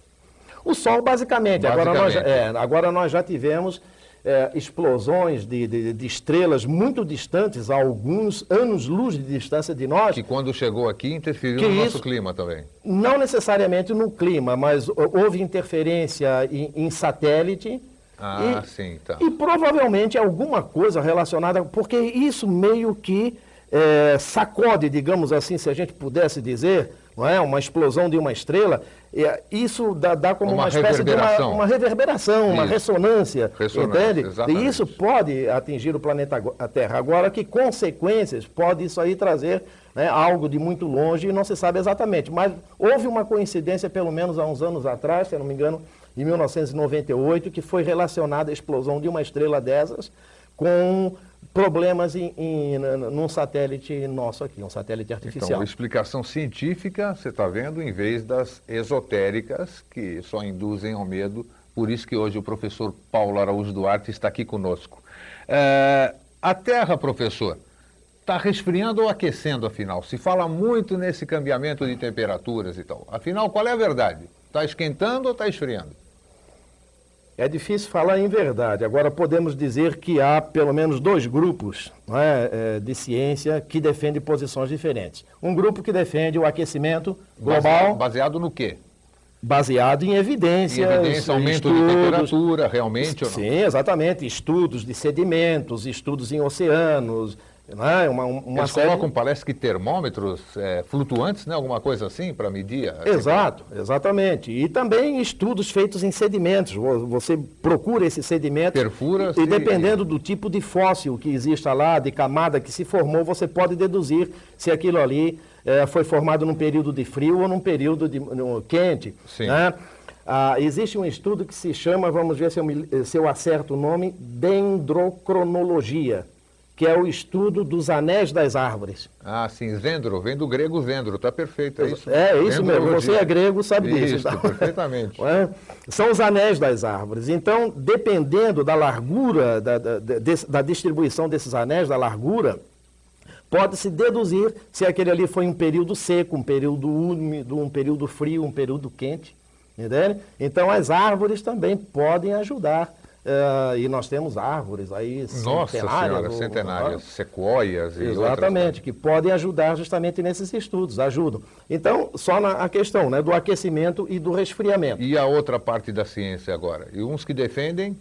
O Sol, basicamente. basicamente. Agora, nós, é, agora nós já tivemos é, explosões de, de, de, estrelas muito distantes, a alguns anos-luz de distância de nós. Que quando chegou aqui interferiu no nosso clima também. Não necessariamente no clima, mas houve interferência em, em satélite ah, e, sim, tá. E provavelmente alguma coisa relacionada, porque isso meio que é, sacode, digamos assim, se a gente pudesse dizer, não é? uma explosão de uma estrela, é, isso dá, dá como uma, uma espécie de uma, uma reverberação, isso. uma ressonância, ressonância, entende? Exatamente. E isso pode atingir o planeta Terra. Agora, que consequências pode isso aí trazer né, algo de muito longe e não se sabe exatamente. Mas houve uma coincidência, pelo menos há uns anos atrás, se eu não me engano, em 1998, que foi relacionada à explosão de uma estrela dessas com problemas em, em, num satélite nosso aqui, um satélite artificial. Então, explicação científica, você está vendo, em vez das esotéricas, que só induzem ao medo. Por isso que hoje o professor Paulo Araújo Duarte está aqui conosco. É, a Terra, professor, está resfriando ou aquecendo, afinal? Se fala muito nesse cambiamento de temperaturas e tal. Afinal, qual é a verdade? Está esquentando ou está esfriando? É difícil falar em verdade. Agora, podemos dizer que há pelo menos dois grupos é, é, de ciência que defendem posições diferentes. Um grupo que defende o aquecimento global. Baseado, baseado no quê? Baseado em evidências. Em evidência, aumento estudos, de temperatura, realmente? Sim, exatamente. Estudos de sedimentos, estudos em oceanos, né? Uma, uma Eles série... colocam, parece que termômetros é, flutuantes, né? alguma coisa assim, para medir? Exato, exatamente. E também estudos feitos em sedimentos. Você procura esse sedimento. Perfura. E, e dependendo do tipo de fóssil que exista lá, de camada que se formou, você pode deduzir se aquilo ali é, foi formado num período de frio ou num período de, no, quente. Sim. Né? Ah, existe um estudo que se chama, vamos ver se eu, me, se eu acerto o nome, dendrocronologia, que é o estudo dos anéis das árvores. Ah, sim, zendro, vem do grego zendro, está perfeito, é isso? É, isso mesmo, você é grego, sabe isso, disso. Isso, perfeitamente. É? São os anéis das árvores. Então, dependendo da largura, da, da, da distribuição desses anéis, da largura, pode-se deduzir se aquele ali foi um período seco, um período úmido, um período frio, um período quente. Entende? Então as árvores também podem ajudar. Uh, e nós temos árvores aí Nossa centenárias. Senhora, centenárias, sequoias e Exatamente, que podem ajudar justamente nesses estudos, ajudam. Então, só na a questão né, do aquecimento e do resfriamento. E a outra parte da ciência agora? E uns que defendem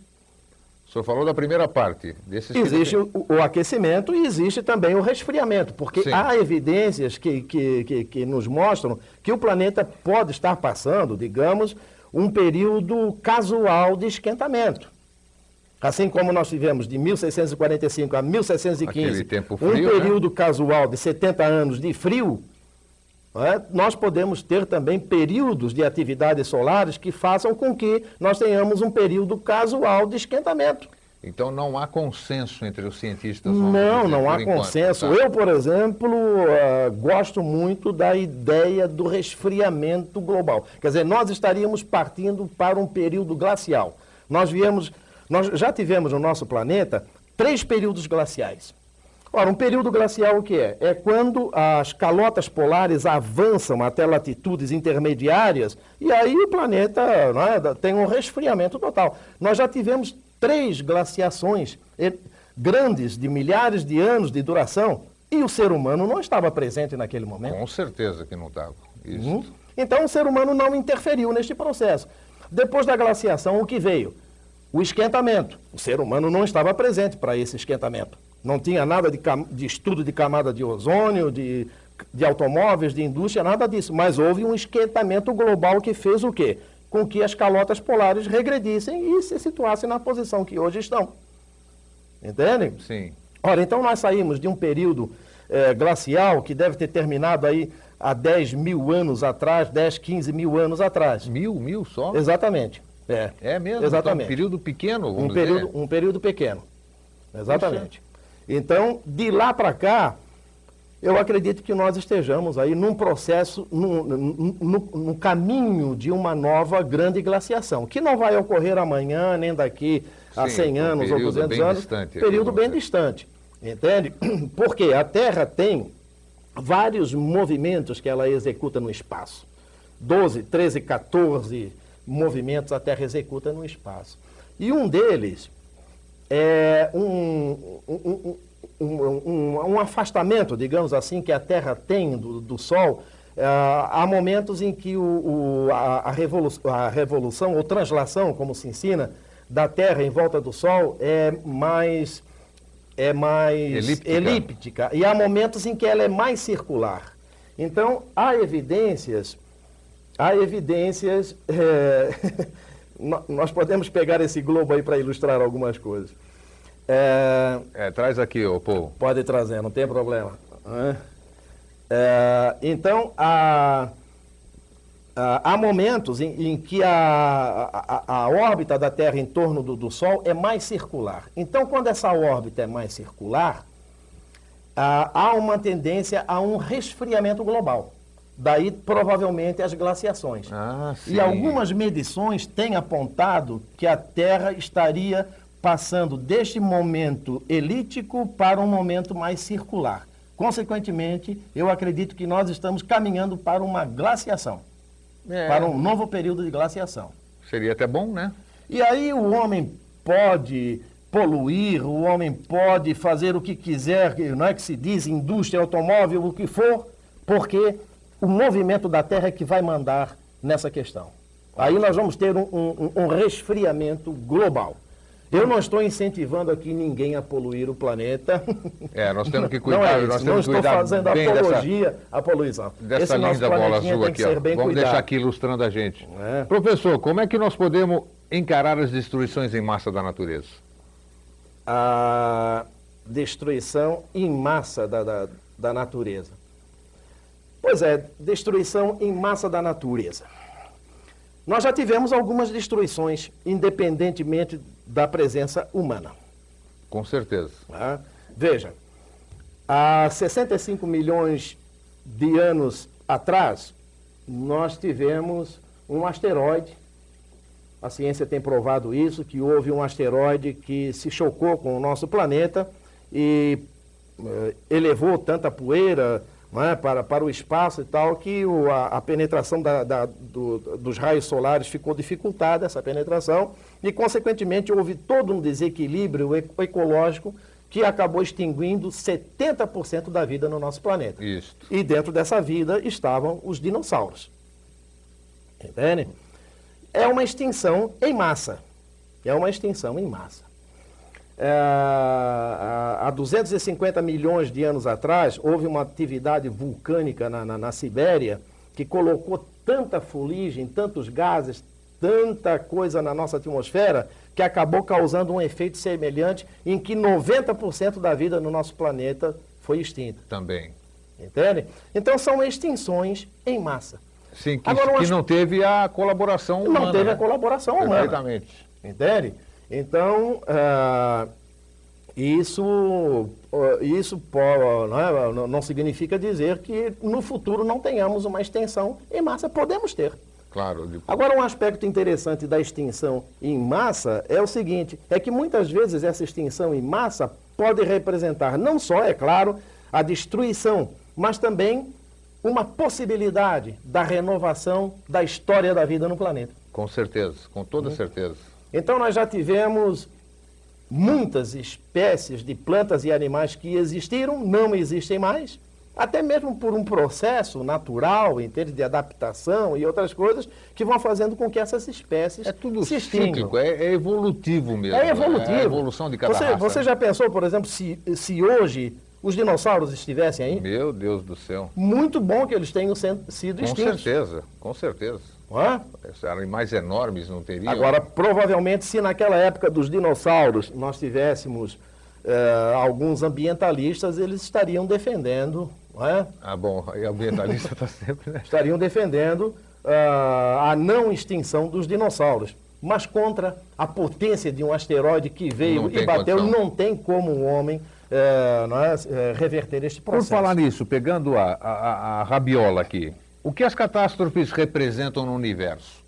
o senhor falou da primeira parte. Desses existe o, o, aquecimento e existe também o resfriamento, porque Sim. há evidências que, que, que, que, nos mostram que o planeta pode estar passando, digamos, um período casual de esquentamento. Assim como nós tivemos de 1645 a 1615 frio, um né? período né? casual de 70 anos de frio, é? nós podemos ter também períodos de atividades solares que façam com que nós tenhamos um período casual de esquentamento. Então não há consenso entre os cientistas? Não, não há enquanto, consenso. Tá? Eu, por exemplo, uh, gosto muito da ideia do resfriamento global. Quer dizer, nós estaríamos partindo para um período glacial. Nós viemos, nós já tivemos no nosso planeta três períodos glaciais. Ora, um período glacial o que é? É quando as calotas polares avançam até latitudes intermediárias e aí o planeta é, tem um resfriamento total. Nós já tivemos três glaciações grandes, de milhares de anos de duração, e o ser humano não estava presente naquele momento. Com certeza que não estava. Uhum. Então o ser humano não interferiu neste processo. Depois da glaciação, o que veio? O esquentamento. O ser humano não estava presente para esse esquentamento. Não tinha nada de, de estudo de camada de ozônio, de, de automóveis, de indústria, nada disso. Mas houve um esquentamento global que fez o quê? Com que as calotas polares regredissem e se situassem na posição que hoje estão. Entendem? Sim. Ora, então nós saímos de um período eh, glacial que deve ter terminado aí há 10 mil anos atrás, 10, 15 mil anos atrás. Mil, mil só? Exatamente. É, é mesmo? Exatamente. Então, um período pequeno, um período, um período pequeno. Exatamente. Então, de lá para cá, eu acredito que nós estejamos aí num processo, num, num, num, caminho de uma nova grande glaciação, que não vai ocorrer amanhã, nem daqui a 100 anos um ou 200 anos. Distante, período bem distante. Entende? Porque a Terra tem vários movimentos que ela executa no espaço. 12, 13, 14 movimentos a Terra executa no espaço. E um deles é, um, um, um, um, afastamento, digamos assim, que a Terra tem do, do Sol. É, há momentos em que o, o, a, a, revolução, a revolução ou translação, como se ensina, da Terra em volta do Sol é mais, é mais elíptica. elíptica. E há momentos em que ela é mais circular. Então, há evidências, há evidências é, nós podemos pegar esse globo aí para ilustrar algumas coisas. É, é, traz aqui, ô Paul. Pode trazer, não tem problema. É, então, há, há momentos em, em que a, a, a, órbita da Terra em torno do, do, Sol é mais circular. Então, quando essa órbita é mais circular, há uma tendência a um resfriamento global. Daí, provavelmente, as glaciações. Ah, e algumas medições têm apontado que a Terra estaria passando deste momento elítico para um momento mais circular. Consequentemente, eu acredito que nós estamos caminhando para uma glaciação. É. Para um novo período de glaciação. Seria até bom, né? E aí o homem pode poluir, o homem pode fazer o que quiser, não é que se diz, indústria, automóvel, o que for, porque o movimento da Terra é que vai mandar nessa questão. Aí nós vamos ter um, um, um resfriamento global. Eu não estou incentivando aqui ninguém a poluir o planeta. É, nós temos que cuidar. Não, é nós não estou fazendo apologia dessa, à poluição. Dessa Esse linda bola azul aqui, ó. Vamos cuidado. deixar aqui ilustrando a gente. É. Professor, como é que nós podemos encarar as destruições em massa da natureza? A destruição em massa da, da, da natureza. Pois é, destruição em massa da natureza. nós já tivemos algumas destruições, independentemente da presença humana. Com certeza. Tá? Veja, há 65 milhões de anos atrás, nós tivemos um asteroide. A ciência tem provado isso, que houve um asteroide que se chocou com o nosso planeta e eh, elevou tanta poeira é, para, para o espaço e tal, que o, a, a, penetração da, da, do, dos raios solares ficou dificultada, essa penetração, e, consequentemente, houve todo um desequilíbrio ecológico que acabou extinguindo 70% da vida no nosso planeta. Isso. E dentro dessa vida estavam os dinossauros. Entende? É uma extinção em massa. É uma extinção em massa. É, há 250 milhões de anos atrás, houve uma atividade vulcânica na, na, na Sibéria que colocou tanta fuligem, tantos gases, tanta coisa na nossa atmosfera que acabou causando um efeito semelhante em que 90% da vida no nosso planeta foi extinta. Também. Entende? Então são extinções em massa. Sim, que, Agora, que não teve a colaboração humana. Não teve né? a colaboração humana. Perfeitamente. Entende? Então, uh, isso, uh, isso não, é, não significa dizer que no futuro não tenhamos uma extensão em massa. Podemos ter. Claro. Agora, um aspecto interessante da extinção em massa é o seguinte: é que muitas vezes essa extinção em massa pode representar não só, é claro, a destruição, mas também uma possibilidade da renovação da história da vida no planeta. Com certeza, com toda uhum. certeza. Então, nós já tivemos muitas espécies de plantas e animais que existiram, não existem mais até mesmo por um processo natural, em termos de adaptação e outras coisas, que vão fazendo com que essas espécies É tudo se cíclico, é, é, evolutivo mesmo. É evolutivo. É a evolução de cada você, raça. Você já pensou, por exemplo, se, se hoje os dinossauros estivessem aí? Meu Deus do céu. Muito bom que eles tenham sido extintos. Com certeza, com certeza. Hã? Eram mais enormes, não teriam? Agora, provavelmente, se naquela época dos dinossauros nós tivéssemos eh, alguns ambientalistas, eles estariam defendendo é? Ah, bom, e ambientalista está sempre, né? Estariam defendendo uh, a não extinção dos dinossauros. Mas contra a potência de um asteroide que veio e bateu, condição. não tem como um homem uh, não é, uh, reverter este processo. Por falar nisso, pegando a, a, a rabiola aqui, o que as catástrofes representam no universo?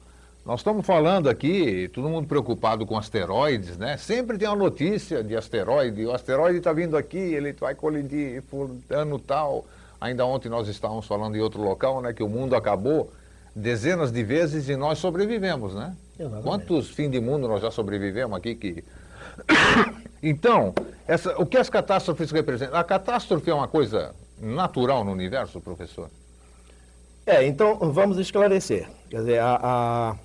Nós estamos falando aqui, todo mundo preocupado com asteroides, né? Sempre tem uma notícia de asteroide, o asteroide está vindo aqui, ele vai colidir por ano tal. Ainda ontem nós estávamos falando em outro local, né? Que o mundo acabou dezenas de vezes e nós sobrevivemos, né? Exatamente. Quantos fins de mundo nós já sobrevivemos aqui que... então, essa, o que as catástrofes representam? A catástrofe é uma coisa natural no universo, professor? É, então vamos esclarecer. Quer dizer, a, a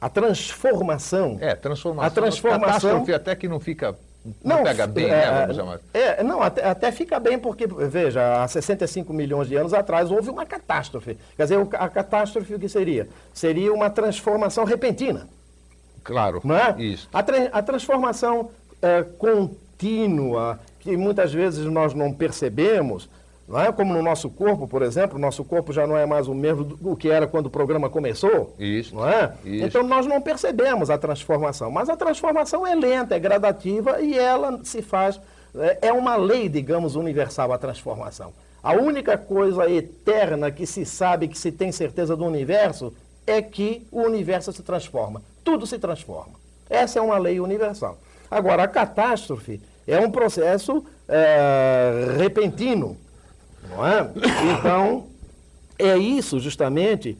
a transformação. É, transformação. A transformação. Catástrofe até que não fica. Não, não pega bem, é, né? Vamos chamar. É, não, até, até, fica bem porque, veja, há 65 milhões de anos atrás houve uma catástrofe. Quer dizer, a catástrofe o que seria? Seria uma transformação repentina. Claro. Não é? Isso. A, tra a transformação é, contínua, que muitas vezes nós não percebemos, não é como no nosso corpo, por exemplo, o nosso corpo já não é mais o mesmo do que era quando o programa começou. Isso. Não é? Isso. Então nós não percebemos a transformação. Mas a transformação é lenta, é gradativa e ela se faz. É, é uma lei, digamos, universal a transformação. A única coisa eterna que se sabe, que se tem certeza do universo, é que o universo se transforma. Tudo se transforma. Essa é uma lei universal. Agora, a catástrofe é um processo é, repentino não é? Então, é isso justamente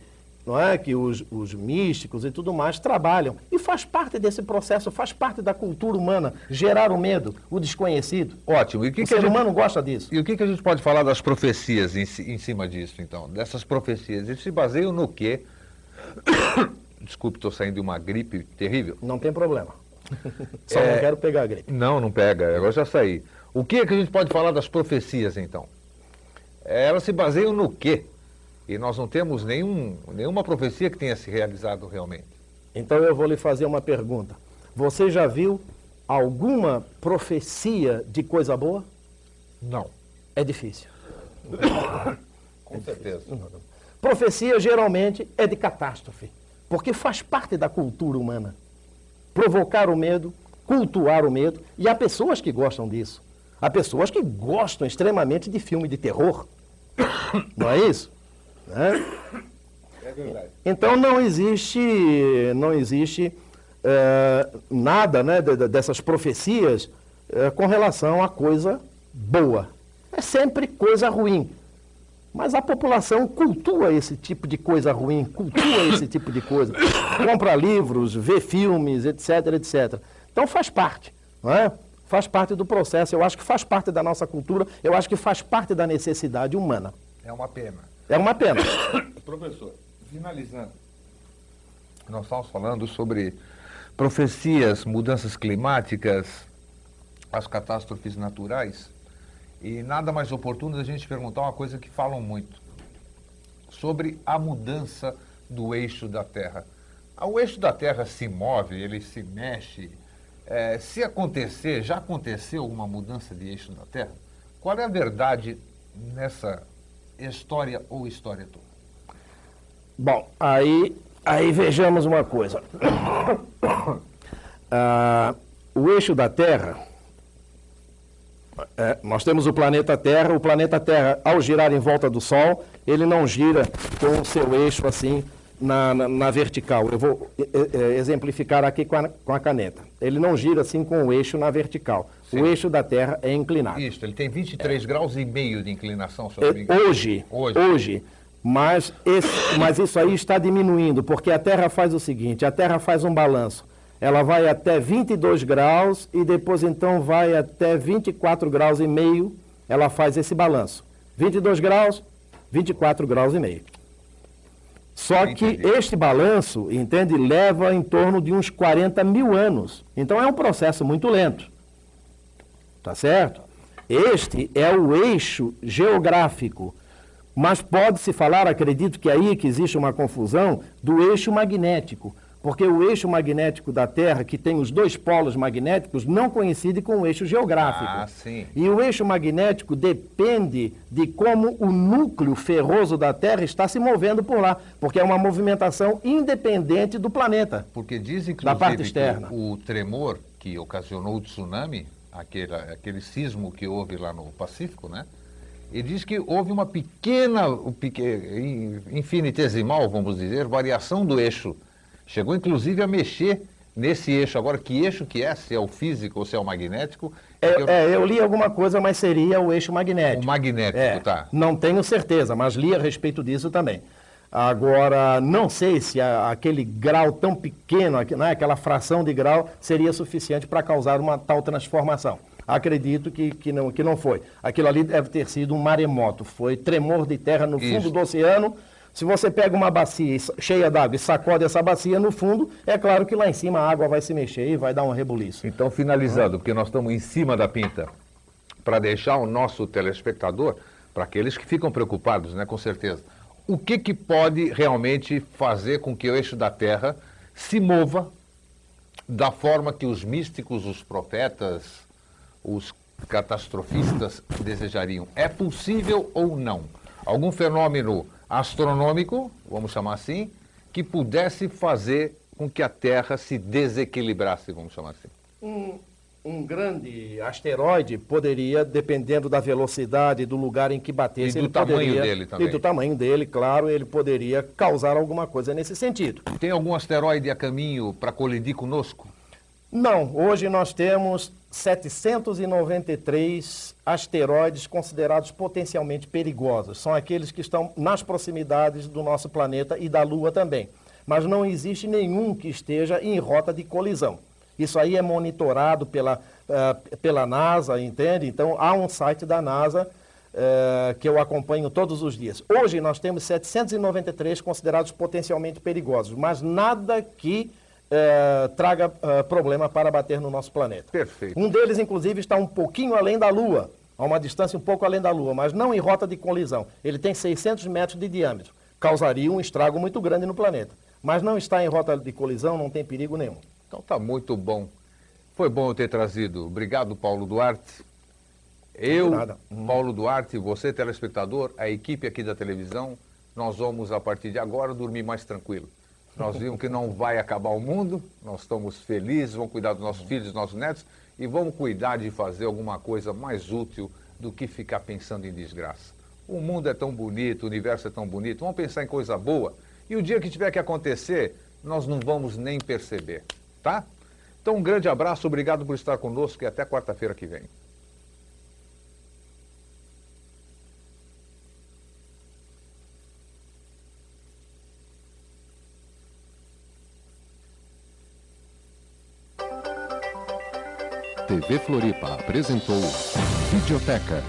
não é, que os, os, místicos e tudo mais trabalham. E faz parte desse processo, faz parte da cultura humana, gerar o medo, o desconhecido. Ótimo. E o que o que ser gente, humano gosta disso. E o que, que a gente pode falar das profecias em, em cima disso, então? Dessas profecias. Eles se baseiam no quê? Desculpe, estou saindo de uma gripe terrível. Não tem problema. Só é... não quero pegar a gripe. Não, não pega. Agora já saí. O que, é que a gente pode falar das profecias, então? Elas se baseiam no quê? E nós não temos nenhum, nenhuma profecia que tenha se realizado realmente. Então eu vou lhe fazer uma pergunta. Você já viu alguma profecia de coisa boa? Não. É difícil. Com certeza. Profecia geralmente é de catástrofe. porque faz parte da cultura humana. Provocar o medo, cultuar o medo, e há pessoas que gostam disso. Há pessoas que gostam extremamente de filme de terror. Não é isso? Né? Então não existe, não existe é, nada né, dessas profecias é, com relação a coisa boa. É sempre coisa ruim. Mas a população cultua esse tipo de coisa ruim, cultua esse tipo de coisa. Compra livros, vê filmes, etc, etc. Então faz parte, não é? Faz parte do processo. Eu acho que faz parte da nossa cultura, eu acho que faz parte da necessidade humana. É uma pena. É uma pena. Professor, finalizando, nós estamos falando sobre profecias, mudanças climáticas, as catástrofes naturais. E nada mais oportuno da gente perguntar uma coisa que falam muito, sobre a mudança do eixo da Terra. O eixo da Terra se move, ele se mexe. É, se acontecer, já aconteceu alguma mudança de eixo da Terra? Qual é a verdade nessa história ou história toda? Bom, aí, aí vejamos uma coisa. Ah, o eixo da Terra é, nós temos o planeta Terra. O planeta Terra, ao girar em volta do Sol, ele não gira com o seu eixo assim na, na, na vertical. Eu vou é, exemplificar aqui com a, com a, caneta. Ele não gira assim com o eixo na vertical. Sim. O eixo da Terra é inclinado. Isso, ele tem 23 é. graus e meio de inclinação, se eu é, Hoje, hoje, hoje mas, esse, mas isso aí está diminuindo, porque a Terra faz o seguinte, a Terra faz um balanço ela vai até 22 graus e depois então vai até 24 graus e meio, ela faz esse balanço. 22 graus, 24 graus e meio. Só que este balanço, entende, leva em torno de uns 40 mil anos. Então é um processo muito lento. Tá certo? Este é o eixo geográfico. Mas pode-se falar, acredito que é aí que existe uma confusão, do eixo magnético. Porque o eixo magnético da Terra, que tem os dois polos magnéticos, não coincide com o eixo geográfico. Ah, sim. E o eixo magnético depende de como o núcleo ferroso da Terra está se movendo por lá, porque é uma movimentação independente do planeta. Porque diz, inclusive, da parte externa. o tremor que ocasionou o tsunami, aquele, aquele sismo que houve lá no Pacífico, né? Ele diz que houve uma pequena, infinitesimal, vamos dizer, variação do eixo Chegou inclusive a mexer nesse eixo. Agora, que eixo que é? Se é o físico ou se é o magnético? É, eu... É, eu li alguma coisa, mas seria o eixo magnético. O magnético, é, tá. Não tenho certeza, mas li a respeito disso também. Agora, não sei se a, aquele grau tão pequeno, né, aquela fração de grau, seria suficiente para causar uma tal transformação. Acredito que, que, não, que não foi. Aquilo ali deve ter sido um maremoto. Foi tremor de terra no fundo Isso. do oceano se você pega uma bacia cheia d'água e sacode essa bacia no fundo, é claro que lá em cima a água vai se mexer e vai dar um rebuliço. Então, finalizando, porque nós estamos em cima da pinta, para deixar o nosso telespectador, para aqueles que ficam preocupados, né, com certeza, o que, que pode realmente fazer com que o eixo da Terra se mova da forma que os místicos, os profetas, os catastrofistas desejariam? É possível ou não? Algum fenômeno astronômico, vamos chamar assim, que pudesse fazer com que a Terra se desequilibrasse, vamos chamar assim. Um, um grande asteroide poderia, dependendo da velocidade do lugar em que batesse, e do tamanho poderia, dele também. E do tamanho dele, claro, ele poderia causar alguma coisa nesse sentido. Tem algum asteroide a caminho para colidir conosco? Não, hoje nós temos 793 asteroides considerados potencialmente perigosos. São aqueles que estão nas proximidades do nosso planeta e da Lua também. Mas não existe nenhum que esteja em rota de colisão. Isso aí é monitorado pela, uh, pela NASA, entende? Então há um site da NASA uh, que eu acompanho todos os dias. Hoje nós temos 793 considerados potencialmente perigosos, mas nada que é, traga é, problema para bater no nosso planeta. Perfeito. Um deles, inclusive, está um pouquinho além da Lua, a uma distância um pouco além da Lua, mas não em rota de colisão. Ele tem 600 metros de diâmetro. Causaria um estrago muito grande no planeta. Mas não está em rota de colisão, não tem perigo nenhum. Então tá muito bom. Foi bom eu ter trazido. Obrigado, Paulo Duarte. Eu, Paulo Duarte, você, telespectador, a equipe aqui da televisão, nós vamos, a partir de agora, dormir mais tranquilo. Nós vimos que não vai acabar o mundo, nós estamos felizes, vamos cuidar dos nossos filhos, dos nossos netos e vamos cuidar de fazer alguma coisa mais útil do que ficar pensando em desgraça. O mundo é tão bonito, o universo é tão bonito, vamos pensar em coisa boa. E o dia que tiver que acontecer, nós não vamos nem perceber, tá? Então, um grande abraço, obrigado por estar conosco e até quarta-feira que vem. TV Floripa apresentou Videoteca.